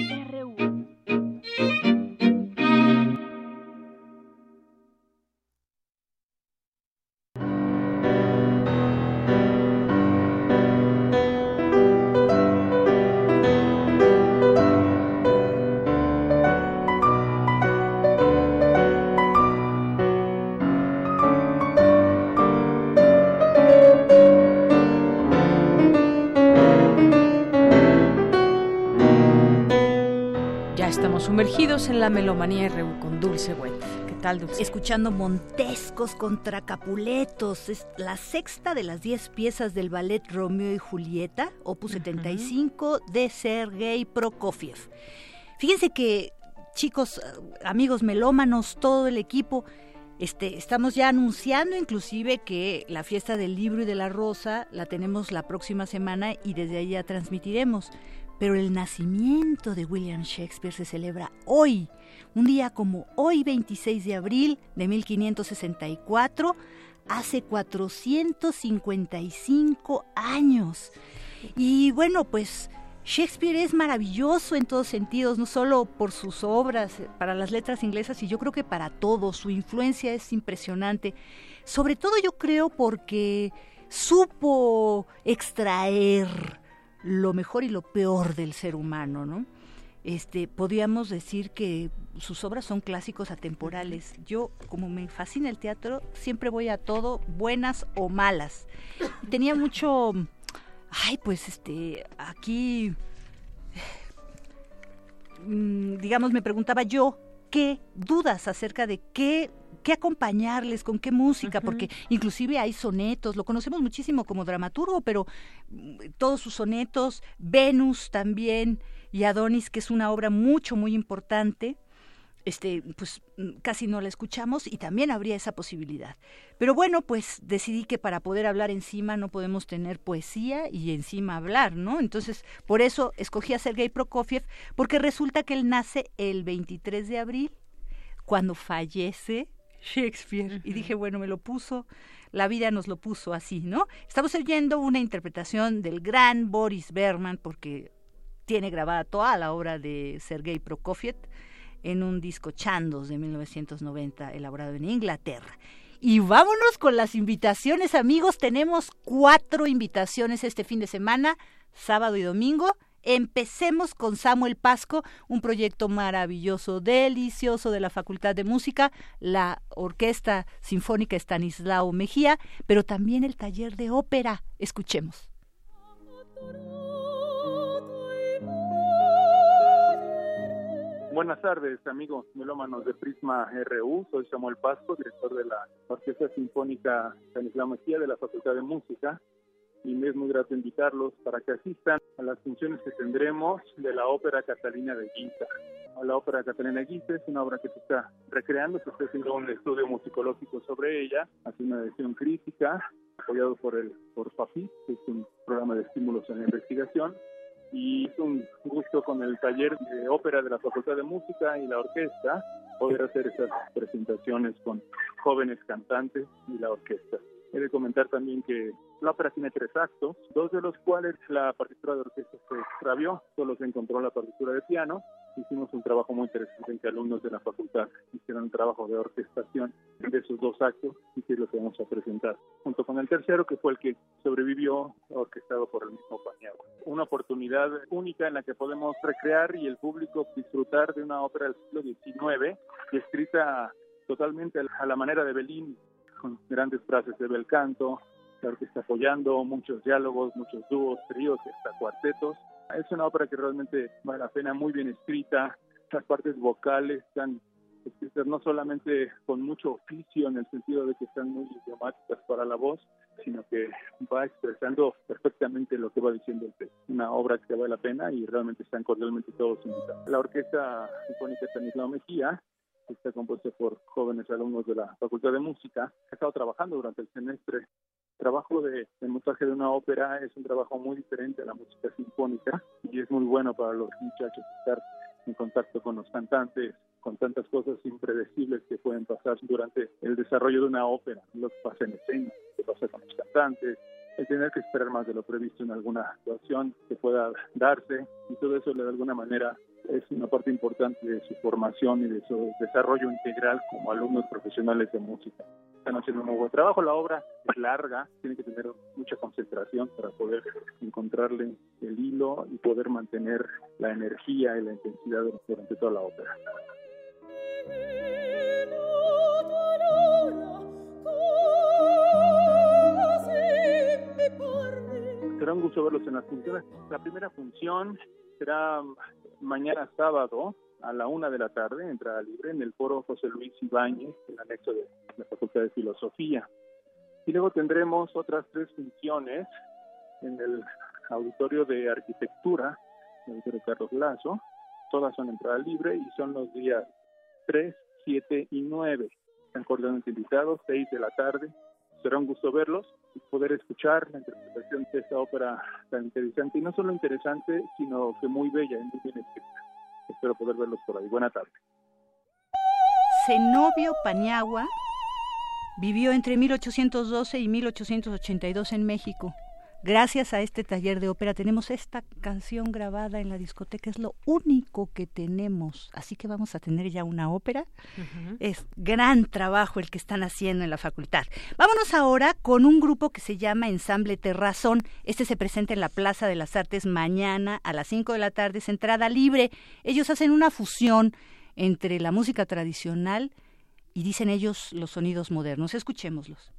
sumergidos en la melomanía RU con Dulce Wet. tal, Escuchando Montescos contra Capuletos. Es la sexta de las diez piezas del ballet Romeo y Julieta, opus 75, de Sergei Prokofiev. Fíjense que, chicos, amigos melómanos, todo el equipo, este, estamos ya anunciando inclusive que la fiesta del libro y de la rosa la tenemos la próxima semana y desde ahí ya transmitiremos. Pero el nacimiento de William Shakespeare se celebra hoy, un día como hoy 26 de abril de 1564, hace 455 años. Y bueno, pues Shakespeare es maravilloso en todos sentidos, no solo por sus obras eh, para las letras inglesas, y yo creo que para todos. Su influencia es impresionante. Sobre todo yo creo porque supo extraer lo mejor y lo peor del ser humano, ¿no? Este, podríamos decir que sus obras son clásicos atemporales. Yo, como me fascina el teatro, siempre voy a todo, buenas o malas. Tenía mucho ay, pues este, aquí, mm, digamos, me preguntaba yo, ¿qué dudas acerca de qué qué acompañarles, con qué música, porque inclusive hay sonetos, lo conocemos muchísimo como dramaturgo, pero mm, todos sus sonetos, Venus también y Adonis, que es una obra mucho, muy importante este, pues mm, casi no la escuchamos y también habría esa posibilidad. Pero bueno, pues decidí que para poder hablar encima no podemos tener poesía y encima hablar, ¿no? Entonces, por eso escogí a Sergei Prokofiev, porque resulta que él nace el 23 de abril, cuando fallece Shakespeare. Y dije, bueno, me lo puso, la vida nos lo puso así, ¿no? Estamos oyendo una interpretación del gran Boris Berman, porque tiene grabada toda la obra de Sergei Prokofiev en un disco Chandos de 1990 elaborado en Inglaterra. Y vámonos con las invitaciones, amigos. Tenemos cuatro invitaciones este fin de semana, sábado y domingo. Empecemos con Samuel Pasco, un proyecto maravilloso, delicioso de la Facultad de Música, la Orquesta Sinfónica Estanislao Mejía, pero también el taller de ópera. Escuchemos. Buenas tardes, amigos melómanos de Prisma RU. Soy Samuel Pasco, director de la Orquesta Sinfónica Stanislao Mejía de la Facultad de Música. Y me es muy grato invitarlos para que asistan a las funciones que tendremos de la ópera Catalina de Guisa. La ópera Catalina Guisa es una obra que se está recreando, se está haciendo un estudio musicológico sobre ella, haciendo una edición crítica, apoyado por el por PAPI, que es un programa de estímulos en la investigación y es un gusto con el taller de ópera de la Facultad de Música y la orquesta poder hacer esas presentaciones con jóvenes cantantes y la orquesta. He de comentar también que la ópera tiene tres actos, dos de los cuales la partitura de orquesta se extravió, solo se encontró la partitura de piano. Hicimos un trabajo muy interesante en que alumnos de la facultad hicieron un trabajo de orquestación de esos dos actos y que es lo que vamos a presentar, junto con el tercero que fue el que sobrevivió orquestado por el mismo Paniagua. Una oportunidad única en la que podemos recrear y el público disfrutar de una ópera del siglo XIX escrita totalmente a la manera de Bellini, con grandes frases de bel canto, la está apoyando, muchos diálogos, muchos dúos, tríos hasta cuartetos. Es una ópera que realmente vale la pena, muy bien escrita, las partes vocales están escritas no solamente con mucho oficio en el sentido de que están muy idiomáticas para la voz, sino que va expresando perfectamente lo que va diciendo el texto. Una obra que vale la pena y realmente están cordialmente todos invitados. La Orquesta Sinfónica Stanislao Mejía está compuesta por jóvenes alumnos de la Facultad de Música. Ha estado trabajando durante el semestre. El trabajo de, montaje de una ópera es un trabajo muy diferente a la música sinfónica y es muy bueno para los muchachos estar en contacto con los cantantes, con tantas cosas impredecibles que pueden pasar durante el desarrollo de una ópera, lo que pasa en escena, lo que pasa con los cantantes, el tener que esperar más de lo previsto en alguna actuación que pueda darse y todo eso de alguna manera es una parte importante de su formación y de su desarrollo integral como alumnos profesionales de música. Están haciendo un buen trabajo, la obra es larga, tiene que tener mucha concentración para poder encontrarle el hilo y poder mantener la energía y la intensidad durante toda la ópera. Será un gusto verlos en las funciones. La primera función será mañana sábado a la una de la tarde, entrada libre, en el foro José Luis Ibáñez, el anexo de la Facultad de Filosofía. Y luego tendremos otras tres funciones en el auditorio de arquitectura, el auditorio Carlos Lazo. Todas son entrada libre y son los días 3, 7 y 9. Están cordialmente invitados, 6 de la tarde. Será un gusto verlos y poder escuchar la interpretación de esta ópera tan interesante. Y no solo interesante, sino que muy bella y muy bien escrita. Espero poder verlos por ahí. Buena tarde. Zenobio Paniagua vivió entre 1812 y 1882 en México. Gracias a este taller de ópera tenemos esta canción grabada en la discoteca, es lo único que tenemos, así que vamos a tener ya una ópera. Es gran trabajo el que están haciendo en la facultad. Vámonos ahora con un grupo que se llama Ensamble Terrazón. Este se presenta en la Plaza de las Artes mañana a las 5 de la tarde, es entrada libre. Ellos hacen una fusión entre la música tradicional y dicen ellos los sonidos modernos. Escuchémoslos.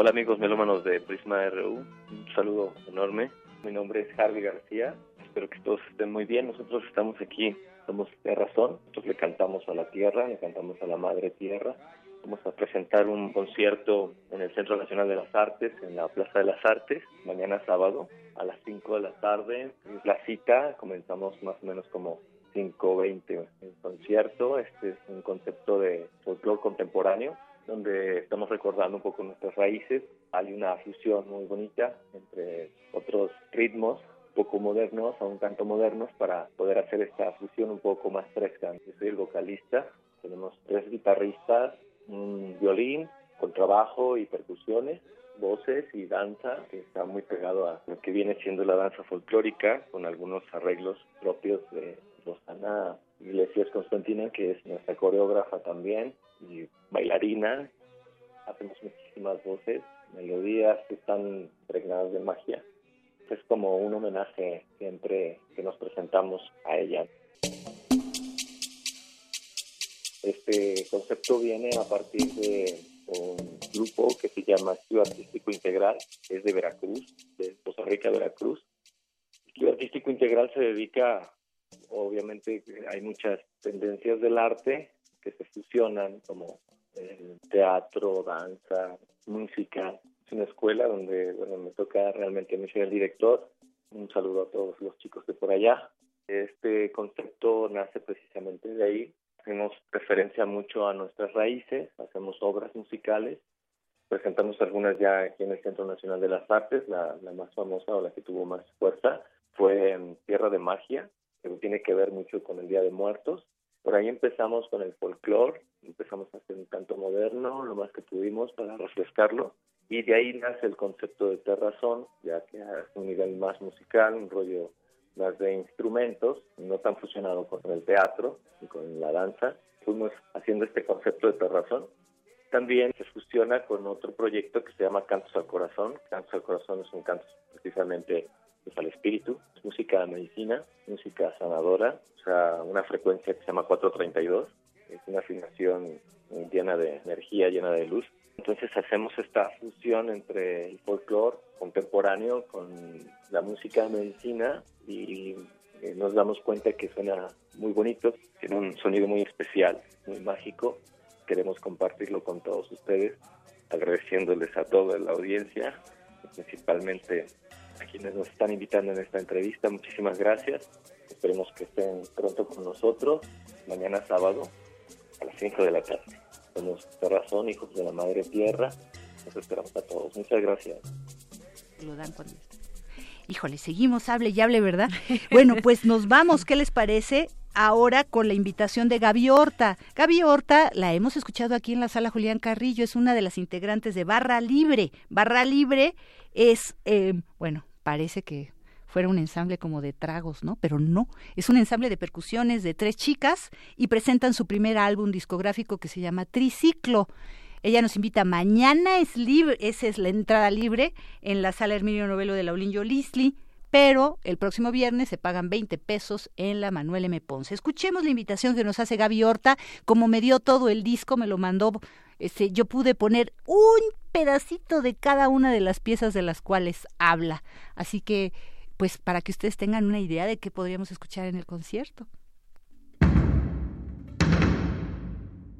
Hola amigos melómanos de Prisma RU, un saludo enorme. Mi nombre es Harvey García, espero que todos estén muy bien. Nosotros estamos aquí, somos de razón, nosotros le cantamos a la tierra, le cantamos a la madre tierra. Vamos a presentar un concierto en el Centro Nacional de las Artes, en la Plaza de las Artes, mañana sábado a las 5 de la tarde. La cita, comenzamos más o menos como 5.20 el concierto. Este es un concepto de folclore contemporáneo donde estamos recordando un poco nuestras raíces. Hay una fusión muy bonita entre otros ritmos poco modernos a un canto modernos para poder hacer esta fusión un poco más fresca. Yo soy el vocalista, tenemos tres guitarristas, un violín, contrabajo y percusiones, voces y danza, que está muy pegado a lo que viene siendo la danza folclórica, con algunos arreglos propios de Rosana Iglesias Constantina, que es nuestra coreógrafa también, y bailarina. Hacemos muchísimas voces, melodías que están impregnadas de magia. Es como un homenaje siempre que nos presentamos a ella. Este concepto viene a partir de un grupo que se llama Estudio Artístico Integral, es de Veracruz, de Costa Rica, Veracruz. Estudio Artístico Integral se dedica, obviamente hay muchas tendencias del arte que se fusionan como el teatro, danza, música. Es una escuela donde, bueno, me toca realmente a mí ser el director. Un saludo a todos los chicos de por allá. Este concepto nace precisamente de ahí. Hacemos referencia mucho a nuestras raíces, hacemos obras musicales. Presentamos algunas ya aquí en el Centro Nacional de las Artes. La, la más famosa o la que tuvo más fuerza fue Tierra de Magia, que tiene que ver mucho con el Día de Muertos. Por ahí empezamos con el folclore, empezamos a hacer un canto moderno, lo más que pudimos para refrescarlo, y de ahí nace el concepto de terrazón, ya que es un nivel más musical, un rollo más de instrumentos, no tan fusionado con el teatro y con la danza. Fuimos haciendo este concepto de terrazón. También se fusiona con otro proyecto que se llama Cantos al Corazón. Cantos al Corazón es un canto precisamente al espíritu, es música medicina, música sanadora, o sea, una frecuencia que se llama 432, es una afinación llena de energía, llena de luz. Entonces hacemos esta fusión entre el folclore contemporáneo con la música de medicina y eh, nos damos cuenta que suena muy bonito, tiene un sonido muy especial, muy mágico. Queremos compartirlo con todos ustedes, agradeciéndoles a toda la audiencia, principalmente a quienes nos están invitando en esta entrevista. Muchísimas gracias. Esperemos que estén pronto con nosotros. Mañana sábado a las 5 de la tarde. Somos Terrazón, hijos de la Madre Tierra. Nos esperamos a todos. Muchas gracias. Lo dan cuando Híjole, seguimos, hable y hable, ¿verdad? Bueno, pues nos vamos, ¿qué les parece? Ahora con la invitación de Gaby Horta. Gaby Horta la hemos escuchado aquí en la sala Julián Carrillo, es una de las integrantes de Barra Libre. Barra Libre es, eh, bueno, parece que fuera un ensamble como de tragos, ¿no? Pero no, es un ensamble de percusiones de tres chicas y presentan su primer álbum discográfico que se llama Triciclo. Ella nos invita mañana, es libre, esa es la entrada libre en la sala Herminio Novelo de Laulinho Lisli, pero el próximo viernes se pagan 20 pesos en la Manuel M. Ponce. Escuchemos la invitación que nos hace Gaby Horta, como me dio todo el disco, me lo mandó este, yo pude poner un pedacito de cada una de las piezas de las cuales habla. Así que, pues para que ustedes tengan una idea de qué podríamos escuchar en el concierto.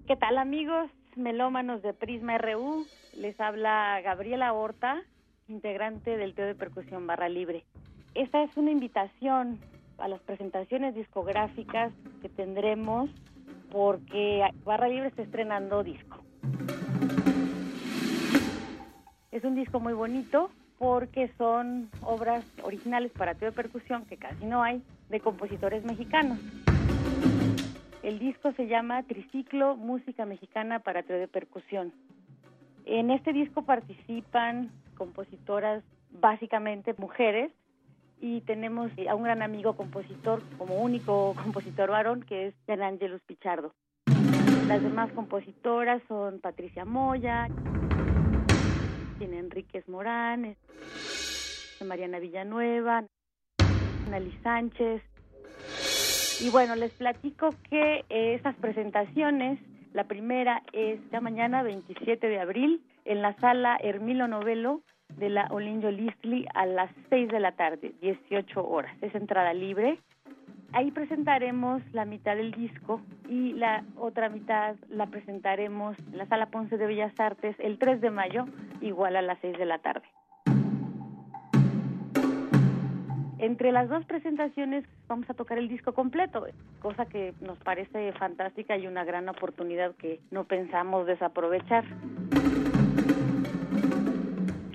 ¿Qué tal amigos melómanos de Prisma RU? Les habla Gabriela Horta, integrante del Teo de Percusión Barra Libre. Esta es una invitación a las presentaciones discográficas que tendremos porque Barra Libre está estrenando disco. Es un disco muy bonito porque son obras originales para teo de percusión, que casi no hay, de compositores mexicanos. El disco se llama Triciclo Música Mexicana para teo de percusión. En este disco participan compositoras básicamente mujeres y tenemos a un gran amigo compositor como único compositor varón que es Jan Angelus Pichardo. Las demás compositoras son Patricia Moya, tiene Enríquez Morán, Mariana Villanueva, Nali Sánchez. Y bueno, les platico que eh, estas presentaciones, la primera es ya mañana 27 de abril en la sala Hermilo Novelo de la Olinjo Listli a las 6 de la tarde, 18 horas. Es entrada libre. Ahí presentaremos la mitad del disco y la otra mitad la presentaremos en la Sala Ponce de Bellas Artes el 3 de mayo, igual a las 6 de la tarde. Entre las dos presentaciones vamos a tocar el disco completo, cosa que nos parece fantástica y una gran oportunidad que no pensamos desaprovechar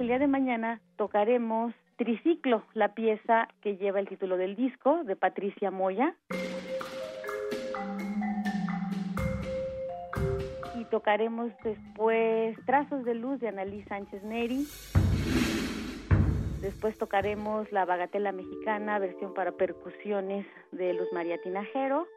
el día de mañana tocaremos Triciclo, la pieza que lleva el título del disco de Patricia Moya. Y tocaremos después Trazos de Luz de Annalise Sánchez Neri. Después tocaremos La Bagatela Mexicana, versión para percusiones de Luz María Tinajero.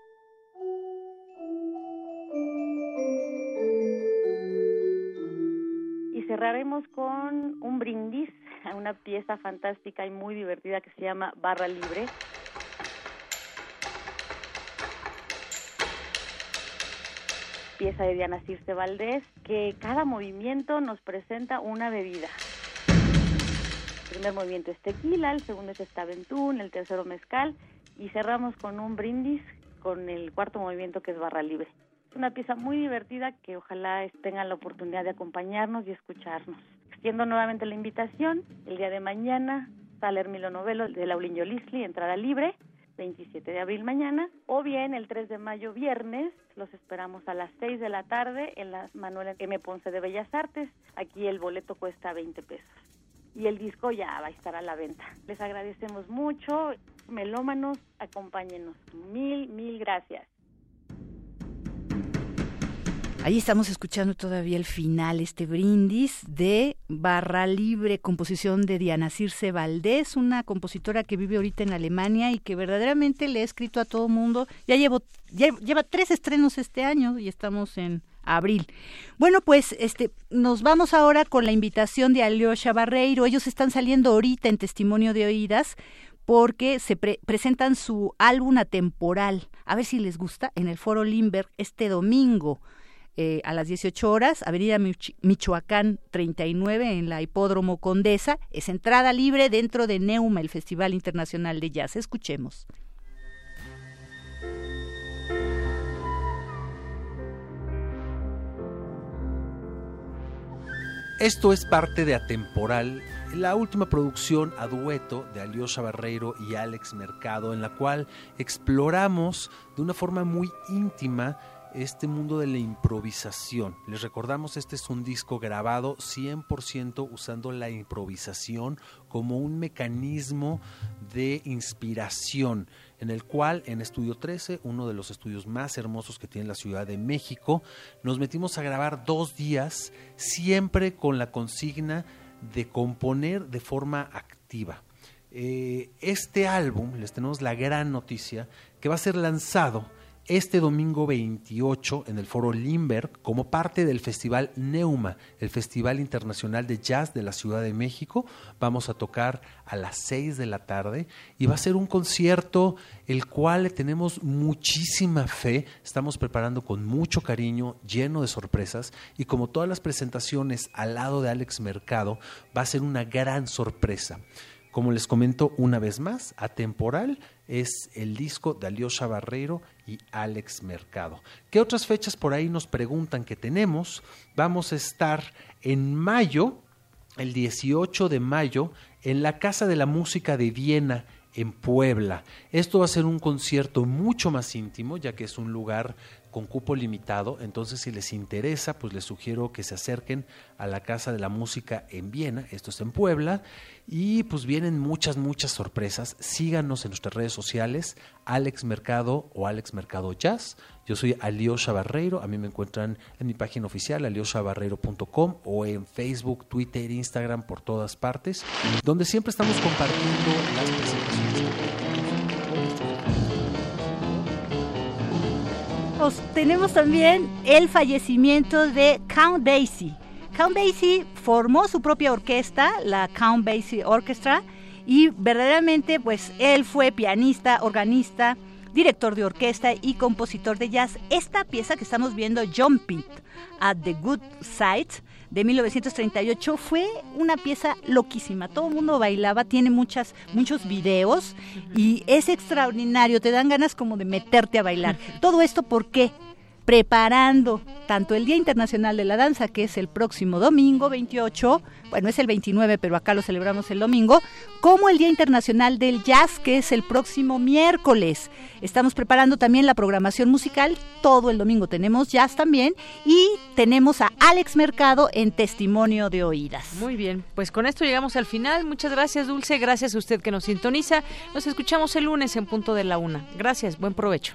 cerraremos con un brindis una pieza fantástica y muy divertida que se llama Barra Libre. Pieza de Diana Circe Valdés, que cada movimiento nos presenta una bebida. El primer movimiento es tequila, el segundo es estaventún, el tercero mezcal y cerramos con un brindis con el cuarto movimiento que es barra libre una pieza muy divertida que ojalá tengan la oportunidad de acompañarnos y escucharnos. Extiendo nuevamente la invitación, el día de mañana, sale Hermilo Novelo de Laulinho Lisli, entrada libre, 27 de abril mañana, o bien el 3 de mayo viernes, los esperamos a las 6 de la tarde en la Manuel M. Ponce de Bellas Artes, aquí el boleto cuesta 20 pesos. Y el disco ya va a estar a la venta. Les agradecemos mucho, melómanos, acompáñenos. Mil, mil gracias. Ahí estamos escuchando todavía el final, este brindis de Barra Libre, composición de Diana Circe Valdés, una compositora que vive ahorita en Alemania y que verdaderamente le ha escrito a todo mundo. Ya, llevo, lleva tres estrenos este año y estamos en abril. Bueno, pues este nos vamos ahora con la invitación de Alyosha Barreiro. Ellos están saliendo ahorita en testimonio de oídas porque se presentan su álbum atemporal. A ver si les gusta en el Foro Limberg este domingo. Eh, a las 18 horas, Avenida Michoacán 39 en la Hipódromo Condesa. Es entrada libre dentro de Neuma, el Festival Internacional de Jazz. Escuchemos. Esto es parte de Atemporal, la última producción a dueto de Aliosha Barreiro y Alex Mercado, en la cual exploramos de una forma muy íntima este mundo de la improvisación. Les recordamos, este es un disco grabado 100% usando la improvisación como un mecanismo de inspiración, en el cual en Estudio 13, uno de los estudios más hermosos que tiene la Ciudad de México, nos metimos a grabar dos días, siempre con la consigna de componer de forma activa. Eh, este álbum, les tenemos la gran noticia, que va a ser lanzado este domingo 28 en el Foro Limberg como parte del Festival Neuma, el Festival Internacional de Jazz de la Ciudad de México. Vamos a tocar a las 6 de la tarde y va a ser un concierto el cual tenemos muchísima fe, estamos preparando con mucho cariño, lleno de sorpresas y como todas las presentaciones al lado de Alex Mercado, va a ser una gran sorpresa. Como les comento una vez más, atemporal es el disco de Aliosha Barreiro y Alex Mercado. ¿Qué otras fechas por ahí nos preguntan que tenemos? Vamos a estar en mayo, el 18 de mayo, en la Casa de la Música de Viena, en Puebla. Esto va a ser un concierto mucho más íntimo, ya que es un lugar con cupo limitado, entonces si les interesa, pues les sugiero que se acerquen a la Casa de la Música en Viena, esto es en Puebla, y pues vienen muchas, muchas sorpresas. Síganos en nuestras redes sociales, Alex Mercado o Alex Mercado Jazz. Yo soy Aliosha Barreiro, a mí me encuentran en mi página oficial, alioshabarreiro.com o en Facebook, Twitter, Instagram, por todas partes, donde siempre estamos compartiendo las presentaciones. Tenemos también el fallecimiento de Count Basie. Count Basie formó su propia orquesta, la Count Basie Orchestra, y verdaderamente pues él fue pianista, organista, director de orquesta y compositor de jazz. Esta pieza que estamos viendo, Jumping at the Good Side, de 1938 fue una pieza loquísima. Todo el mundo bailaba, tiene muchas, muchos videos y es extraordinario. Te dan ganas como de meterte a bailar. Todo esto, ¿por qué? Preparando tanto el Día Internacional de la Danza, que es el próximo domingo 28, bueno, es el 29, pero acá lo celebramos el domingo, como el Día Internacional del Jazz, que es el próximo miércoles. Estamos preparando también la programación musical, todo el domingo tenemos jazz también, y tenemos a Alex Mercado en Testimonio de Oídas. Muy bien, pues con esto llegamos al final. Muchas gracias, Dulce, gracias a usted que nos sintoniza. Nos escuchamos el lunes en punto de la una. Gracias, buen provecho.